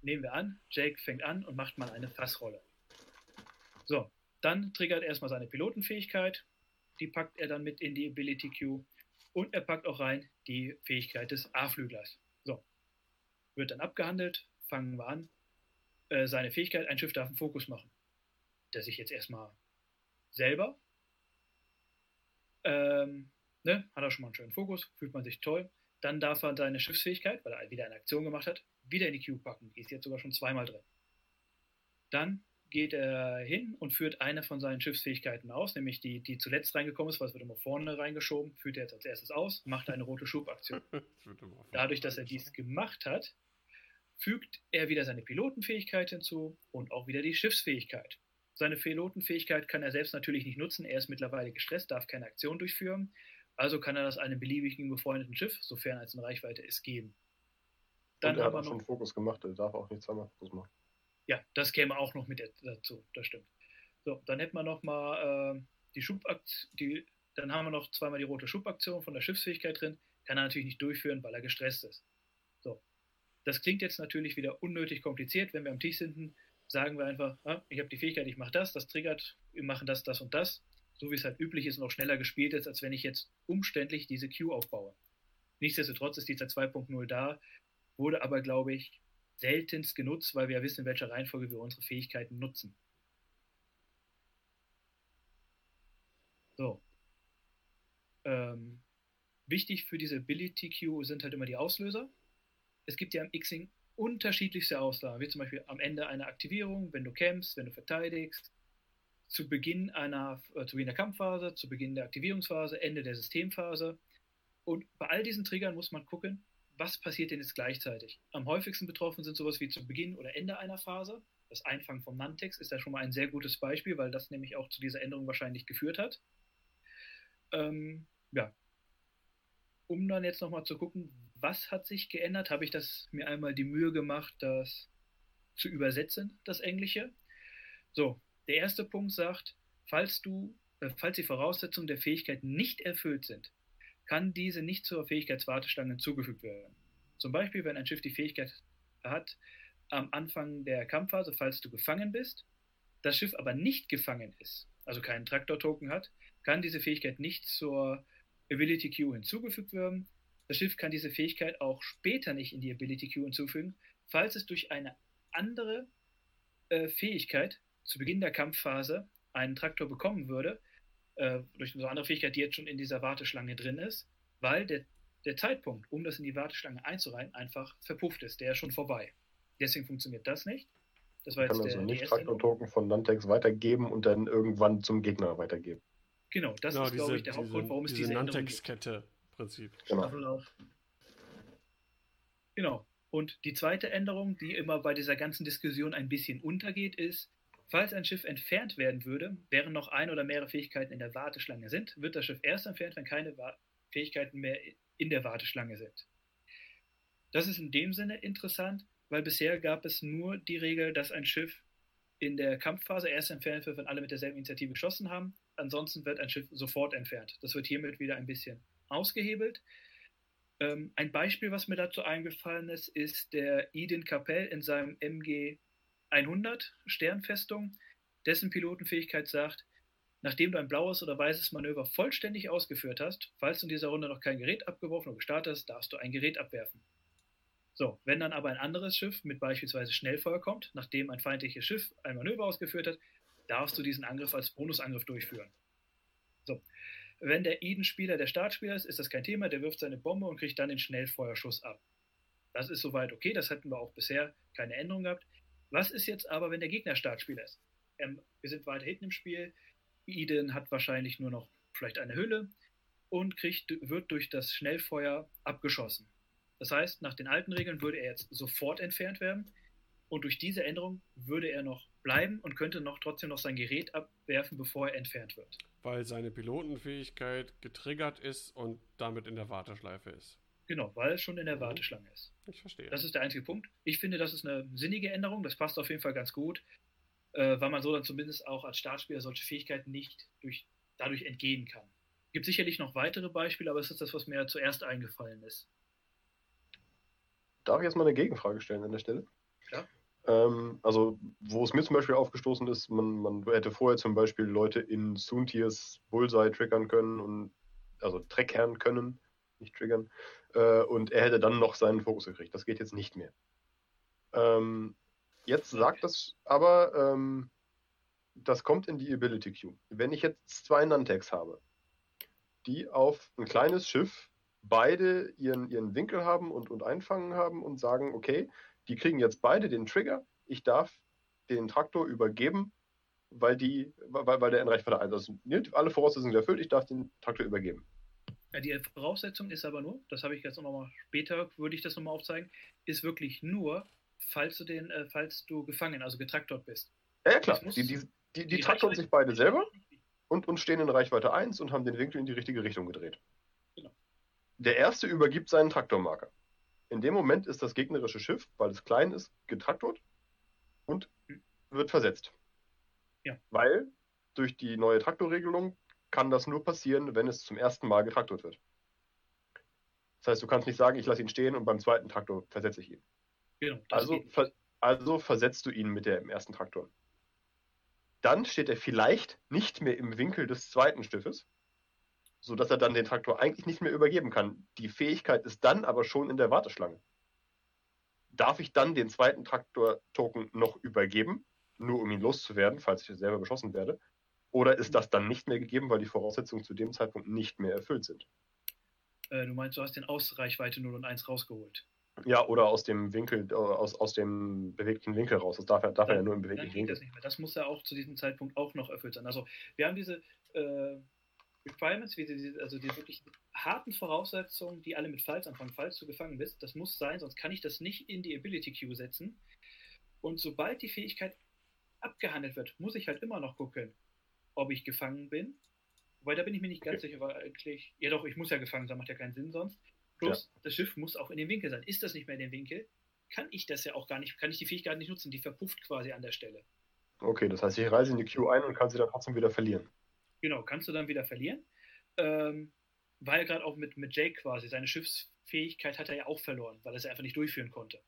Nehmen wir an, Jake fängt an und macht mal eine Fassrolle. So, dann triggert er erstmal seine Pilotenfähigkeit, die packt er dann mit in die Ability Queue und er packt auch rein die Fähigkeit des A-Flüglers. So, wird dann abgehandelt, fangen wir an. Äh, seine Fähigkeit, ein Schiff darf einen Fokus machen. Der sich jetzt erstmal selber, ähm, ne, hat er schon mal einen schönen Fokus, fühlt man sich toll. Dann darf er seine Schiffsfähigkeit, weil er wieder eine Aktion gemacht hat, wieder in die Queue packen. Die ist jetzt sogar schon zweimal drin. Dann geht er hin und führt eine von seinen Schiffsfähigkeiten aus, nämlich die, die zuletzt reingekommen ist, weil es wird immer vorne reingeschoben, führt er jetzt als erstes aus, macht eine rote Schubaktion. [LAUGHS] Dadurch, dass er dies gemacht hat, fügt er wieder seine Pilotenfähigkeit hinzu und auch wieder die Schiffsfähigkeit. Seine Pilotenfähigkeit kann er selbst natürlich nicht nutzen, er ist mittlerweile gestresst, darf keine Aktion durchführen, also kann er das einem beliebigen befreundeten Schiff, sofern es in Reichweite ist, geben. Dann und er hat auch schon einen Fokus gemacht, er darf auch nicht zweimal Fokus machen. Ja, das käme auch noch mit dazu, das stimmt. So, dann hätten wir noch mal äh, die Schubaktion, die, dann haben wir noch zweimal die rote Schubaktion von der Schiffsfähigkeit drin, kann er natürlich nicht durchführen, weil er gestresst ist. So, das klingt jetzt natürlich wieder unnötig kompliziert, wenn wir am Tisch sind, sagen wir einfach, ah, ich habe die Fähigkeit, ich mache das, das triggert, wir machen das, das und das, so wie es halt üblich ist und auch schneller gespielt ist, als wenn ich jetzt umständlich diese Queue aufbaue. Nichtsdestotrotz ist die seit 2.0 da, wurde aber, glaube ich, seltenst genutzt, weil wir ja wissen, in welcher Reihenfolge wir unsere Fähigkeiten nutzen. So. Ähm, wichtig für diese Ability Queue sind halt immer die Auslöser. Es gibt ja im Xing unterschiedlichste Ausnahmen, wie zum Beispiel am Ende einer Aktivierung, wenn du kämpfst, wenn du verteidigst, zu Beginn einer, äh, zu Beginn der Kampfphase, zu Beginn der Aktivierungsphase, Ende der Systemphase. Und bei all diesen Triggern muss man gucken, was passiert denn jetzt gleichzeitig? Am häufigsten betroffen sind sowas wie zu Beginn oder Ende einer Phase. Das Einfangen vom Nantex ist da schon mal ein sehr gutes Beispiel, weil das nämlich auch zu dieser Änderung wahrscheinlich geführt hat. Ähm, ja. Um dann jetzt nochmal zu gucken, was hat sich geändert, habe ich das mir einmal die Mühe gemacht, das zu übersetzen, das Englische. So, der erste Punkt sagt, falls du, äh, falls die Voraussetzungen der Fähigkeit nicht erfüllt sind, kann diese nicht zur Fähigkeitswarteschlange hinzugefügt werden. Zum Beispiel, wenn ein Schiff die Fähigkeit hat, am Anfang der Kampfphase, falls du gefangen bist, das Schiff aber nicht gefangen ist, also keinen Traktor-Token hat, kann diese Fähigkeit nicht zur Ability Queue hinzugefügt werden. Das Schiff kann diese Fähigkeit auch später nicht in die Ability Queue hinzufügen, falls es durch eine andere äh, Fähigkeit zu Beginn der Kampfphase einen Traktor bekommen würde, äh, durch eine andere Fähigkeit, die jetzt schon in dieser Warteschlange drin ist, weil der, der Zeitpunkt, um das in die Warteschlange einzureihen, einfach verpufft ist. Der ist schon vorbei. Deswegen funktioniert das nicht. Das war kann jetzt also der, nicht Traktor-Token von Nantex weitergeben und dann irgendwann zum Gegner weitergeben. Genau, das genau, ist, glaube ich, der Hauptgrund, warum es diese, diese Nantex-Kette Prinzip. Genau. genau. Und die zweite Änderung, die immer bei dieser ganzen Diskussion ein bisschen untergeht, ist, falls ein Schiff entfernt werden würde, während noch ein oder mehrere Fähigkeiten in der Warteschlange sind, wird das Schiff erst entfernt, wenn keine Fähigkeiten mehr in der Warteschlange sind. Das ist in dem Sinne interessant, weil bisher gab es nur die Regel, dass ein Schiff in der Kampfphase erst entfernt wird, wenn alle mit derselben Initiative geschossen haben. Ansonsten wird ein Schiff sofort entfernt. Das wird hiermit wieder ein bisschen ausgehebelt. Ähm, ein Beispiel, was mir dazu eingefallen ist, ist der Eden Capell in seinem MG 100 Sternfestung, dessen Pilotenfähigkeit sagt, nachdem du ein blaues oder weißes Manöver vollständig ausgeführt hast, falls du in dieser Runde noch kein Gerät abgeworfen oder gestartet hast, darfst du ein Gerät abwerfen. So, wenn dann aber ein anderes Schiff mit beispielsweise Schnellfeuer kommt, nachdem ein feindliches Schiff ein Manöver ausgeführt hat, darfst du diesen Angriff als Bonusangriff durchführen. So, wenn der Eden-Spieler der Startspieler ist, ist das kein Thema, der wirft seine Bombe und kriegt dann den Schnellfeuerschuss ab. Das ist soweit okay, das hatten wir auch bisher keine Änderung gehabt. Was ist jetzt aber, wenn der Gegner Startspieler ist? Ähm, wir sind weiter hinten im Spiel, Eden hat wahrscheinlich nur noch vielleicht eine Hülle und kriegt, wird durch das Schnellfeuer abgeschossen. Das heißt, nach den alten Regeln würde er jetzt sofort entfernt werden und durch diese Änderung würde er noch bleiben und könnte noch trotzdem noch sein Gerät abwerfen, bevor er entfernt wird. Weil seine Pilotenfähigkeit getriggert ist und damit in der Warteschleife ist. Genau, weil es schon in der mhm. Warteschlange ist. Ich verstehe. Das ist der einzige Punkt. Ich finde, das ist eine sinnige Änderung. Das passt auf jeden Fall ganz gut, äh, weil man so dann zumindest auch als Startspieler solche Fähigkeiten nicht durch, dadurch entgehen kann. Es gibt sicherlich noch weitere Beispiele, aber es ist das, was mir zuerst eingefallen ist. Darf ich jetzt mal eine Gegenfrage stellen an der Stelle? Ja. Ähm, also, wo es mir zum Beispiel aufgestoßen ist, man, man hätte vorher zum Beispiel Leute in Soontiers Bullseye triggern können und also triggern können, nicht triggern, äh, und er hätte dann noch seinen Fokus gekriegt. Das geht jetzt nicht mehr. Ähm, jetzt sagt das aber, ähm, das kommt in die Ability Queue. Wenn ich jetzt zwei Nantex habe, die auf ein kleines Schiff beide ihren, ihren Winkel haben und, und einfangen haben und sagen, okay, die kriegen jetzt beide den Trigger, ich darf den Traktor übergeben, weil, die, weil, weil der in 1 ist. Also, alle Voraussetzungen sind erfüllt, ich darf den Traktor übergeben. Ja, die Voraussetzung ist aber nur, das habe ich jetzt nochmal später, würde ich das nochmal aufzeigen, ist wirklich nur, falls du den, äh, falls du gefangen, also getraktort bist. Ja, ja klar. Die, die, die, die traktoren sich beide selber und, und stehen in Reichweite 1 und haben den Winkel in die richtige Richtung gedreht. Der erste übergibt seinen Traktormarker. In dem Moment ist das gegnerische Schiff, weil es klein ist, getraktort und wird versetzt. Ja. Weil durch die neue Traktorregelung kann das nur passieren, wenn es zum ersten Mal getraktort wird. Das heißt, du kannst nicht sagen, ich lasse ihn stehen und beim zweiten Traktor versetze ich ihn. Genau, also, ver also versetzt du ihn mit dem ersten Traktor. Dann steht er vielleicht nicht mehr im Winkel des zweiten Schiffes, sodass er dann den Traktor eigentlich nicht mehr übergeben kann. Die Fähigkeit ist dann aber schon in der Warteschlange. Darf ich dann den zweiten Traktor-Token noch übergeben, nur um ihn loszuwerden, falls ich selber beschossen werde? Oder ist das dann nicht mehr gegeben, weil die Voraussetzungen zu dem Zeitpunkt nicht mehr erfüllt sind? Äh, du meinst, du hast den Ausreichweite 0 und 1 rausgeholt? Ja, oder aus dem Winkel, aus, aus dem beweglichen Winkel raus. Das darf er, darf dann, er ja nur im beweglichen Winkel. Das, das muss ja auch zu diesem Zeitpunkt auch noch erfüllt sein. Also wir haben diese äh, Requirements, wie die, also die wirklich harten Voraussetzungen, die alle mit Falls anfangen, falls du gefangen bist, das muss sein, sonst kann ich das nicht in die Ability Queue setzen. Und sobald die Fähigkeit abgehandelt wird, muss ich halt immer noch gucken, ob ich gefangen bin. Wobei da bin ich mir nicht ganz okay. sicher, weil eigentlich, ja doch, ich muss ja gefangen sein, macht ja keinen Sinn sonst. Bloß ja. das Schiff muss auch in dem Winkel sein. Ist das nicht mehr in dem Winkel, kann ich das ja auch gar nicht, kann ich die Fähigkeit nicht nutzen, die verpufft quasi an der Stelle. Okay, das heißt, ich reise in die Queue ein und kann sie dann trotzdem wieder verlieren. Genau, kannst du dann wieder verlieren. Ähm, weil gerade auch mit, mit Jake quasi, seine Schiffsfähigkeit hat er ja auch verloren, weil er es einfach nicht durchführen konnte.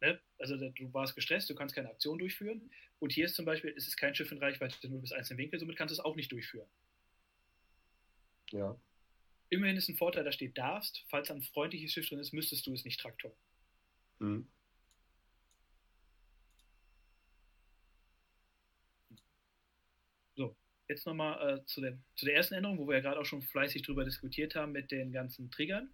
Ne? Also du warst gestresst, du kannst keine Aktion durchführen. Und hier ist zum Beispiel, ist es kein Schiff in Reichweite 0 bis 1 im Winkel, somit kannst du es auch nicht durchführen. Ja. Immerhin ist ein Vorteil, da steht darfst. Falls ein freundliches Schiff drin ist, müsstest du es nicht Traktor. Mhm. So, jetzt nochmal äh, zu, zu der ersten Änderung, wo wir ja gerade auch schon fleißig drüber diskutiert haben mit den ganzen Triggern.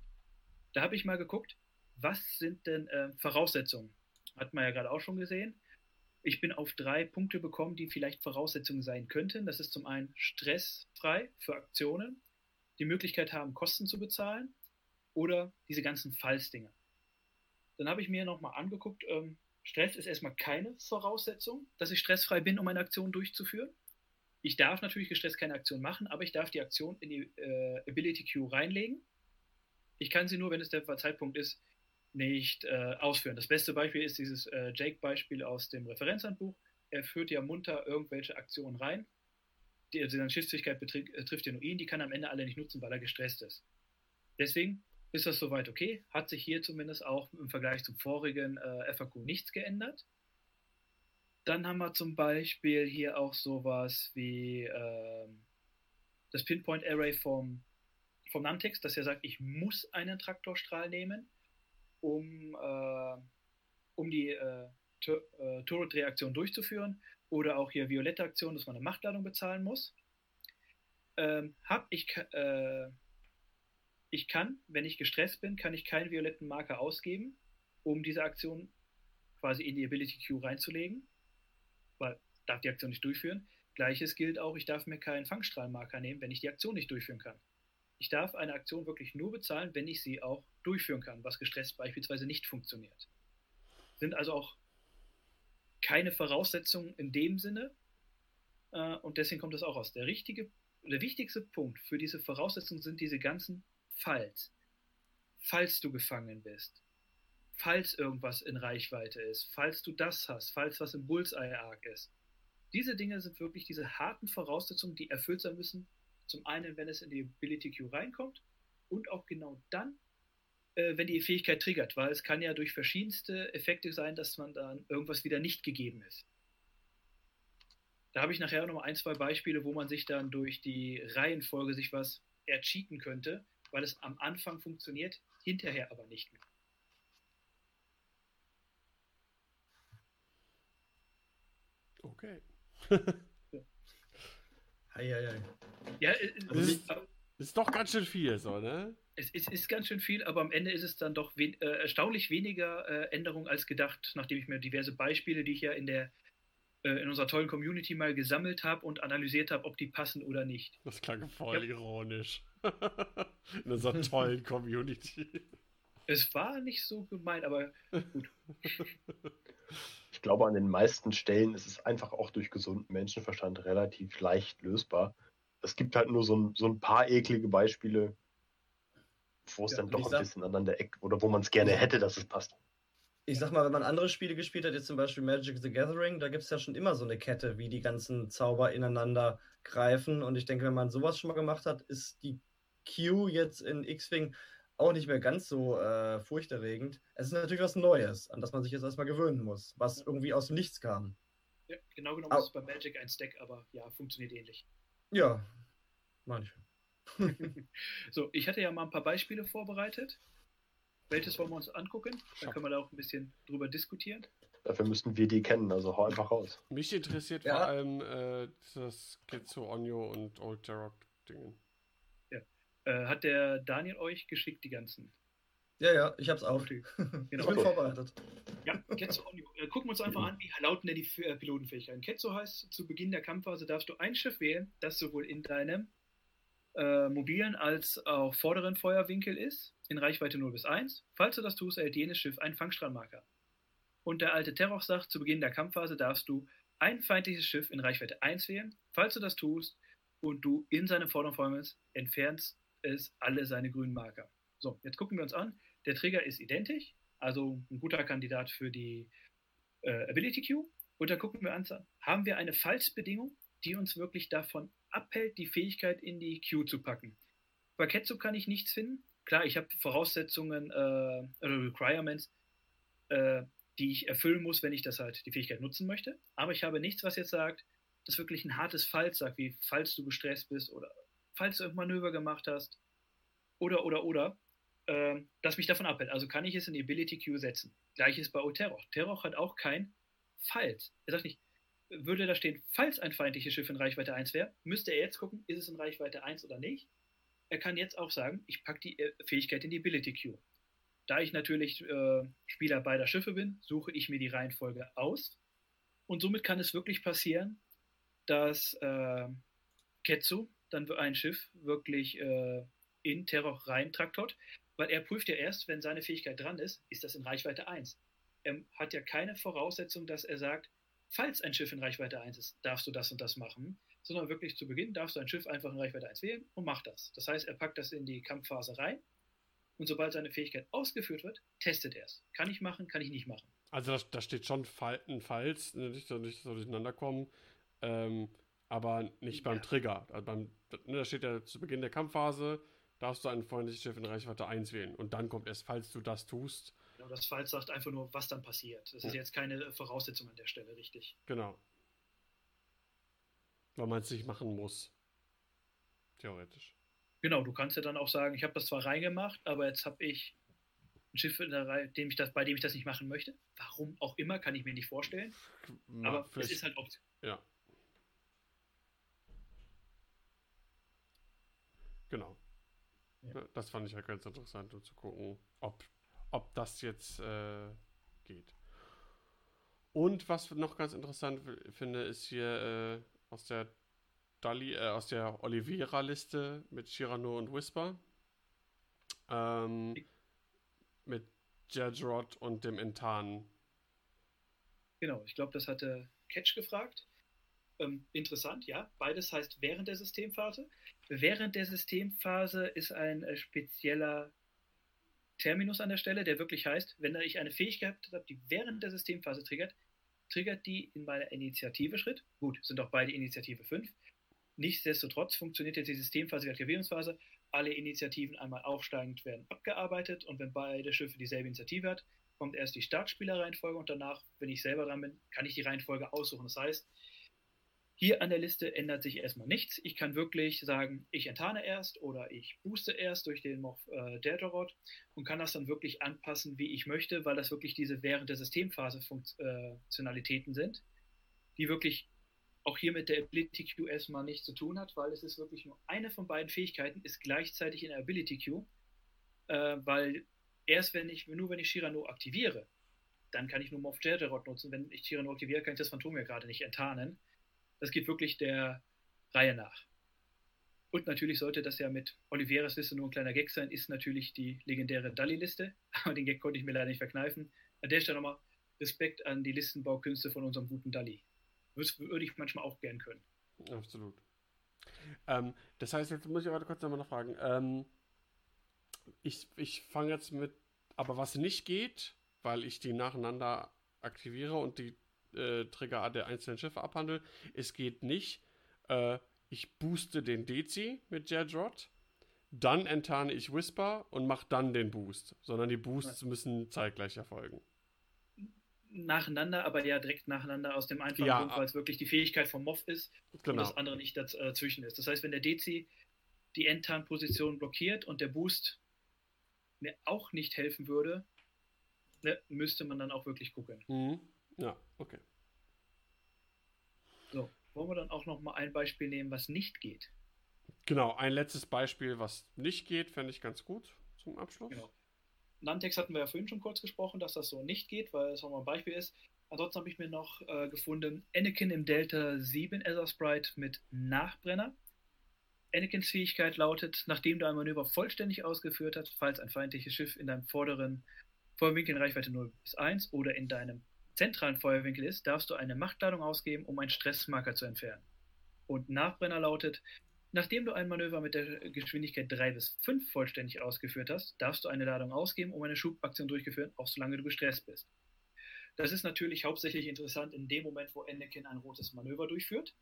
Da habe ich mal geguckt, was sind denn äh, Voraussetzungen? Hat man ja gerade auch schon gesehen. Ich bin auf drei Punkte bekommen, die vielleicht Voraussetzungen sein könnten. Das ist zum einen stressfrei für Aktionen, die Möglichkeit haben, Kosten zu bezahlen oder diese ganzen Fallsdinger. Dann habe ich mir nochmal angeguckt, ähm, Stress ist erstmal keine Voraussetzung, dass ich stressfrei bin, um eine Aktion durchzuführen. Ich darf natürlich gestresst keine Aktion machen, aber ich darf die Aktion in die äh, Ability Queue reinlegen. Ich kann sie nur, wenn es der Zeitpunkt ist, nicht äh, ausführen. Das beste Beispiel ist dieses äh, Jake-Beispiel aus dem Referenzhandbuch. Er führt ja munter irgendwelche Aktionen rein, die, also seine Schiffsfähigkeit betrifft ja nur ihn, die kann am Ende alle nicht nutzen, weil er gestresst ist. Deswegen ist das soweit okay. Hat sich hier zumindest auch im Vergleich zum vorigen äh, FAQ nichts geändert. Dann haben wir zum Beispiel hier auch sowas wie äh, das Pinpoint Array vom, vom Nantex, dass er sagt, ich muss einen Traktorstrahl nehmen, um, äh, um die äh, äh Turret-Reaktion durchzuführen oder auch hier violette Aktion, dass man eine Machtladung bezahlen muss. Ähm, hab ich, äh, ich kann, wenn ich gestresst bin, kann ich keinen violetten Marker ausgeben, um diese Aktion quasi in die Ability Queue reinzulegen, weil darf die Aktion nicht durchführen. Gleiches gilt auch, ich darf mir keinen Fangstrahlmarker nehmen, wenn ich die Aktion nicht durchführen kann. Ich darf eine Aktion wirklich nur bezahlen, wenn ich sie auch durchführen kann, was gestresst beispielsweise nicht funktioniert. Sind also auch keine Voraussetzungen in dem Sinne. Äh, und deswegen kommt das auch raus. Der, richtige, der wichtigste Punkt für diese Voraussetzungen sind diese ganzen Falls. Falls du gefangen bist, falls irgendwas in Reichweite ist, falls du das hast, falls was im Bullseye-Arc ist. Diese Dinge sind wirklich diese harten Voraussetzungen, die erfüllt sein müssen. Zum einen, wenn es in die Ability Queue reinkommt und auch genau dann, äh, wenn die Fähigkeit triggert, weil es kann ja durch verschiedenste Effekte sein, dass man dann irgendwas wieder nicht gegeben ist. Da habe ich nachher noch mal ein, zwei Beispiele, wo man sich dann durch die Reihenfolge sich was ercheaten könnte, weil es am Anfang funktioniert, hinterher aber nicht mehr. Okay. ja. [LAUGHS] Hei, hei, hei. Ja, äh, also, ist doch ganz schön viel, so, ne? Es, es, ist ganz schön viel, aber am Ende ist es dann doch wen, äh, erstaunlich weniger äh, Änderungen als gedacht, nachdem ich mir diverse Beispiele, die ich ja in der äh, in unserer tollen Community mal gesammelt habe und analysiert habe, ob die passen oder nicht. Das klang voll ja. ironisch. [LAUGHS] in unserer tollen Community. Es war nicht so gemeint, aber gut. [LAUGHS] Ich glaube, an den meisten Stellen ist es einfach auch durch gesunden Menschenverstand relativ leicht lösbar. Es gibt halt nur so ein, so ein paar eklige Beispiele, wo es ja, dann doch ein sag, bisschen an der Ecke oder wo man es gerne hätte, dass es passt. Ich sag mal, wenn man andere Spiele gespielt hat, jetzt zum Beispiel Magic the Gathering, da gibt es ja schon immer so eine Kette, wie die ganzen Zauber ineinander greifen. Und ich denke, wenn man sowas schon mal gemacht hat, ist die Q jetzt in X-Wing auch nicht mehr ganz so äh, furchterregend. Es ist natürlich was Neues, an das man sich jetzt erstmal gewöhnen muss, was irgendwie aus dem Nichts kam. Ja, genau genommen ist es bei Magic ein Stack, aber ja, funktioniert ähnlich. Ja, manchmal. [LAUGHS] [LAUGHS] so, ich hatte ja mal ein paar Beispiele vorbereitet. Welches wollen wir uns angucken? Dann können wir da auch ein bisschen drüber diskutieren. Dafür müssten wir die kennen, also hau einfach raus. Mich interessiert ja. vor allem äh, das Kitsu Onyo und Old Jarrock Dingen. Äh, hat der Daniel euch geschickt, die ganzen? Ja, ja, ich hab's. Okay. [LAUGHS] Genau. Ich bin vorbereitet. Ja, Ketzo. Äh, gucken wir uns einfach an, wie lauten denn die äh, Pilotenfähigkeiten. Ketzo heißt, zu Beginn der Kampfphase darfst du ein Schiff wählen, das sowohl in deinem äh, mobilen als auch vorderen Feuerwinkel ist, in Reichweite 0 bis 1. Falls du das tust, erhält jenes Schiff einen Fangstrahlmarker. Und der alte Terror sagt, zu Beginn der Kampfphase darfst du ein feindliches Schiff in Reichweite 1 wählen. Falls du das tust und du in seinem vorderen Feuerwinkel entfernst es alle seine grünen Marker. So, jetzt gucken wir uns an. Der Trigger ist identisch, also ein guter Kandidat für die äh, Ability Queue. Und dann gucken wir uns an, haben wir eine Falsbedingung, die uns wirklich davon abhält, die Fähigkeit in die Queue zu packen. Bei Ketsu kann ich nichts finden. Klar, ich habe Voraussetzungen äh, oder Requirements, äh, die ich erfüllen muss, wenn ich das halt die Fähigkeit nutzen möchte. Aber ich habe nichts, was jetzt sagt, das wirklich ein hartes Falls sagt, wie falls du gestresst bist oder falls du ein Manöver gemacht hast. oder, oder, oder, äh, das mich davon abhält. Also kann ich es in die Ability Queue setzen. Gleiches bei Oteroch. Teroch hat auch kein Falls. Er sagt nicht, würde da stehen, falls ein feindliches Schiff in Reichweite 1 wäre, müsste er jetzt gucken, ist es in Reichweite 1 oder nicht. Er kann jetzt auch sagen, ich packe die äh, Fähigkeit in die Ability Queue. Da ich natürlich äh, Spieler beider Schiffe bin, suche ich mir die Reihenfolge aus. Und somit kann es wirklich passieren, dass äh, Ketsu dann ein Schiff wirklich äh, in Terror rein traktot, weil er prüft ja erst, wenn seine Fähigkeit dran ist, ist das in Reichweite 1. Er hat ja keine Voraussetzung, dass er sagt, falls ein Schiff in Reichweite 1 ist, darfst du das und das machen, sondern wirklich zu Beginn darfst du ein Schiff einfach in Reichweite 1 wählen und macht das. Das heißt, er packt das in die Kampfphase rein und sobald seine Fähigkeit ausgeführt wird, testet er es. Kann ich machen, kann ich nicht machen. Also da, steht schon Falten, Falls, ne, nicht, nicht so durcheinander kommen, ähm, aber nicht beim Trigger. Also beim, ne, da steht ja zu Beginn der Kampfphase, darfst du ein freundliches Schiff in Reichweite 1 wählen. Und dann kommt erst, falls du das tust. Genau, das Falls sagt einfach nur, was dann passiert. Das ja. ist jetzt keine Voraussetzung an der Stelle, richtig. Genau. Weil man es nicht machen muss. Theoretisch. Genau, du kannst ja dann auch sagen, ich habe das zwar reingemacht, aber jetzt habe ich ein Schiff, dem ich das, bei dem ich das nicht machen möchte. Warum auch immer, kann ich mir nicht vorstellen. Na, aber es ist halt Option. Ja. Genau. Ja. Das fand ich ja ganz interessant, um zu gucken, ob, ob das jetzt äh, geht. Und was noch ganz interessant finde, ist hier äh, aus der Dali, äh, aus der Oliveira-Liste mit Shirano und Whisper. Ähm, mit Jedrod und dem Intan. Genau, ich glaube, das hatte Catch gefragt. Ähm, interessant, ja. Beides heißt während der Systemphase. Während der Systemphase ist ein äh, spezieller Terminus an der Stelle, der wirklich heißt, wenn ich eine Fähigkeit habe, die während der Systemphase triggert, triggert die in meiner Initiative Schritt. Gut, sind auch beide Initiative 5. Nichtsdestotrotz funktioniert jetzt die Systemphase, die Aktivierungsphase. Alle Initiativen einmal aufsteigend werden abgearbeitet und wenn beide Schiffe dieselbe Initiative hat, kommt erst die Startspielerreihenfolge und danach, wenn ich selber dran bin, kann ich die Reihenfolge aussuchen. Das heißt, hier an der Liste ändert sich erstmal nichts. Ich kann wirklich sagen, ich enttarne erst oder ich booste erst durch den Moff äh, Deltarod und kann das dann wirklich anpassen, wie ich möchte, weil das wirklich diese während der Systemphase Funktionalitäten sind, die wirklich auch hier mit der Ability Queue erstmal nichts zu tun hat, weil es ist wirklich nur eine von beiden Fähigkeiten, ist gleichzeitig in der Ability Queue, äh, weil erst wenn ich, nur wenn ich Shirano aktiviere, dann kann ich nur Moff Deltarod nutzen. Wenn ich Shirano aktiviere, kann ich das Phantom ja gerade nicht enttarnen. Das geht wirklich der Reihe nach. Und natürlich sollte das ja mit Oliveras Liste nur ein kleiner Gag sein, ist natürlich die legendäre Dalli-Liste. [LAUGHS] Aber den Gag konnte ich mir leider nicht verkneifen. An der Stelle nochmal Respekt an die Listenbaukünste von unserem guten Dalli. Würde ich manchmal auch gern können. Absolut. Ähm, das heißt, jetzt muss ich aber kurz nochmal noch fragen. Ähm, ich ich fange jetzt mit, aber was nicht geht, weil ich die nacheinander aktiviere und die äh, Trigger der einzelnen Schiffe abhandle. Es geht nicht, äh, ich booste den Dezi mit Jedrod, dann enttarne ich Whisper und mache dann den Boost, sondern die Boosts müssen zeitgleich erfolgen. Nacheinander, aber ja direkt nacheinander aus dem einfachen ja, Grund, weil es wirklich die Fähigkeit vom Moff ist genau. und das andere nicht dazwischen ist. Das heißt, wenn der Dezi die Endtarn-Position blockiert und der Boost mir auch nicht helfen würde, ne, müsste man dann auch wirklich gucken. Mhm. Ja, okay. So, wollen wir dann auch noch mal ein Beispiel nehmen, was nicht geht? Genau, ein letztes Beispiel, was nicht geht, fände ich ganz gut zum Abschluss. Genau. Nantex hatten wir ja vorhin schon kurz gesprochen, dass das so nicht geht, weil es auch mal ein Beispiel ist. Ansonsten habe ich mir noch äh, gefunden, Anakin im Delta 7 Ether Sprite mit Nachbrenner. Anakins Fähigkeit lautet, nachdem du ein Manöver vollständig ausgeführt hast, falls ein feindliches Schiff in deinem vorderen Feuerwinkel in Reichweite 0 bis 1 oder in deinem zentralen Feuerwinkel ist, darfst du eine Machtladung ausgeben, um einen Stressmarker zu entfernen. Und Nachbrenner lautet, nachdem du ein Manöver mit der Geschwindigkeit 3 bis 5 vollständig ausgeführt hast, darfst du eine Ladung ausgeben, um eine Schubaktion durchzuführen, auch solange du gestresst bist. Das ist natürlich hauptsächlich interessant in dem Moment, wo Anakin ein rotes Manöver durchführt.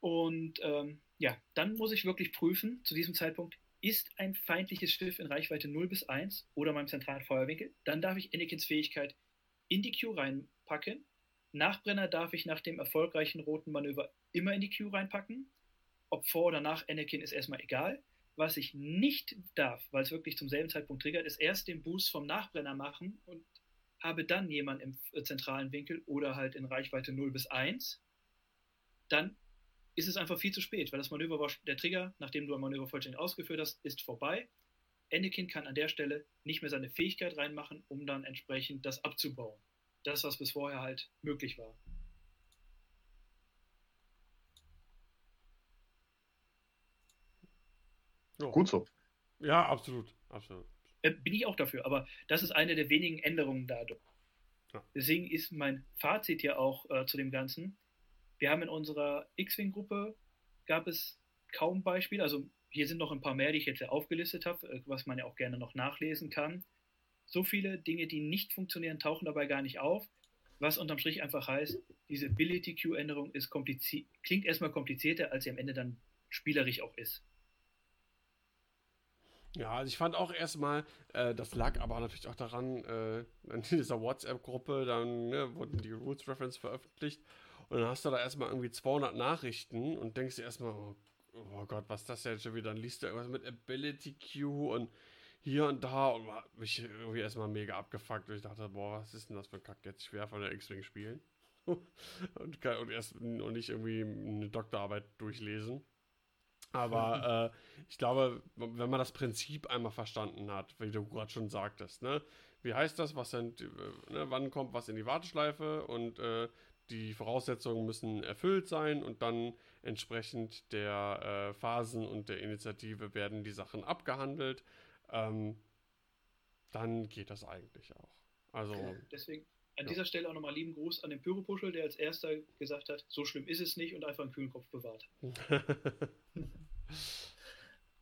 Und ähm, ja, dann muss ich wirklich prüfen, zu diesem Zeitpunkt, ist ein feindliches Schiff in Reichweite 0 bis 1 oder meinem zentralen Feuerwinkel, dann darf ich Anakins Fähigkeit in die Queue reinpacken. Nachbrenner darf ich nach dem erfolgreichen roten Manöver immer in die Queue reinpacken. Ob vor oder nach Anakin ist erstmal egal. was ich nicht darf, weil es wirklich zum selben Zeitpunkt triggert, ist erst den Boost vom Nachbrenner machen und habe dann jemanden im äh, zentralen Winkel oder halt in Reichweite 0 bis 1. Dann ist es einfach viel zu spät, weil das Manöver war, der Trigger, nachdem du ein Manöver vollständig ausgeführt hast, ist vorbei. Anakin kann an der Stelle nicht mehr seine Fähigkeit reinmachen, um dann entsprechend das abzubauen. Das, was bis vorher halt möglich war. Ja. Gut so. Ja, absolut. absolut. Äh, bin ich auch dafür, aber das ist eine der wenigen Änderungen dadurch. Ja. Deswegen ist mein Fazit ja auch äh, zu dem Ganzen. Wir haben in unserer X-Wing-Gruppe gab es kaum Beispiele, also hier sind noch ein paar mehr, die ich jetzt aufgelistet habe, äh, was man ja auch gerne noch nachlesen kann. So viele Dinge, die nicht funktionieren, tauchen dabei gar nicht auf. Was unterm Strich einfach heißt, diese Ability Queue-Änderung klingt erstmal komplizierter, als sie am Ende dann spielerisch auch ist. Ja, also ich fand auch erstmal, äh, das lag aber natürlich auch daran, äh, in dieser WhatsApp-Gruppe, dann ne, wurden die Rules Reference veröffentlicht und dann hast du da erstmal irgendwie 200 Nachrichten und denkst dir erstmal, oh, oh, Gott, was ist das denn schon wieder? Dann liest du irgendwas mit Ability Queue und hier und da und mich irgendwie erstmal mega abgefuckt und ich dachte, boah, was ist denn das für ein Kack jetzt schwer von der X-Wing spielen? [LAUGHS] und, und, erst und nicht irgendwie eine Doktorarbeit durchlesen. Aber [LAUGHS] äh, ich glaube, wenn man das Prinzip einmal verstanden hat, wie du gerade schon sagtest, ne? Wie heißt das? Was sind, äh, ne, wann kommt was in die Warteschleife und äh, die Voraussetzungen müssen erfüllt sein und dann entsprechend der äh, Phasen und der Initiative werden die Sachen abgehandelt. Ähm, dann geht das eigentlich auch. Also. Deswegen an ja. dieser Stelle auch nochmal lieben Gruß an den Pyropuschel, der als erster gesagt hat, so schlimm ist es nicht und einfach einen kühlen Kopf bewahrt. [LAUGHS]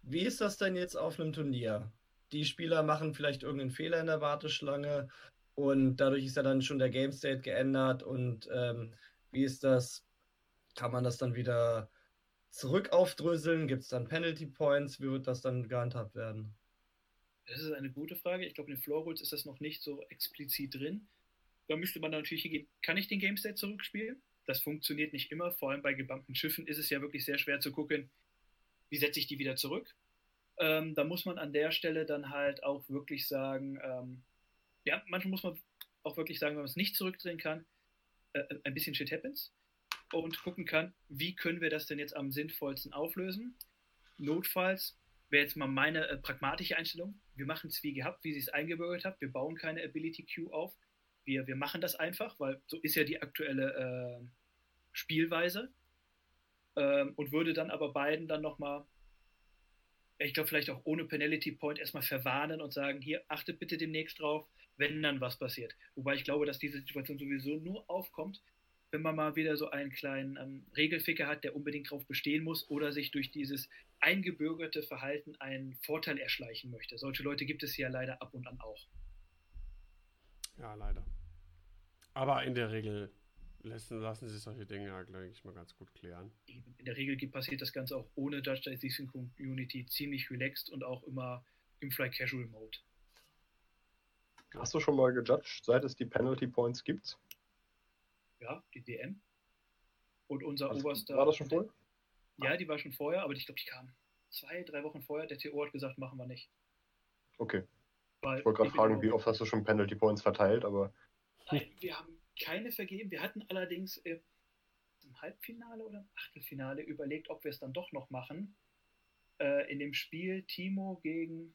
Wie ist das denn jetzt auf einem Turnier? Die Spieler machen vielleicht irgendeinen Fehler in der Warteschlange und dadurch ist ja dann schon der Game State geändert und ähm, wie ist das? Kann man das dann wieder zurück aufdröseln? Gibt es dann Penalty Points? Wie wird das dann gehandhabt werden? Das ist eine gute Frage. Ich glaube, in den Floor Rules ist das noch nicht so explizit drin. Da müsste man natürlich hingehen, kann ich den Game State zurückspielen? Das funktioniert nicht immer. Vor allem bei gebumpten Schiffen ist es ja wirklich sehr schwer zu gucken, wie setze ich die wieder zurück. Ähm, da muss man an der Stelle dann halt auch wirklich sagen, ähm, ja, manchmal muss man auch wirklich sagen, wenn man es nicht zurückdrehen kann, äh, äh, ein bisschen Shit happens und gucken kann, wie können wir das denn jetzt am sinnvollsten auflösen. Notfalls wäre jetzt mal meine äh, pragmatische Einstellung. Wir machen es wie gehabt, wie sie es eingebürgert hat. Wir bauen keine Ability Queue auf. Wir, wir machen das einfach, weil so ist ja die aktuelle äh, Spielweise. Ähm, und würde dann aber beiden dann nochmal, ich glaube, vielleicht auch ohne Penalty Point erstmal verwarnen und sagen: Hier, achtet bitte demnächst drauf, wenn dann was passiert. Wobei ich glaube, dass diese Situation sowieso nur aufkommt, wenn man mal wieder so einen kleinen ähm, Regelficker hat, der unbedingt darauf bestehen muss oder sich durch dieses eingebürgerte Verhalten einen Vorteil erschleichen möchte. Solche Leute gibt es ja leider ab und an auch. Ja, leider. Aber in der Regel lassen, lassen sich solche Dinge ja, glaube ich, mal ganz gut klären. In der Regel passiert das Ganze auch ohne Judge Decision Community ziemlich relaxed und auch immer im Fly Casual Mode. Hast du schon mal gejudged, seit es die Penalty Points gibt? Ja, die DM. Und unser also, oberster. War das schon vorher? Ja, die war schon vorher, aber ich glaube, die kam zwei, drei Wochen vorher. Der TO hat gesagt, machen wir nicht. Okay. Weil ich wollte gerade fragen, wie oft hast du schon Penalty Points verteilt, aber. Nein, wir haben keine vergeben. Wir hatten allerdings im Halbfinale oder im Achtelfinale überlegt, ob wir es dann doch noch machen. Äh, in dem Spiel Timo gegen,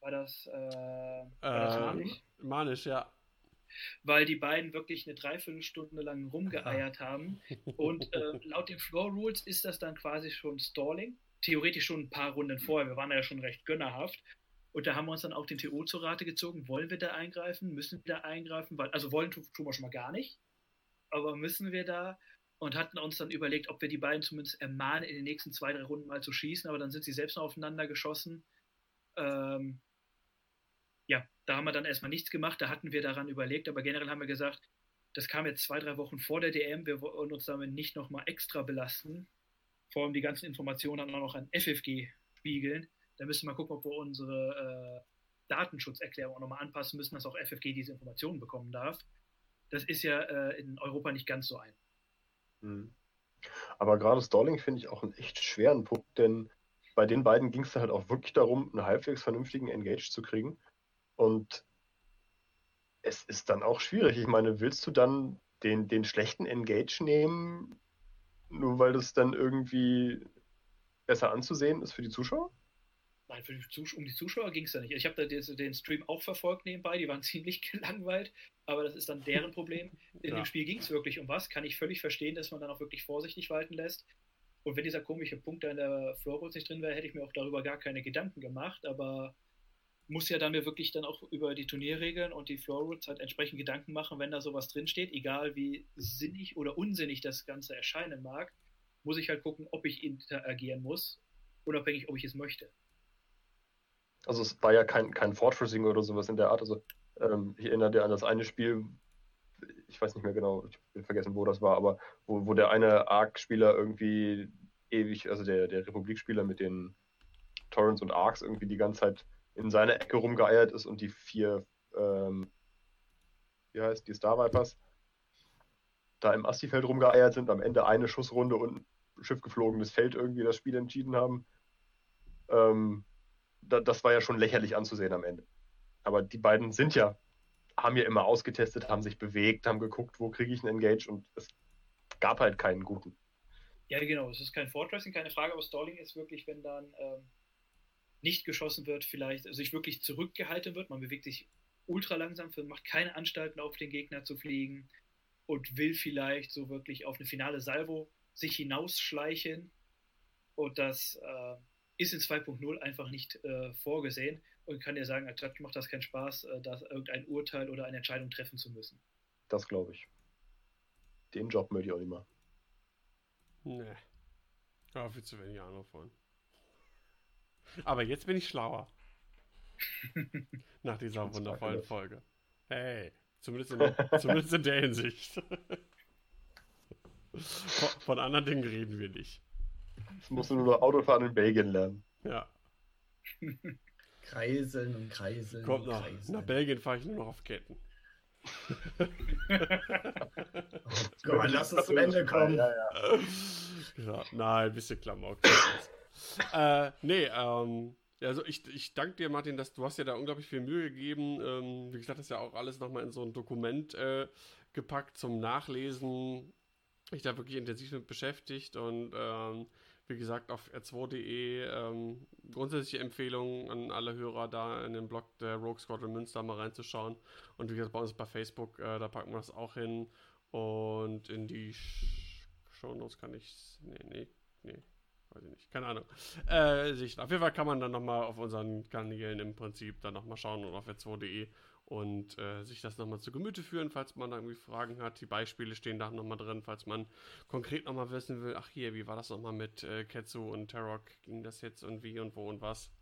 war das, äh, war das äh, Manisch? Manisch, ja. Weil die beiden wirklich eine Dreiviertelstunde lang rumgeeiert [LAUGHS] haben. Und äh, laut den Floor Rules ist das dann quasi schon Stalling. Theoretisch schon ein paar Runden vorher. Wir waren ja schon recht gönnerhaft. Und da haben wir uns dann auch den TO zur Rate gezogen. Wollen wir da eingreifen? Müssen wir da eingreifen? Weil, also wollen tun wir schon mal gar nicht. Aber müssen wir da? Und hatten uns dann überlegt, ob wir die beiden zumindest ermahnen, in den nächsten zwei, drei Runden mal zu schießen. Aber dann sind sie selbst noch aufeinander geschossen. Ähm, ja, da haben wir dann erstmal nichts gemacht. Da hatten wir daran überlegt. Aber generell haben wir gesagt, das kam jetzt zwei, drei Wochen vor der DM. Wir wollen uns damit nicht nochmal extra belasten. Vor allem die ganzen Informationen dann auch noch an FFG spiegeln da müssen wir gucken, ob wir unsere äh, Datenschutzerklärung auch nochmal anpassen müssen, dass auch FFG diese Informationen bekommen darf. Das ist ja äh, in Europa nicht ganz so ein. Hm. Aber gerade Stalling finde ich auch einen echt schweren Punkt, denn bei den beiden ging es halt auch wirklich darum, einen halbwegs vernünftigen Engage zu kriegen. Und es ist dann auch schwierig. Ich meine, willst du dann den, den schlechten Engage nehmen, nur weil das dann irgendwie besser anzusehen ist für die Zuschauer? Nein, für die Zus um die Zuschauer ging es ja nicht. Ich habe da den, den, Stream auch verfolgt nebenbei, die waren [LAUGHS] ziemlich gelangweilt, aber das ist dann deren Problem. In ja. dem Spiel ging es wirklich um was, kann ich völlig verstehen, dass man dann auch wirklich vorsichtig walten lässt. Und wenn dieser komische Punkt da in der Floorboards nicht drin wäre, hätte ich mir auch darüber gar keine Gedanken gemacht, aber muss ja dann mir wirklich dann auch über die Turnierregeln und die Floorboards halt entsprechend Gedanken machen, wenn da sowas drinsteht, egal wie sinnig oder unsinnig das Ganze erscheinen mag, muss ich halt gucken, ob ich interagieren muss, unabhängig, ob ich es möchte. Also es war ja kein, kein Fortressing oder sowas in der Art. Also ähm, ich erinnere dir an das eine Spiel, ich weiß nicht mehr genau, ich will vergessen, wo das war, aber wo, wo der eine Arc-Spieler irgendwie ewig, also der, der Republik-Spieler mit den Torrents und Arcs irgendwie die ganze Zeit in seiner Ecke rumgeeiert ist und die vier, ähm, wie heißt die Star Vipers, da im Astifeld rumgeeiert sind, am Ende eine Schussrunde und ein Schiff geflogenes Feld irgendwie das Spiel entschieden haben. Ähm, da, das war ja schon lächerlich anzusehen am Ende. Aber die beiden sind ja, haben ja immer ausgetestet, haben sich bewegt, haben geguckt, wo kriege ich einen Engage und es gab halt keinen guten. Ja, genau, es ist kein Fortressing, keine Frage, aber Stalling ist wirklich, wenn dann ähm, nicht geschossen wird, vielleicht also sich wirklich zurückgehalten wird, man bewegt sich ultra langsam, macht keine Anstalten auf den Gegner zu fliegen und will vielleicht so wirklich auf eine finale Salvo sich hinausschleichen und das äh, ist in 2.0 einfach nicht äh, vorgesehen und kann dir sagen, als Judge macht das keinen Spaß, äh, da irgendein Urteil oder eine Entscheidung treffen zu müssen. Das glaube ich. Den Job möchte ich auch nicht mehr. Nee. Ja, viel zu wenig Ahnung von. Aber jetzt bin ich schlauer. [LAUGHS] Nach dieser wundervollen Folge. Hey, zumindest in, [LAUGHS] zumindest in der Hinsicht. von, anderen Dingen reden wir nicht. Jetzt musst du nur noch Autofahren in Belgien lernen. Ja. [LAUGHS] Kreiseln und kreiseln. Kommt und noch. kreiseln. Nach Belgien fahre ich nur noch auf Ketten. oh Gott, lass uns zum Ende kommen. Ja, ja. ja, nein, ein bisschen Klamauk. [LAUGHS] äh, nee, ähm, also ich, ich danke dir, Martin, dass du hast dir da unglaublich viel Mühe gegeben. Ähm, wie gesagt, das ist ja auch alles nochmal in so ein Dokument äh, gepackt zum Nachlesen. Ich da wirklich intensiv mit beschäftigt und ähm, wie gesagt, auf r2.de ähm, grundsätzliche Empfehlungen an alle Hörer, da in den Blog der Rogue Squadron Münster mal reinzuschauen. Und wie gesagt, bei uns bei Facebook, äh, da packen wir das auch hin. Und in die Shownotes kann ich. Nee, nee, nee. Weiß ich nicht. Keine Ahnung. Äh, sich, auf jeden Fall kann man dann nochmal auf unseren Kanälen im Prinzip dann nochmal schauen und auf r2.de und äh, sich das nochmal zu Gemüte führen, falls man da irgendwie Fragen hat. Die Beispiele stehen da nochmal drin, falls man konkret nochmal wissen will, ach hier, wie war das nochmal mit äh, Ketsu und Tarok? Ging das jetzt und wie und wo und was?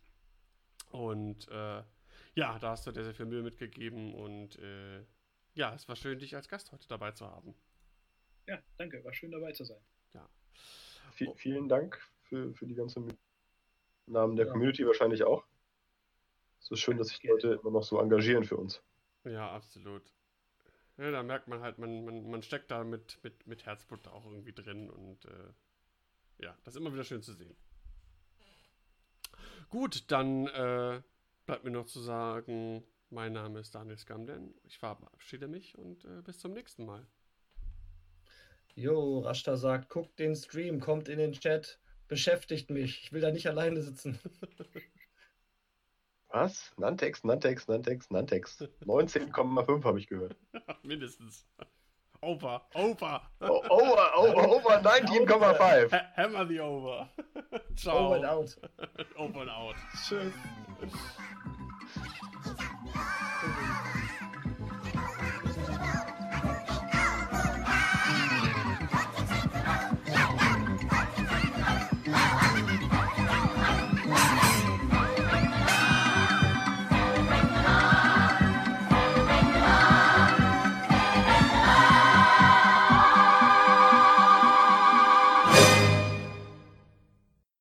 Und äh, ja, da hast du dir sehr viel Mühe mitgegeben und äh, ja, es war schön, dich als Gast heute dabei zu haben. Ja, danke, war schön dabei zu sein. Ja. V vielen Dank für, für die ganze Mühe. Im Namen der ja. Community wahrscheinlich auch. Es ist schön, dass sich Leute immer noch so engagieren für uns. Ja, absolut. Ja, da merkt man halt, man, man, man steckt da mit, mit, mit Herzblut auch irgendwie drin und äh, ja, das ist immer wieder schön zu sehen. Gut, dann äh, bleibt mir noch zu sagen, mein Name ist Daniel Skamden. Ich verabschiede mich und äh, bis zum nächsten Mal. Jo, Rashta sagt, guckt den Stream, kommt in den Chat, beschäftigt mich. Ich will da nicht alleine sitzen. [LAUGHS] Was? Nantex, Nantex, Nantex, Nantex. 19,5 habe ich gehört. [LAUGHS] Mindestens. Over, over. Oh, over, over, over 19,5. Hammer the over. [LAUGHS] Ciao. Over and out. over and out. Tschüss.